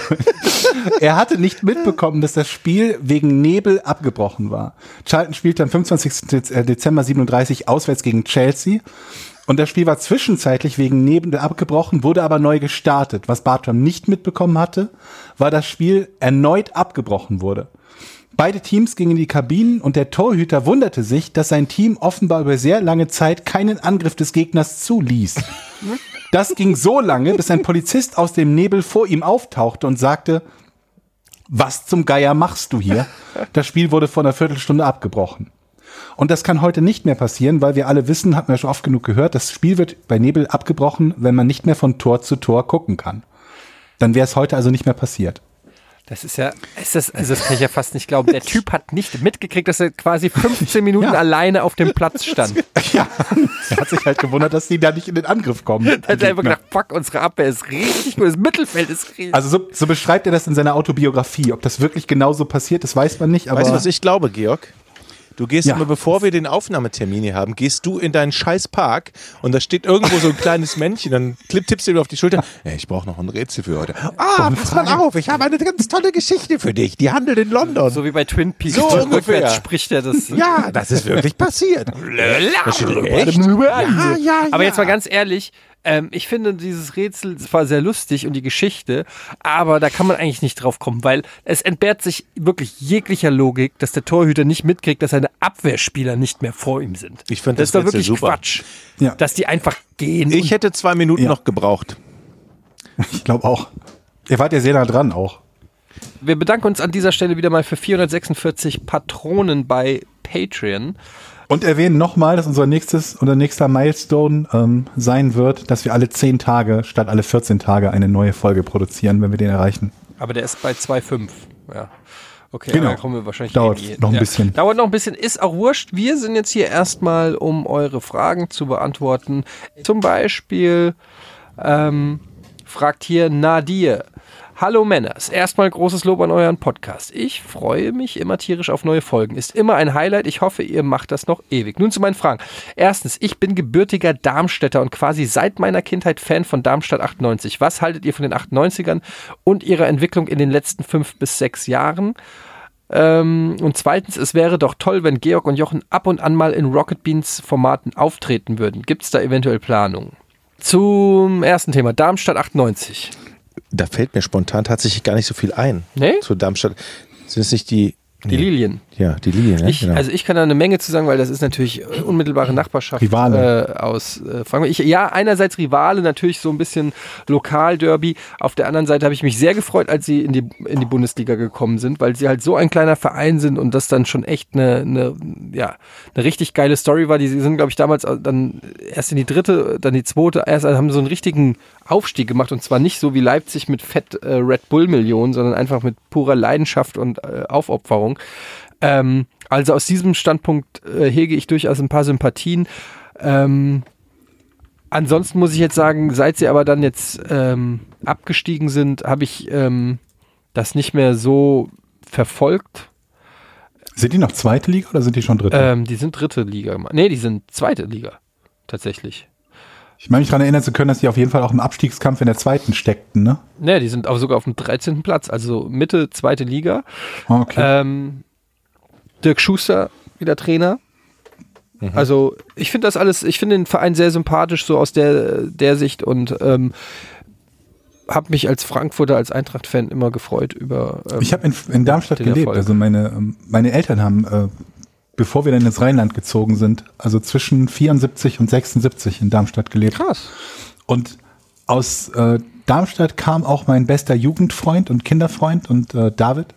er hatte nicht mitbekommen, dass das Spiel wegen Nebel abgebrochen war. Charlton spielte am 25. Dez- äh, Dezember 37 auswärts gegen Chelsea. Und das Spiel war zwischenzeitlich wegen Nebel abgebrochen, wurde aber neu gestartet. Was Bartram nicht mitbekommen hatte, war, dass das Spiel erneut abgebrochen wurde. Beide Teams gingen in die Kabinen und der Torhüter wunderte sich, dass sein Team offenbar über sehr lange Zeit keinen Angriff des Gegners zuließ. Das ging so lange, bis ein Polizist aus dem Nebel vor ihm auftauchte und sagte, was zum Geier machst du hier? Das Spiel wurde vor einer Viertelstunde abgebrochen. Und das kann heute nicht mehr passieren, weil wir alle wissen, hatten wir schon oft genug gehört, das Spiel wird bei Nebel abgebrochen, wenn man nicht mehr von Tor zu Tor gucken kann. Dann wäre es heute also nicht mehr passiert. Das ist ja, ist das, also das kann ich ja fast nicht glauben. Der Typ hat nicht mitgekriegt, dass er quasi 15 Minuten Ja. alleine auf dem Platz stand. Ja, er hat sich halt gewundert, dass die da nicht in den Angriff kommen. Er hat einfach gedacht, fuck, unsere Abwehr ist richtig gut, das Mittelfeld ist richtig. Also so, so beschreibt er das in seiner Autobiografie. Ob das wirklich genauso passiert, das weiß man nicht. Aber Weißt du, was ich glaube, Georg? Du gehst Ja. immer, bevor wir den Aufnahmetermin hier haben, gehst du in deinen scheiß Park und da steht irgendwo so ein kleines Männchen, dann klipp, tippst du ihm auf die Schulter. Ey, ich brauche noch ein Rätsel für heute. Ah, pass mal auf, ich habe eine ganz tolle Geschichte für dich. Die handelt in London. so wie bei Twin Peaks. So Rückwärts ungefähr. spricht er das. ja, das ist wirklich passiert. Da steht, Echt? Ja, ja, Aber ja. jetzt mal ganz ehrlich, ähm, ich finde dieses Rätsel zwar sehr lustig und die Geschichte, aber da kann man eigentlich nicht drauf kommen, weil es entbehrt sich wirklich jeglicher Logik, dass der Torhüter nicht mitkriegt, dass seine Abwehrspieler nicht mehr vor ihm sind. Ich find das das ist doch Rätsel wirklich super. Quatsch, Ja. dass die einfach gehen. Ich hätte zwei Minuten Ja. noch gebraucht. ich glaube auch. Ihr wart ja sehr nah dran auch. Wir bedanken uns an dieser Stelle wieder mal für 446 Patronen bei Patreon. Und erwähnen nochmal, dass unser nächstes, unser nächster Milestone ähm, sein wird, dass wir alle 10 Tage statt alle 14 Tage eine neue Folge produzieren, wenn wir den erreichen. Aber der ist bei 2,5. Ja. Okay, Genau. da kommen wir wahrscheinlich Dauert eh noch ein bisschen. Dauert noch ein bisschen, ist auch wurscht. Wir sind jetzt hier erstmal, um eure Fragen zu beantworten. Zum Beispiel ähm, fragt hier Nadir. Hallo Männers, erstmal großes Lob an euren Podcast. Ich freue mich immer tierisch auf neue Folgen. Ist immer ein Highlight. Ich hoffe, ihr macht das noch ewig. Nun zu meinen Fragen. Erstens, ich bin gebürtiger Darmstädter und quasi seit meiner Kindheit Fan von Darmstadt 98. Was haltet ihr von den 98ern und ihrer Entwicklung in den letzten fünf bis sechs Jahren? Ähm, und zweitens, es wäre doch toll, wenn Georg und Jochen ab und an mal in Rocket Beans Formaten auftreten würden. Gibt es da eventuell Planungen? Zum ersten Thema, Darmstadt 98. Da fällt mir spontan tatsächlich gar nicht so viel ein. Nee? Zu Darmstadt. Sind es nicht die. Die Lilien. Ja, die Lilien? Ich, genau. Also ich kann da eine Menge zu sagen, weil das ist natürlich äh, unmittelbare Nachbarschaft Rivale. Äh, aus äh, Frankreich. Ich, ja, einerseits Rivale, natürlich so ein bisschen Lokalderby. Auf der anderen Seite habe ich mich sehr gefreut, als sie in die, in die Bundesliga gekommen sind, weil sie halt so ein kleiner Verein sind und das dann schon echt eine, eine, ja, eine richtig geile Story war. Die sind, glaube ich, damals dann erst in die dritte, dann die zweite, erst haben so einen richtigen Aufstieg gemacht und zwar nicht so wie Leipzig mit Fett äh, Red Bull Millionen, sondern einfach mit purer Leidenschaft und äh, Aufopferung. Ähm, also aus diesem Standpunkt äh, hege ich durchaus ein paar Sympathien. Ähm, ansonsten muss ich jetzt sagen, seit sie aber dann jetzt ähm, abgestiegen sind, habe ich ähm, das nicht mehr so verfolgt. Sind die noch zweite Liga oder sind die schon dritte? Ähm, die sind dritte Liga. Nee, die sind zweite Liga. Tatsächlich. Ich meine mich daran erinnern zu können, dass die auf jeden Fall auch im Abstiegskampf in der zweiten steckten, ne? Nee, die sind auch sogar auf dem 13. Platz, also Mitte, zweite Liga. Ah, Okay. Ähm, Dirk Schuster wieder Trainer. Also ich finde das alles, ich finde den Verein sehr sympathisch, so aus der, der Sicht und ähm, habe mich als Frankfurter, als Eintracht-Fan immer gefreut über. Ähm, Ich habe in, in Darmstadt gelebt. Erfolg. Also meine, ähm, meine Eltern haben, äh, bevor wir dann ins Rheinland gezogen sind, also zwischen 74 und 76 in Darmstadt gelebt. krass. Und aus äh, Darmstadt kam auch mein bester Jugendfreund und Kinderfreund und äh, David.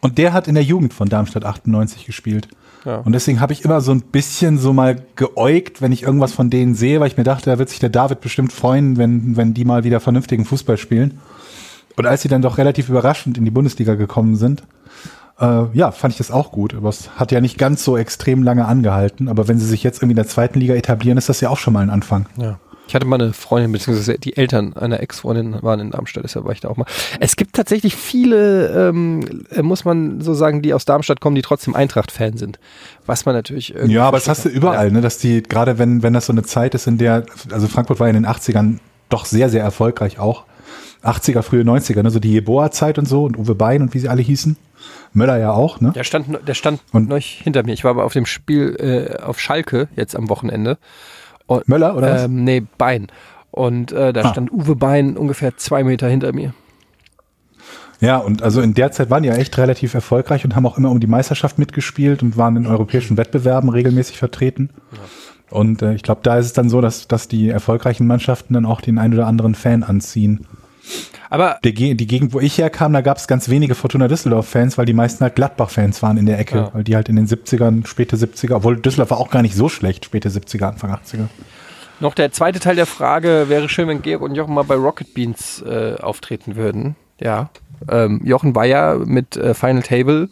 Und der hat in der Jugend von Darmstadt 98 gespielt. Ja. Und deswegen habe ich immer so ein bisschen so mal geäugt, wenn ich irgendwas von denen sehe, weil ich mir dachte, da wird sich der David bestimmt freuen, wenn, wenn die mal wieder vernünftigen Fußball spielen. Und als sie dann doch relativ überraschend in die Bundesliga gekommen sind, äh, ja, fand ich das auch gut. Aber es hat ja nicht ganz so extrem lange angehalten. Aber wenn sie sich jetzt irgendwie in der zweiten Liga etablieren, ist das ja auch schon mal ein Anfang. Ja. Ich hatte mal eine Freundin, beziehungsweise die Eltern einer Ex-Freundin waren in Darmstadt, deshalb war ich da auch mal. Es gibt tatsächlich viele, ähm, äh, muss man so sagen, die aus Darmstadt kommen, die trotzdem Eintracht-Fan sind. Was man natürlich irgendwie. Ja, aber das hast du überall, Ja. ne, dass die, gerade wenn, wenn das so eine Zeit ist, in der, also Frankfurt war in den 80ern doch sehr, sehr erfolgreich auch. 80er, frühe 90er, ne, so die Jeboa-Zeit und so und Uwe Bein und wie sie alle hießen. Möller ja auch, ne? Der stand, der stand Und- noch hinter mir. Ich war aber auf dem Spiel äh, auf Schalke jetzt am Wochenende. Und, Möller, oder was? Ähm, nee, Bein. Und äh, da Ah. stand Uwe Bein ungefähr zwei Meter hinter mir. Ja, und also in der Zeit waren die ja echt relativ erfolgreich und haben auch immer um die Meisterschaft mitgespielt und waren in europäischen Wettbewerben regelmäßig vertreten. Und äh, ich glaube, da ist es dann so, dass, dass die erfolgreichen Mannschaften dann auch den ein oder anderen Fan anziehen. Aber Der, die Gegend, wo ich herkam, da gab es ganz wenige Fortuna Düsseldorf-Fans, weil die meisten halt Gladbach-Fans waren in der Ecke, Ja. weil die halt in den 70ern, späte 70er, obwohl Düsseldorf war auch gar nicht so schlecht, späte 70er, Anfang 80er. noch der zweite Teil der Frage wäre schön, wenn Georg und Jochen mal bei Rocket Beans äh, auftreten würden. Ja. Ähm, Jochen war ja mit äh, Final Table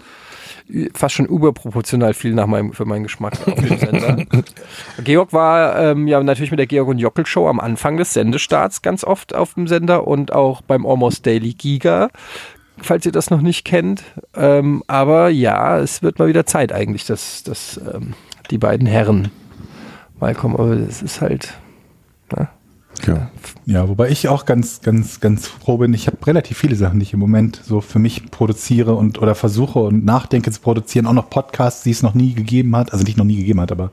fast schon überproportional viel nach meinem, für meinen Geschmack auf dem Sender. Georg war ähm, ja natürlich mit der Georg und Jockel Show am Anfang des Sendestarts ganz oft auf dem Sender und auch beim Almost Daily Giga, falls ihr das noch nicht kennt. Ähm, aber ja, es wird mal wieder Zeit eigentlich, dass, dass ähm, die beiden Herren mal kommen. Aber es ist halt. Ja. Ja, wobei ich auch ganz, ganz, ganz froh bin. Ich habe relativ viele Sachen, die ich im Moment so für mich produziere und oder versuche und nachdenke zu produzieren. Auch noch Podcasts, die es noch nie gegeben hat. Also nicht noch nie gegeben hat, aber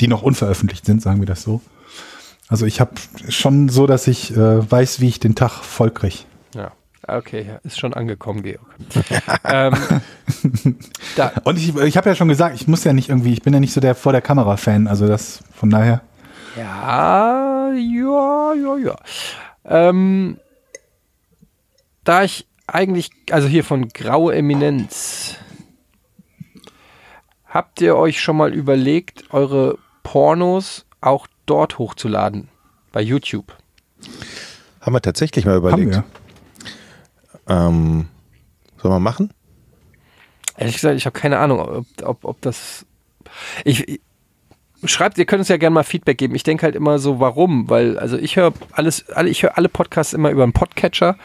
die noch unveröffentlicht sind, sagen wir das so. Also ich habe schon so, dass ich äh, weiß, wie ich den Tag voll krieg. Ja. Okay, ja, ist schon angekommen, Georg. ähm, Und ich, ich habe ja schon gesagt, ich muss ja nicht irgendwie, ich bin ja nicht so der vor der Kamera-Fan. Also das von daher. ja, ja, ja, ja. Ähm, da ich eigentlich, also hier von Graue Eminenz, habt ihr euch schon mal überlegt, eure Pornos auch dort hochzuladen? Bei YouTube? Haben wir tatsächlich mal Haben überlegt. wir. Ähm, sollen wir machen? Ehrlich gesagt, ich habe keine Ahnung, ob, ob, ob das. Ich, schreibt, ihr könnt uns ja gerne mal Feedback geben. Ich denke halt immer so, warum? Weil, also ich höre alles, alle, ich höre alle Podcasts immer über einen Podcatcher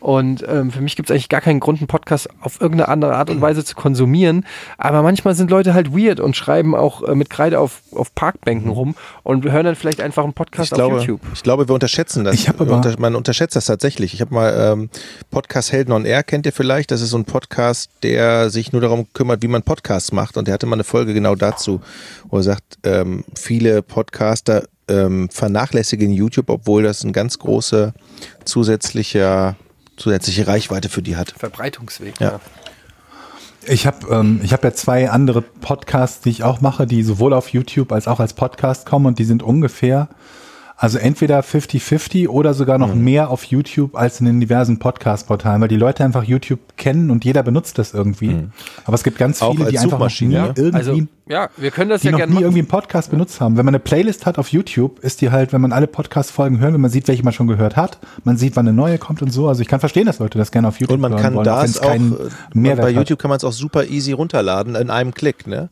und ähm, für mich gibt es eigentlich gar keinen Grund, einen Podcast auf irgendeine andere Art und Weise zu konsumieren. Aber manchmal sind Leute halt weird und schreiben auch äh, mit Kreide auf, auf Parkbänken rum und hören dann vielleicht einfach einen Podcast ich glaube, auf YouTube. Ich glaube, wir unterschätzen das. Ich aber- Unter, man unterschätzt das tatsächlich. Ich habe mal ähm, Podcast Helden on Air, kennt ihr vielleicht? Das ist so ein Podcast, der sich nur darum kümmert, wie man Podcasts macht. Und der hatte mal eine Folge genau dazu, wo er sagt, ähm, viele Podcaster ähm, vernachlässigen YouTube, obwohl das eine ganz große zusätzlicher, zusätzliche Reichweite für die hat. Verbreitungsweg. Ja. Ich habe ähm, ich hab ja zwei andere Podcasts, die ich auch mache, die sowohl auf YouTube als auch als Podcast kommen und die sind ungefähr, also entweder 50-50 oder sogar Mhm. noch mehr auf YouTube als in den diversen Podcast-Portalen, weil die Leute einfach YouTube kennen und jeder benutzt das irgendwie. Aber es gibt ganz Mhm. Auch viele, die einfach noch nie Suchmaschine, ja. irgendwie Also, ja, wir können das die ja noch gerne nie machen. irgendwie einen Podcast benutzt haben. Wenn man eine Playlist hat auf YouTube, ist die halt, wenn man alle Podcast-Folgen hört, wenn man sieht, welche man schon gehört hat, man sieht, wann eine neue kommt und so. Also ich kann verstehen, dass Leute das gerne auf YouTube Und man hören kann wollen, auch das es auch, keinen äh, bei hat. YouTube kann man es auch super easy runterladen in einem Klick, ne?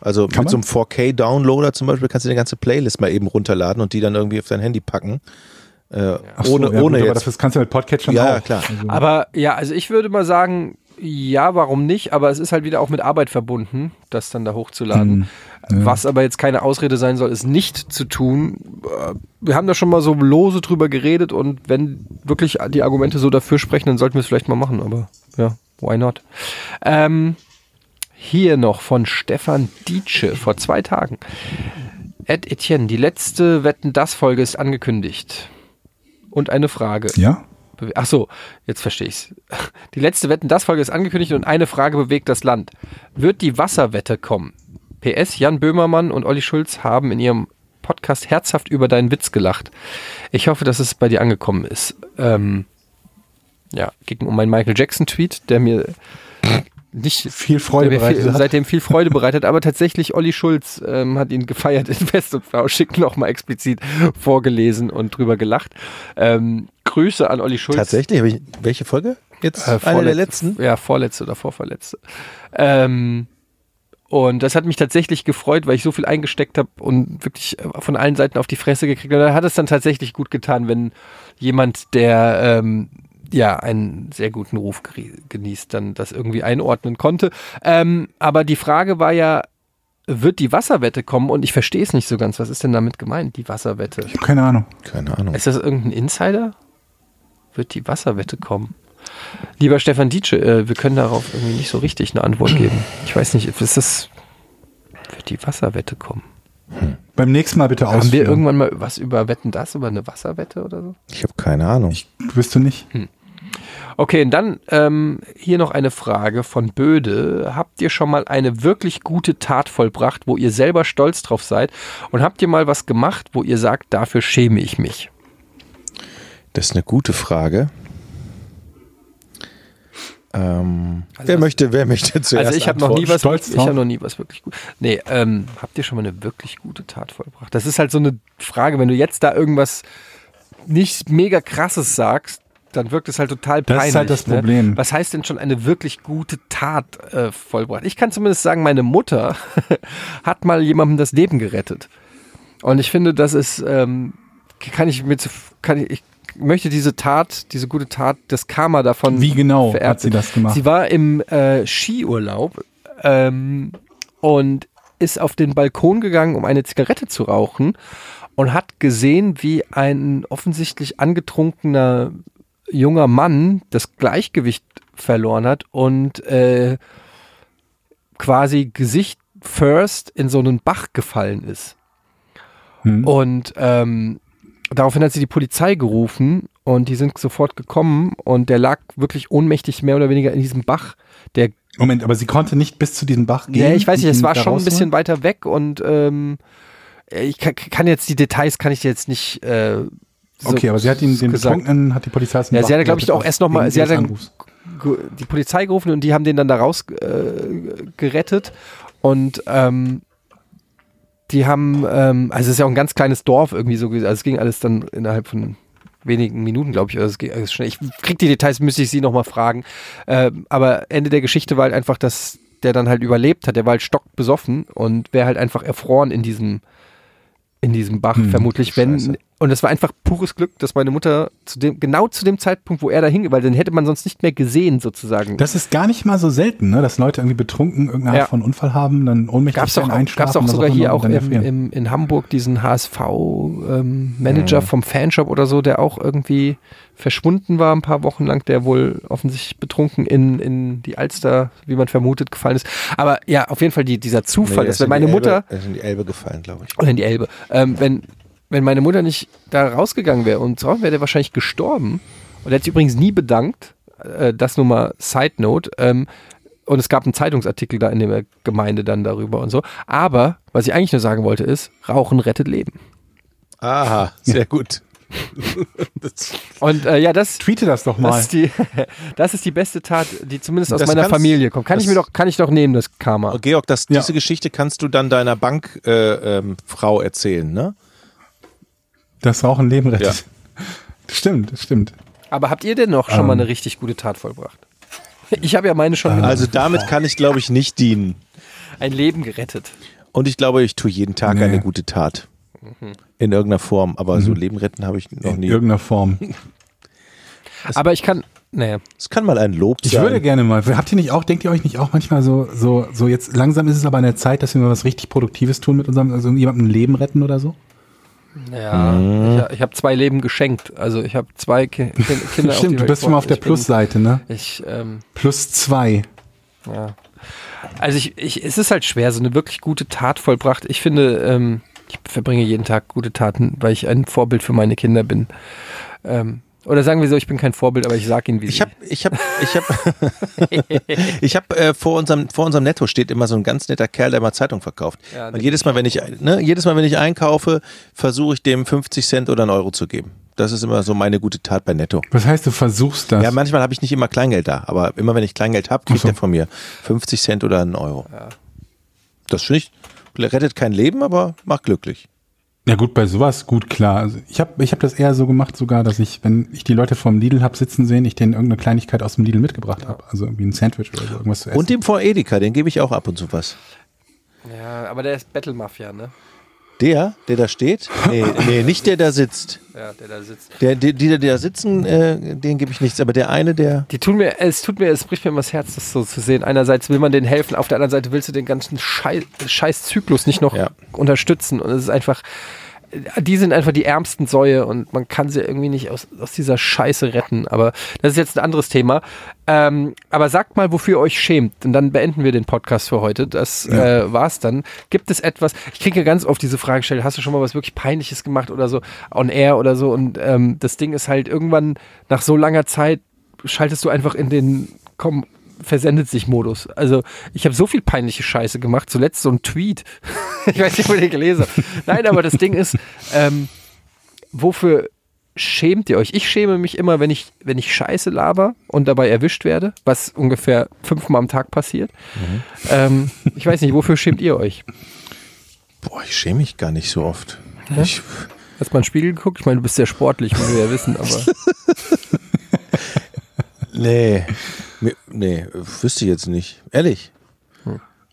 Also Kann mit so man? einem 4K-Downloader zum Beispiel kannst du die ganze Playlist mal eben runterladen und die dann irgendwie auf dein Handy packen. Äh, so, ohne ja, ohne gut, aber jetzt. das kannst du mit Podcatchern Ja, auch. ja, klar. Also, Aber ja, also ich würde mal sagen, ja, warum nicht? Aber es ist halt wieder auch mit Arbeit verbunden, das dann da hochzuladen. Was aber jetzt keine Ausrede sein soll, ist nicht zu tun. Äh, Wir haben da schon mal so lose drüber geredet und wenn wirklich die Argumente so dafür sprechen, dann sollten wir es vielleicht mal machen. Aber ja, why not? Ähm, hier noch von Stefan Dietsche vor zwei Tagen. Ed Etienne, die letzte Wetten-Das-Folge ist angekündigt. Und eine Frage. ja? Ach so, jetzt verstehe ich's. Die letzte Wetten, das Folge ist angekündigt und eine Frage bewegt das Land. Wird die Wasserwette kommen? PS, Jan Böhmermann und Olli Schulz haben in ihrem Podcast herzhaft über deinen Witz gelacht. Ich hoffe, dass es bei dir angekommen ist. Ähm, ja, ging um meinen Michael Jackson-Tweet, der mir nicht Viel Freude bereitet viel, seitdem viel Freude bereitet, aber tatsächlich Olli Schulz ähm, hat ihn gefeiert in Fest und Flauschig nochmal explizit vorgelesen und drüber gelacht. Ähm, Grüße an Olli Schulz. Tatsächlich, ich welche Folge? Jetzt Äh, eine der letzten? Ja, vorletzte oder vorverletzte. Ähm, und das hat mich tatsächlich gefreut, weil ich so viel eingesteckt habe und wirklich äh, von allen Seiten auf die Fresse gekriegt habe. Da hat es dann tatsächlich gut getan, wenn jemand, der ähm, ja einen sehr guten Ruf genießt, dann das irgendwie einordnen konnte. Ähm, aber die Frage war ja, wird die Wasserwette kommen? Und ich verstehe es nicht so ganz. Was ist denn damit gemeint, die Wasserwette? Ich habe keine Ahnung. Keine Ahnung. Ist das irgendein Insider? Wird die Wasserwette kommen? Lieber Stefan Dietsche, äh, wir können darauf irgendwie nicht so richtig eine Antwort geben. Ich weiß nicht, ist das. Wird die Wasserwette kommen? Beim nächsten Mal bitte Haben wir ausführen. irgendwann mal was über Wetten das, über eine Wasserwette oder so? Ich habe keine Ahnung. Ich wüsste nicht. Okay, und dann ähm, hier noch eine Frage von Böde. Habt ihr schon mal eine wirklich gute Tat vollbracht, wo ihr selber stolz drauf seid? Und habt ihr mal was gemacht, wo ihr sagt, dafür schäme ich mich? Das ist eine gute Frage. Ähm, Also wer was- möchte, wer möchte zuerst Also ich habe noch nie was, Stolz ich drauf? habe noch nie was wirklich gut. Nee, ähm, habt ihr schon mal eine wirklich gute Tat vollbracht? Das ist halt so eine Frage, wenn du jetzt da irgendwas nicht mega krasses sagst, dann wirkt es halt total Das ist peinlich. halt das ne? Problem. Was heißt denn schon eine wirklich gute Tat äh, vollbracht? Ich kann zumindest sagen, meine Mutter hat mal jemandem das Leben gerettet. Und ich finde, das ist, ähm, kann ich mit, kann ich, ich möchte diese Tat, diese gute Tat, das Karma davon Wie genau vererbt hat sie das gemacht? Sie war im äh, Skiurlaub ähm, und ist auf den Balkon gegangen, um eine Zigarette zu rauchen und hat gesehen, wie ein offensichtlich angetrunkener junger Mann das Gleichgewicht verloren hat und äh, quasi Gesicht first in so einen Bach gefallen ist. Hm. Und ähm, daraufhin hat sie die Polizei gerufen und die sind sofort gekommen und der lag wirklich ohnmächtig mehr oder weniger in diesem Bach. Der, Moment, aber sie konnte nicht bis zu diesem Bach gehen? nee, ich weiß nicht, es war schon ein bisschen weiter weg und ähm, ich kann, kann jetzt die Details kann ich jetzt nicht. Äh, Okay, aber sie hat ihn, den gesagt. Betrunkenen, hat die Polizei Ja, sie hat, glaube ich, auch erst noch mal- wegen sie hat ihres dann- Anrufs. ge- die Polizei gerufen und die haben den dann da raus äh, gerettet und ähm, die haben, ähm, also es ist ja auch ein ganz kleines Dorf irgendwie so, also es ging alles dann innerhalb von wenigen Minuten, glaube ich, also es schnell. Ich krieg die Details, müsste ich sie nochmal fragen. Ähm, aber Ende der Geschichte war halt einfach, dass der dann halt überlebt hat, der war halt stockbesoffen und wäre halt einfach erfroren in diesem, in diesem Bach, Hm, vermutlich, wenn. scheiße. Und es war einfach pures Glück, dass meine Mutter zu dem, genau zu dem Zeitpunkt, wo er da hing, weil den hätte man sonst nicht mehr gesehen, sozusagen. Das ist gar nicht mal so selten, ne? dass Leute irgendwie betrunken irgendeine Ja. Art von Unfall haben, dann ohnmächtig Gab's auch- einschlafen, gab's auch was sogar hier auch im, im, in Hamburg diesen HSV-Manager vom Fanshop oder so, der auch irgendwie verschwunden war ein paar Wochen lang, der wohl offensichtlich betrunken in, in die Alster, wie man vermutet, gefallen ist. Aber ja, auf jeden Fall die, dieser Zufall, Nee, dass ist wenn meine Mutter, Elbe, er ist in die Elbe gefallen, glaube ich. oder in die Elbe, ähm, wenn, wenn meine Mutter nicht da rausgegangen wäre und drauf wäre der wahrscheinlich gestorben. Und er hat sich übrigens nie bedankt, äh, das nur mal Side Note. Ähm, und es gab einen Zeitungsartikel da in der Gemeinde dann darüber und so. Aber was ich eigentlich nur sagen wollte ist, Rauchen rettet Leben. Aha, sehr gut. Das, Und äh, ja, das, Tweete das doch das, mal. ist die, das ist die beste Tat, die zumindest aus Das meiner kannst- Familie kommt. Kann ich das- mir doch, kann ich doch nehmen, das Karma. Georg, das, Ja. diese Geschichte kannst du dann deiner Bankfrau äh, ähm, erzählen, ne? Das Rauchen Leben rettet. Stimmt, das stimmt. Aber habt ihr denn noch schon mal eine richtig gute Tat vollbracht? Ich habe ja meine schon gemacht. Also damit kann ich, glaube ich, nicht dienen. ein Leben gerettet. Und ich glaube, ich tue jeden Tag Nee. eine gute Tat. In irgendeiner Form. Aber so Leben retten habe ich noch In nie. irgendeiner Form. Aber ich kann, naja, Es kann mal ein Lob Ich sein. würde gerne mal, habt ihr nicht auch, denkt ihr euch nicht auch manchmal so, so, so jetzt langsam ist es aber an der Zeit, dass wir mal was richtig Produktives tun mit unserem, also jemandem ein Leben retten oder so? Ja, ich, ich habe zwei Leben geschenkt. Also ich habe zwei Ki Ki- Kinder. auf die Stimmt, du bist schon mal auf der Ich Plusseite, ne? Ich, ähm, Plus zwei. ja. Also ich, ich, es ist halt schwer, so eine wirklich gute Tat vollbracht. Ich finde, ähm, ich verbringe jeden Tag gute Taten, weil ich ein Vorbild für meine Kinder bin. Ähm, oder sagen wir so, ich bin kein Vorbild, aber ich sage ihnen, wie Ich sie. habe, ich habe, ich habe, ich habe äh, vor unserem vor unserem Netto steht immer so ein ganz netter Kerl, der mal Zeitung verkauft. Ja, Und jedes Mal, wenn ich, ne, jedes Mal, wenn ich einkaufe, versuche ich dem 50 Cent oder einen Euro zu geben. Das ist immer so meine gute Tat bei Netto. Was heißt, du versuchst das? Ja, manchmal habe ich nicht immer Kleingeld da, aber immer wenn ich Kleingeld habe, kriegt so. er von mir 50 Cent oder einen Euro. Das finde ich, rettet kein Leben, aber macht glücklich. Ja gut, bei sowas gut klar. Also ich habe ich hab das eher so gemacht sogar, dass ich, wenn ich die Leute vom Lidl hab sitzen sehen, ich denen irgendeine Kleinigkeit aus dem Lidl mitgebracht habe. Also irgendwie ein Sandwich oder so, irgendwas zu essen. Und dem vor Edeka, den gebe ich auch ab und zu was. ja, aber der ist Battle Mafia, ne? Der, der da steht? Nee, nee, nicht der da sitzt. Ja, der da sitzt. Der, die, die, die da sitzen, äh, den gebe ich nichts. Aber der eine, der. Die tun mir, es tut mir, es bricht mir immer das Herz, das so zu sehen. Einerseits will man denen helfen, auf der anderen Seite willst du den ganzen Scheiß, scheiß Zyklus nicht noch Ja. unterstützen. Und es ist einfach, die sind einfach die ärmsten Säue und man kann sie irgendwie nicht aus, aus dieser Scheiße retten. Aber das ist jetzt ein anderes Thema. Ähm, aber sagt mal, wofür ihr euch schämt. Und dann beenden wir den Podcast für heute. Das äh, war's dann. Gibt es etwas, ich kriege ja ganz oft diese Frage gestellt, hast du schon mal was wirklich Peinliches gemacht oder so, on air oder so? Und ähm, das Ding ist halt irgendwann nach so langer Zeit schaltest du einfach in den komm, versendet sich Modus. Also ich habe so viel peinliche Scheiße gemacht. Zuletzt so ein Tweet. ich weiß nicht, wo den gelesen habt. Nein, aber das Ding ist, ähm, wofür schämt ihr euch? Ich schäme mich immer, wenn ich, wenn ich Scheiße laber und dabei erwischt werde, was ungefähr fünfmal am Tag passiert. Ähm, ich weiß nicht, wofür schämt ihr euch? Boah, ich schäme mich gar nicht so oft. Ich, Hast du mal in den Spiegel geguckt? Ich meine, du bist sehr sportlich, wie wir ja wissen, aber nee, nee, wüsste ich jetzt nicht. Ehrlich.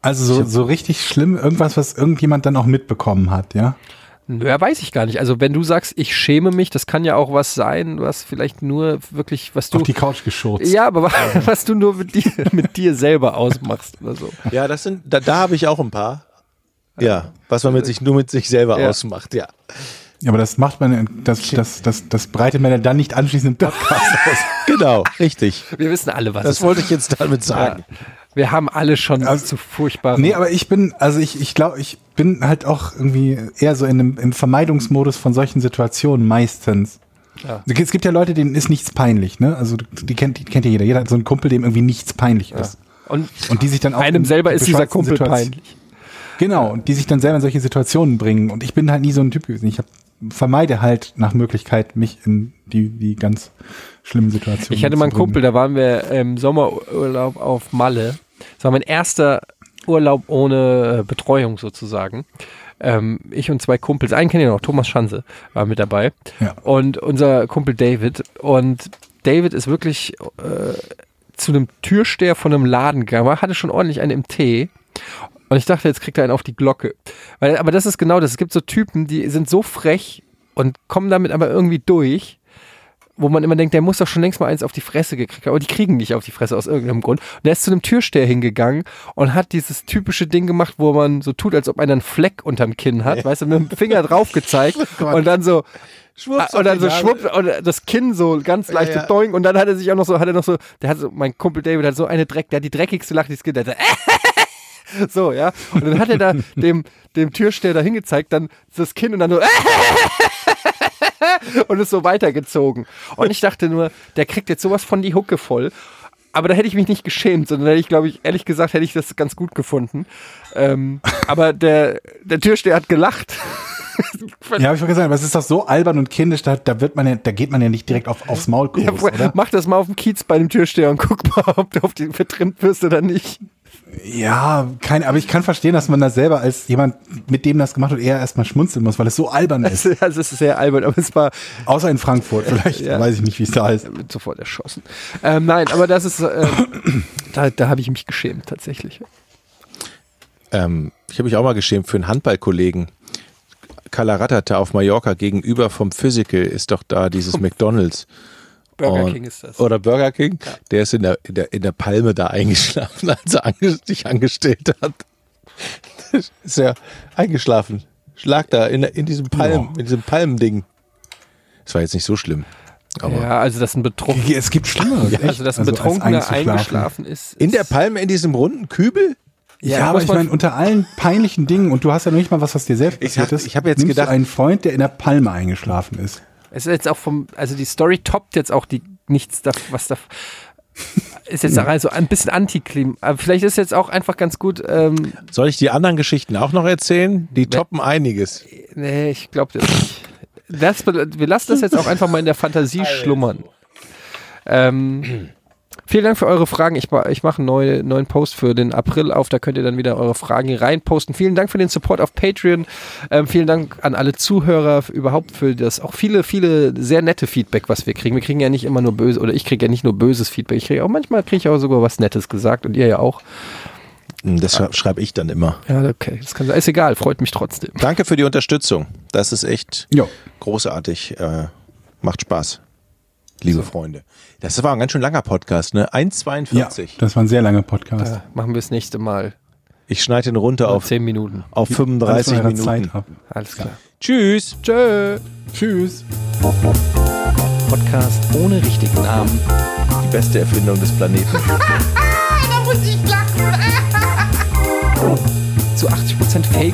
Also so, so richtig schlimm, irgendwas, was irgendjemand dann auch mitbekommen hat, ja? Ja, weiß ich gar nicht. Also wenn du sagst, ich schäme mich, das kann ja auch was sein, was vielleicht nur wirklich, was du. Auf die Couch geschurzt. ja, aber was du nur mit dir, mit dir selber ausmachst oder so. Ja, das sind, da, da habe ich auch ein paar. Ja, was man mit sich nur mit sich selber Ja. ausmacht, ja. Ja, aber das macht man, das, das, das, das breitet man ja dann nicht anschließend im Podcast aus. Genau, richtig. Wir wissen alle, was Das wollte ich jetzt damit sagen. Ja. Wir haben alle schon Also- zu furchtbaren. Nee, aber ich bin, also ich, ich glaube, ich bin halt auch irgendwie eher so in einem, im Vermeidungsmodus von solchen Situationen meistens. Ja. Es gibt ja Leute, denen ist nichts peinlich, ne? Also die kennt, die kennt ja jeder. Jeder hat so einen Kumpel, dem irgendwie nichts peinlich ist. und Und die sich dann auch einem in selber ist dieser Kumpel Situationen- peinlich. Genau, und die sich dann selber in solche Situationen bringen. Und ich bin halt nie so ein Typ gewesen. Ich hab, vermeide halt nach Möglichkeit, mich in die, die ganz schlimmen Situationen Ich hatte mal einen. Kumpel, da waren wir im Sommerurlaub auf Malle. Das war mein erster Urlaub ohne äh, Betreuung sozusagen. Ähm, ich und zwei Kumpels, einen kenne ich noch, Thomas Schanze war mit dabei. Ja. Und unser Kumpel David. Und David ist wirklich äh, zu einem Türsteher von einem Laden gegangen hatte schon ordentlich einen im Tee. Und ich dachte, jetzt kriegt er einen auf die Glocke. Weil, aber das ist genau das. Es gibt so Typen, die sind so frech und kommen damit aber irgendwie durch, wo man immer denkt, der muss doch schon längst mal eins auf die Fresse gekriegt haben. Aber die kriegen nicht auf die Fresse aus irgendeinem Grund. Und er ist zu einem Türsteher hingegangen und hat dieses typische Ding gemacht, wo man so tut, als ob einer einen Fleck unterm Kinn hat, weißt du, mit dem Finger drauf gezeigt und dann so, Schwupps Ah, und dann so die Nase. schwupp und das Kinn so ganz leicht Ja, so doing und dann hat er sich auch noch so, hat er noch so, der hat so, mein Kumpel David hat so eine Dreck, der hat die dreckigste Lache, die es gibt, der hat so, so, ja. Und dann hat er da dem, dem Türsteher da hingezeigt, dann das Kinn und dann so, und ist so weitergezogen. Und ich dachte nur, der kriegt jetzt sowas von die Hucke voll. Aber da hätte ich mich nicht geschämt, sondern hätte ich, glaube ich, ehrlich gesagt, hätte ich das ganz gut gefunden. Ähm, aber der, der Türsteher hat gelacht. Ja, habe ich schon gesagt, aber es ist doch so albern und kindisch, da, da wird man ja, da geht man ja nicht direkt auf, aufs Maul Ja, groß, oder? mach das mal auf dem Kiez bei dem Türsteher und guck mal, ob du auf die vertrimmt wirst oder nicht. Ja, kein, aber ich kann verstehen, dass man da selber als jemand, mit dem das gemacht wird, eher erstmal schmunzeln muss, weil es so albern ist. Also, also es ist sehr albern, aber es war Außer in Frankfurt, vielleicht Ja. weiß ich nicht, wie es da ist. sofort erschossen. Ähm, nein, aber das ist, äh, da, da habe ich mich geschämt tatsächlich. Ähm, ich habe mich auch mal geschämt für einen Handballkollegen. Kalaratata auf Mallorca gegenüber vom Physical ist doch da dieses McDonalds. Burger Und- King ist das. Oder Burger King. Der ist in der, in, der, in der Palme da eingeschlafen, als er ange sich angestellt hat. ist er eingeschlafen. Schlag da in, in diesem Palm, in diesem Palmending. Das war jetzt nicht so schlimm. Aber ja, also dass ein Betrunkener, Es gibt Schlimmeres. echt. also dass ein Also, als Betrunkener eingeschlafen ist. in der ist- Palme, in diesem runden Kübel? Ja, Ja, aber ich meine, unter allen peinlichen Dingen, und du hast ja noch nicht mal was, was dir selbst Ich passiert hab- ist, ich hab jetzt gedacht- einen Freund, der in der Palme eingeschlafen ist. Es ist jetzt auch vom, also die Story toppt jetzt auch die nichts da, was da ist jetzt auch also ein bisschen Antiklim. Aber vielleicht ist jetzt auch einfach ganz gut. Ähm, Soll ich die anderen Geschichten auch noch erzählen? Die toppen einiges. nee, ich glaube das nicht. Das, wir lassen das jetzt auch einfach mal in der Fantasie schlummern. Ähm, vielen Dank für eure Fragen. Ich, ich mache einen neue, neuen Post für den April auf. Da könnt ihr dann wieder eure Fragen hier reinposten. Vielen Dank für den Support auf Patreon. Ähm, vielen Dank an alle Zuhörer überhaupt für das auch viele, viele sehr nette Feedback, was wir kriegen. Wir kriegen ja nicht immer nur böse oder ich kriege ja nicht nur böses Feedback. Ich kriege auch manchmal kriege ich auch sogar was Nettes gesagt und ihr ja auch. Hm, Das schreibe schreib ich dann immer. Ja, okay. Das kann, ist egal. Freut mich trotzdem. Danke für die Unterstützung. Das ist echt Jo. großartig. Äh, macht Spaß. Liebe Freunde. Das war ein ganz schön langer Podcast, ne? Ja, 1,42. das war ein sehr langer Podcast. Ja, machen wir das nächste Mal. Ich schneide ihn runter Auf auf, zehn Minuten. auf Alles 35 von eurer Minuten. Zeit ab. Alles klar. Tschüss. Tschö. Tschüss. Podcast ohne richtigen Namen. Die beste Erfindung des Planeten. da muss ich lachen. Zu 80% Fake.